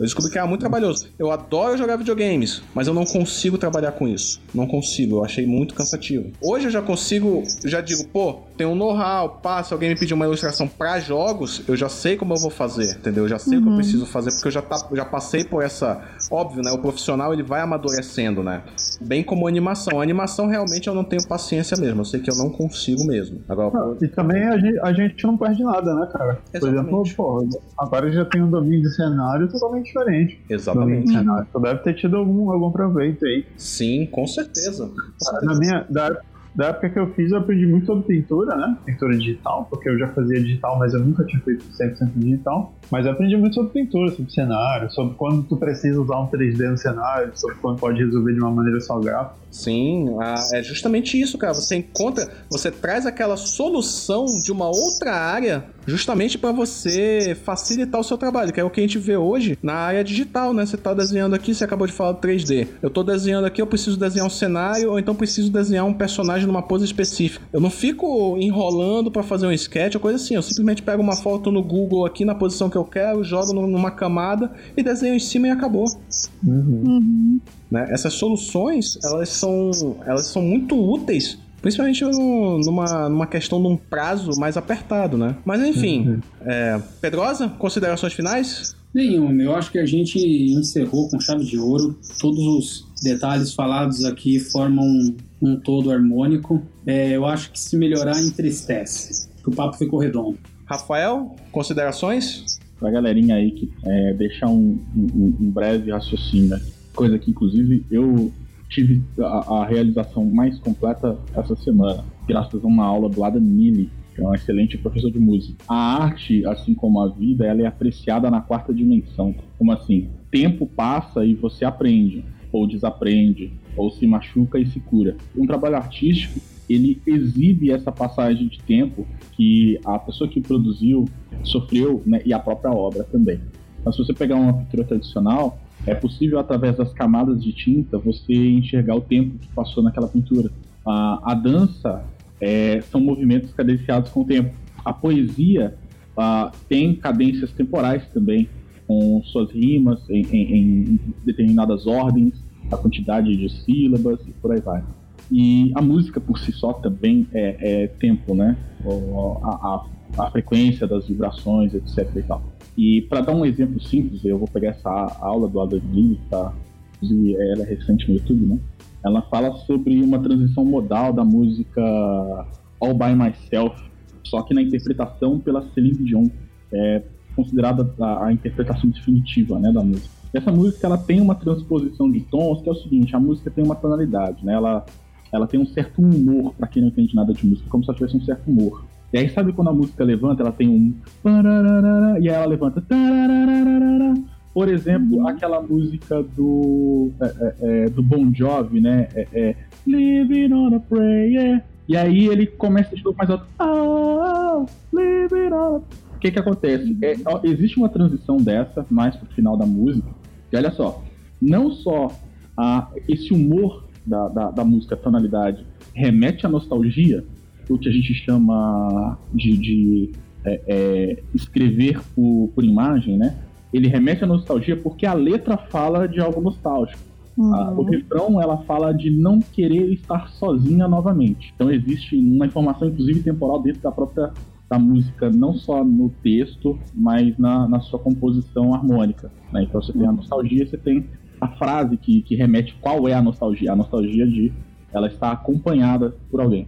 [SPEAKER 1] Eu descobri que era muito trabalhoso. Eu adoro jogar videogames, mas eu não consigo trabalhar com isso. Não consigo, eu achei muito cansativo. Hoje eu já consigo, já digo, pô, tem um know-how, pá, se alguém me pedir uma ilustração pra jogos, eu já sei como eu vou fazer, entendeu? Eu já sei o que eu preciso fazer, porque eu já, tá, já passei por essa. Óbvio, né? O profissional ele vai amadurecendo, né? Bem como a animação. A animação realmente eu não tenho paciência mesmo. Eu sei que eu não consigo mesmo. Agora,
[SPEAKER 6] Ah, E também a gente, a gente não perde nada, né, cara? Por exemplo,
[SPEAKER 1] Exatamente.
[SPEAKER 6] pô, agora já tem um domínio de cenário totalmente diferente. Domínio
[SPEAKER 1] exatamente.
[SPEAKER 6] de cenário. Tu deve ter tido algum, algum proveito aí.
[SPEAKER 1] Sim, com certeza. Com certeza.
[SPEAKER 6] Na minha, da, da época que eu fiz, eu aprendi muito sobre pintura, né? Pintura digital, porque eu já fazia digital, mas eu nunca tinha feito 100% digital. Mas eu aprendi muito sobre pintura, sobre cenário, sobre quando tu precisa usar um 3D no cenário, sobre quando pode resolver de uma maneira só gráfica.
[SPEAKER 1] Sim, ah, é justamente isso, cara. Você encontra, você traz aquela solução de uma outra área justamente para você facilitar o seu trabalho, que é o que a gente vê hoje na área digital, né? Você tá desenhando aqui, você acabou de falar do 3D. Eu tô desenhando aqui, eu preciso desenhar um cenário ou então preciso desenhar um personagem numa pose específica. Eu não fico enrolando para fazer um sketch ou coisa assim, eu simplesmente pego uma foto no Google aqui na posição que eu quero, jogo numa camada e desenho em cima e acabou
[SPEAKER 4] Uhum.
[SPEAKER 1] né? Essas soluções, elas são, elas são muito úteis, principalmente no- numa, numa questão de um prazo mais apertado, né? Mas enfim, é, Pedrosa, considerações finais?
[SPEAKER 3] Nenhuma. Eu acho que a gente encerrou com chave de ouro. Todos os detalhes falados aqui formam um, um todo harmônico. É, eu acho que se melhorar entristece. Que o papo ficou redondo.
[SPEAKER 1] Rafael, considerações?
[SPEAKER 2] pra galerinha aí que é, deixar um, um- um breve raciocínio, né? coisa que inclusive eu tive a, a realização mais completa essa semana, graças a uma aula do Adam Neely, que é um excelente professor de música. A arte, assim como a vida, ela é apreciada na quarta dimensão. Como assim? Tempo passa e você aprende, ou desaprende, ou se machuca e se cura. Um trabalho artístico, ele exibe essa passagem de tempo que a pessoa que produziu sofreu, né, e a própria obra também. Então, se você pegar uma pintura tradicional, é possível, através das camadas de tinta, você enxergar o tempo que passou naquela pintura. A, a dança é, são movimentos cadenciados com o tempo. A poesia ah, tem cadências temporais também, com suas rimas em, em- em determinadas ordens, a quantidade de sílabas e por aí vai. E a música por si só também é, é tempo, né? A, a- a frequência das vibrações, etc e tal. E para dar um exemplo simples, eu vou pegar essa aula do Adam Lee, tá? Inclusive, ela é recente no YouTube, né? Ela fala sobre uma transição modal da música All By Myself, só que na interpretação pela Celine Dion, é considerada a, a interpretação definitiva, né, da música. Essa música ela tem uma transposição de tons, que é o seguinte, a música tem uma tonalidade, né? Ela ela tem um certo humor, para quem não entende nada de música, como se ela tivesse um certo humor. E aí, sabe quando a música levanta, ela tem um. E aí ela levanta. Por exemplo, aquela música do. é, é, é, do Bon Jovi, né? É, é, Living on a Prayer. E aí ele começa de novo mais alto. Oh, living on a... O que que acontece? É, ó, existe uma transição dessa, mais pro final da música. E olha só, não só a, esse humor da, da, da música, a tonalidade, remete à nostalgia, o que a gente chama de, de, é, é, escrever por, por imagem, né? Ele remete à nostalgia porque a letra fala de algo nostálgico. A- o refrão ela fala de não querer estar sozinha novamente. Então existe uma informação, inclusive temporal, dentro da própria da música, não só no texto, mas na, na sua composição harmônica. né? Então você tem a nostalgia, você tem a frase que, que remete qual é a nostalgia. A nostalgia de ela está acompanhada por alguém.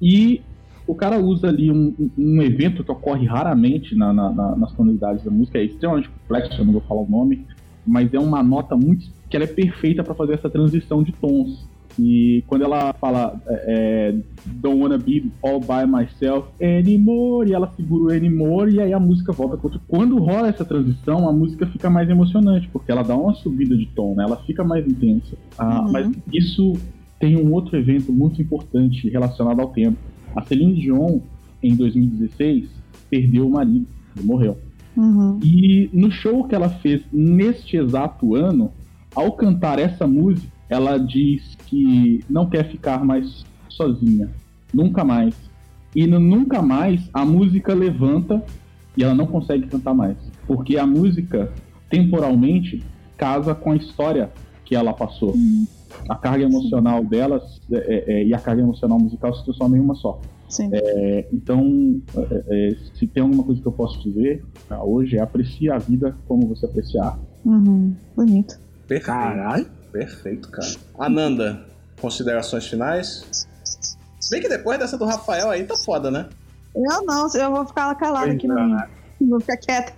[SPEAKER 2] E o cara usa ali um, um- evento que ocorre raramente na- na- na- nas tonalidades da música, é extremamente complexo, eu não vou falar o nome, mas é uma nota muito que ela é perfeita para fazer essa transição de tons. E quando ela fala é, é, Don't wanna be all by myself anymore, e ela segura o anymore, e aí a música volta com outro. Quando rola essa transição, a música fica mais emocionante, porque ela dá uma subida de tom, né? Ela fica mais intensa. Ah,
[SPEAKER 4] Uhum.
[SPEAKER 2] Mas isso tem um outro evento muito importante relacionado ao tempo. A Celine Dion, em 2016, perdeu o marido, ele morreu.
[SPEAKER 4] Uhum.
[SPEAKER 2] E no show que ela fez neste exato ano, ao cantar essa música, ela diz que não quer ficar mais sozinha, nunca mais. E no nunca mais a música levanta e ela não consegue cantar mais, porque a música temporalmente casa com a história que ela passou. A carga emocional delas é, é, é, e a carga emocional musical se transformam em uma só.
[SPEAKER 4] Sim.
[SPEAKER 2] É, então, é, é, se tem alguma coisa que eu posso dizer ah, hoje é apreciar a vida como você apreciar.
[SPEAKER 4] Uhum. Bonito.
[SPEAKER 7] Perfeito.
[SPEAKER 5] Caralho.
[SPEAKER 7] Perfeito, cara. Ananda, considerações finais? Se bem que depois dessa do Rafael aí tá foda, né?
[SPEAKER 4] Eu não, eu vou ficar calada
[SPEAKER 6] Pois
[SPEAKER 4] aqui na
[SPEAKER 6] né?
[SPEAKER 4] Vou ficar quieta.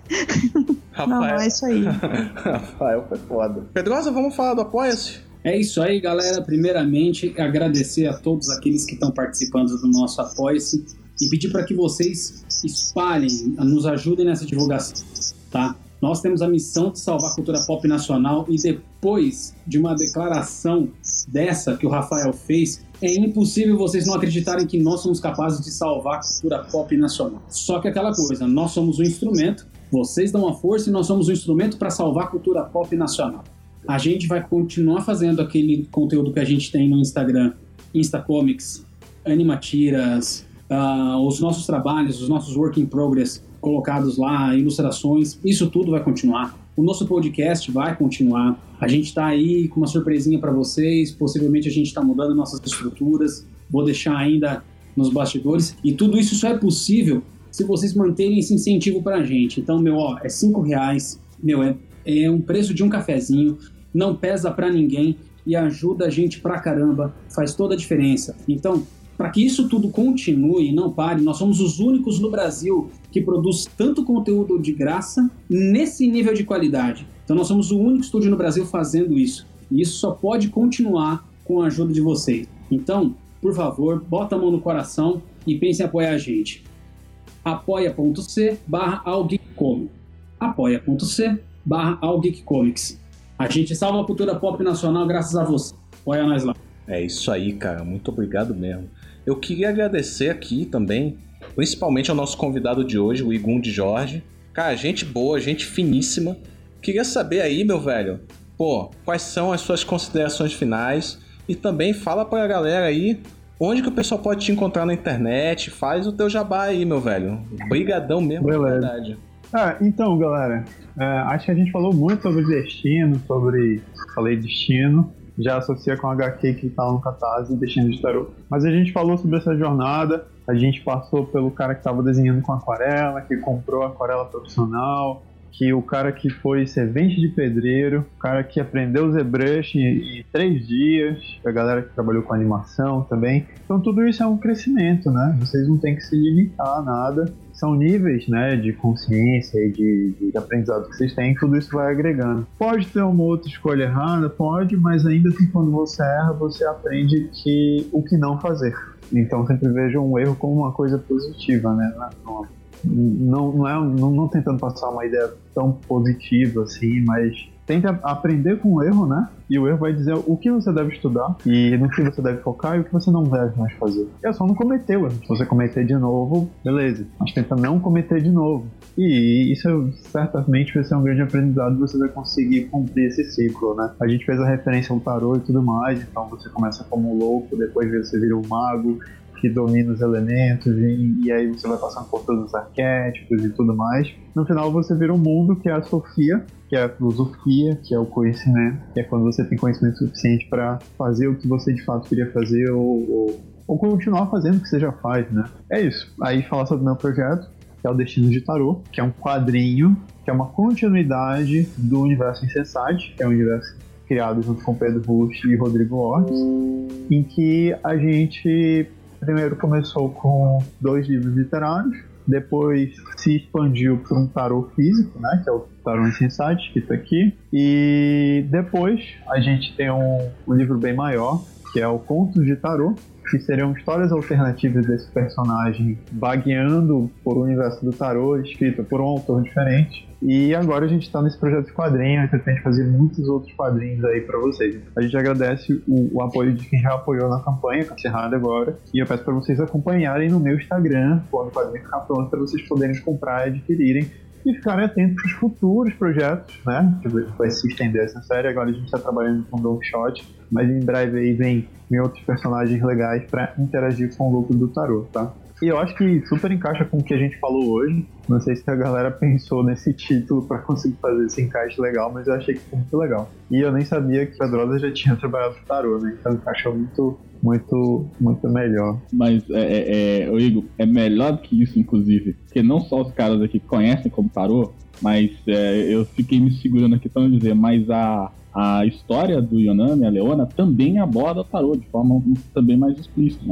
[SPEAKER 4] Não, é isso aí.
[SPEAKER 7] Rafael foi foda. Pedrosa, vamos falar do Apoia-se?
[SPEAKER 3] É isso aí, galera. Primeiramente, agradecer a todos aqueles que estão participando do nosso Apoia-se e pedir para que vocês espalhem, nos ajudem nessa divulgação, tá? Nós temos a missão de salvar a cultura pop nacional e depois de uma declaração dessa que o Rafael fez, é impossível vocês não acreditarem que nós somos capazes de salvar a cultura pop nacional. Só que aquela coisa, nós somos um instrumento, vocês dão a força e nós somos um instrumento para salvar a cultura pop nacional. A gente vai continuar fazendo aquele conteúdo que a gente tem no Instagram, Instacomics, Animatiras, ah, os nossos trabalhos, os nossos work in progress colocados lá, ilustrações, isso tudo vai continuar. O nosso podcast vai continuar. A gente está aí com uma surpresinha para vocês. Possivelmente a gente está mudando nossas estruturas. Vou deixar ainda nos bastidores. E tudo isso só é possível se vocês manterem esse incentivo para a gente. Então, meu, ó, é cinco reais. Meu, é, é um preço de um cafezinho. Não pesa para ninguém e ajuda a gente pra caramba. Faz toda a diferença. Então, para que isso tudo continue e não pare, nós somos os únicos no Brasil que produz tanto conteúdo de graça nesse nível de qualidade. Então nós somos o único estúdio no Brasil fazendo isso. E isso só pode continuar com a ajuda de vocês. Então, por favor, bota a mão no coração e pense em apoiar a gente. apoia.c barra apoia.c barra. A gente salva a cultura pop nacional graças a você. Apoia nós lá.
[SPEAKER 7] É isso aí, cara. Muito obrigado mesmo. Eu queria agradecer aqui também, principalmente ao nosso convidado de hoje, o Igum de Jorge. Cara, gente boa, gente finíssima. Queria saber aí, meu velho, pô, quais são as suas considerações finais e também fala pra galera aí onde que o pessoal pode te encontrar na internet. Faz o teu jabá aí, meu velho. Brigadão mesmo,
[SPEAKER 6] Beleza.
[SPEAKER 7] verdade.
[SPEAKER 6] Ah, então, galera, é, acho que a gente falou muito sobre destino, sobre. Falei destino, já associa com HQ que tá lá no Catarse, Destino de Tarot. Mas a gente falou sobre essa jornada, a gente passou pelo cara que tava desenhando com aquarela, que comprou aquarela profissional, que o cara que foi servente de pedreiro, o cara que aprendeu ZBrush em, em três dias, a galera que trabalhou com animação também. Então tudo isso é um crescimento, né? Vocês não têm que se limitar a nada. São níveis, né, de consciência e de, de aprendizado que vocês têm, tudo isso vai agregando. Pode ter uma outra escolha errada, pode, mas ainda assim quando você erra, você aprende que o que não fazer. Então sempre vejo um erro como uma coisa positiva, né? Não, não é não, não tentando passar uma ideia tão positiva assim, mas tenta aprender com o erro, né? E o erro vai dizer o que você deve estudar e no que você deve focar e o que você não deve mais fazer. É só não cometer o erro. Se você cometer de novo, beleza. Mas tenta não cometer de novo. E isso certamente vai ser um grande aprendizado você vai conseguir cumprir esse ciclo, né? A gente fez a referência ao tarô e tudo mais, então você começa como um louco, depois você vira um mago, que domina os elementos e, e, aí você vai passando por todos os arquétipos e tudo mais. No final você vira um mundo que é a Sofia, que é a filosofia, que é o conhecimento, que é quando você tem conhecimento suficiente para fazer o que você de fato queria fazer ou, ou, ou, continuar fazendo o que você já faz, né? É isso. Aí falar sobre o meu projeto, que é o Destino de Tarot, que é um quadrinho, que é uma continuidade do universo Insensate, que é um universo criado junto com Pedro Bush e Rodrigo Ortiz, em que a gente primeiro começou com dois livros literários, depois se expandiu para um tarô físico, né, que é o Tarô Insensate, que está aqui, e depois a gente tem um, um livro bem maior, que é o Contos de Tarô, que seriam histórias alternativas desse personagem vagueando por o universo do tarô, escrita por um autor diferente. E agora a gente está nesse projeto de quadrinho, e pretende fazer muitos outros quadrinhos aí para vocês. A gente agradece o, o, apoio de quem já apoiou na campanha, que é encerrada agora. E eu peço para vocês acompanharem no meu Instagram, quando o quadrinho ficar pronto, para vocês poderem comprar e adquirirem e ficarem atentos aos futuros projetos, né? Que vai se estender essa série. Agora a gente está trabalhando com Don Shot, mas em breve aí vem, vem outros personagens legais para interagir com o lucro do tarô, tá? E eu acho que super encaixa com o que a gente falou hoje. Não sei se a galera pensou nesse título para conseguir fazer esse encaixe legal, mas eu achei que foi muito legal. E eu nem sabia que Pedrosa já tinha trabalhado com tarô, né? Então encaixou muito, muito, muito melhor.
[SPEAKER 2] Mas, é, é, é, Igor, é melhor do que isso, inclusive. Porque não só os caras aqui conhecem como tarô, mas é, eu fiquei me segurando aqui para não dizer, mas a, a história do Yonami, a Leona, também aborda o tarô de forma também mais explícita.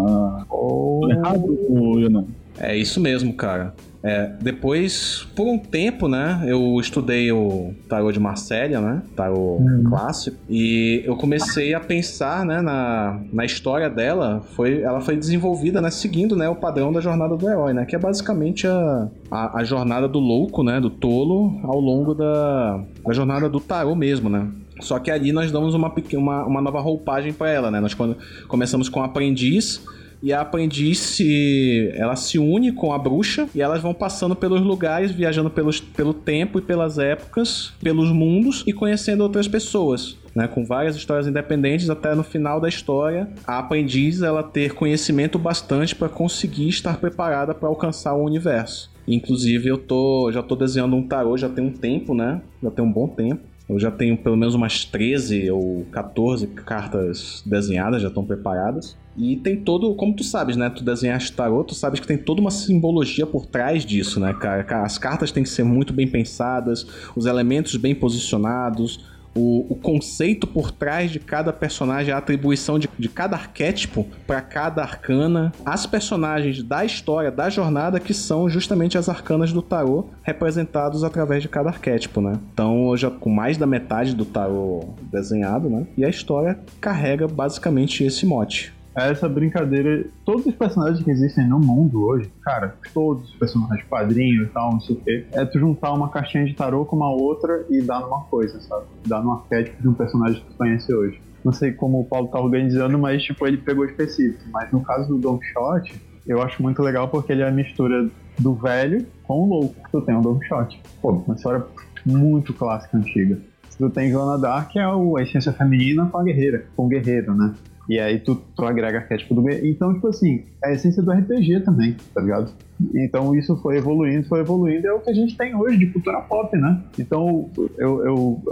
[SPEAKER 2] Oh. Errado o Yonami.
[SPEAKER 1] É isso mesmo, cara. É, depois, por um tempo, né, eu estudei o tarô de Marsella, né, tarô uhum. clássico, e eu comecei a pensar, né, na, na história dela, foi, ela foi desenvolvida, né, seguindo, né, o padrão da jornada do herói, né, que é basicamente a, a, a jornada do louco, né, do tolo, ao longo da, da jornada do tarô mesmo, né. Só que ali nós damos uma, uma, uma nova roupagem para ela, né? Nós quando começamos com o aprendiz, e a aprendiz se, ela se une com a bruxa e elas vão passando pelos lugares, viajando pelos, pelo tempo e pelas épocas, pelos mundos e conhecendo outras pessoas. Né, com várias histórias independentes até no final da história a aprendiz ela ter conhecimento bastante para conseguir estar preparada para alcançar o universo. Inclusive eu tô já tô desenhando um tarô já tem um tempo, né? Já tem um bom tempo. Eu já tenho pelo menos umas 13 ou 14 cartas desenhadas, já estão preparadas. E tem todo, como tu sabes, né? Tu desenhaste tarot, tu sabes que tem toda uma simbologia por trás disso, né, cara? As cartas têm que ser muito bem pensadas, os elementos bem posicionados, o, o, conceito por trás de cada personagem, a atribuição de, de cada arquétipo para cada arcana, as personagens da história, da jornada, que são justamente as arcanas do tarô, representados através de cada arquétipo, né? Então, hoje, com mais da metade do tarô desenhado, né? E a história carrega basicamente esse mote
[SPEAKER 6] essa brincadeira. Todos os personagens que existem no mundo hoje, cara, todos os personagens, quadrinhos e tal, não sei o quê, é tu juntar uma caixinha de tarô com uma outra e dar numa coisa, sabe? Dar num arquétipo de um personagem que tu conhece hoje. Não sei como o Paulo tá organizando, mas tipo, ele pegou específico. Mas no caso do Don Shot, eu acho muito legal porque ele é a mistura do velho com o louco que tu tem o Don Shot. Pô, uma história muito clássica, antiga. Tu tem Joana Dark, que é a essência feminina com a guerreira, com o guerreiro, né? E aí tu, tu agrega arquétipo do meio. Então, tipo assim, é a essência do RPG também, tá ligado? Então isso foi evoluindo, foi evoluindo, é o que a gente tem hoje de cultura pop, né? Então eu, eu,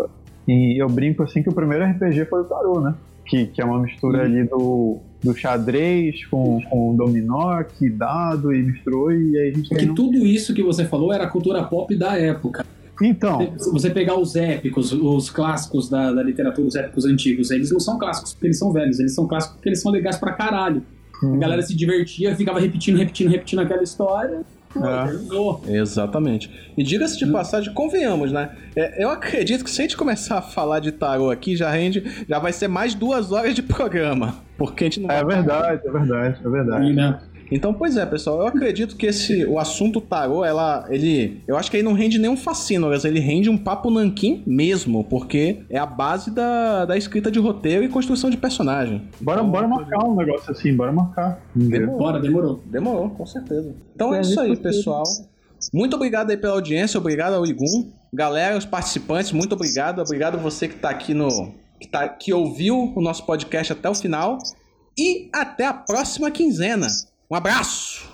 [SPEAKER 6] eu brinco assim que o primeiro RPG foi o Tarô, né? Que, que é uma mistura ali do, do xadrez com, com dominó, que dado e misturou, e aí a gente
[SPEAKER 3] Porque tem... tudo isso que você falou era a cultura pop da época.
[SPEAKER 6] Então.
[SPEAKER 3] Se você pegar os épicos, os clássicos da, da literatura, os épicos antigos, eles não são clássicos porque eles são velhos, eles são clássicos porque eles são legais pra caralho. Hum. A galera se divertia, ficava repetindo, repetindo, repetindo aquela história.
[SPEAKER 1] É. Exatamente. E diga-se de hum. passagem, convenhamos, né? É, eu acredito que se a gente começar a falar de tarô aqui, já rende, já vai ser mais duas horas de programa. Porque a gente não
[SPEAKER 6] É verdade, é verdade, é verdade. né?
[SPEAKER 1] Então, pois é, pessoal, eu acredito que esse o assunto tarô, ela, ele, eu acho que ele não rende nenhum fascínio, mas ele rende um papo nanquim mesmo, porque é a base da, da escrita de roteiro e construção de personagem.
[SPEAKER 6] Bora, então, bora marcar um negócio assim, bora marcar.
[SPEAKER 3] Demorou. Bora, demorou.
[SPEAKER 1] Demorou, com certeza. Então é, é isso aí, pessoal. Muito obrigado aí pela audiência, obrigado ao Igum. Galera, os participantes, muito obrigado. Obrigado você que tá aqui no. que, tá, que ouviu o nosso podcast até o final. E até a próxima quinzena. Um abraço!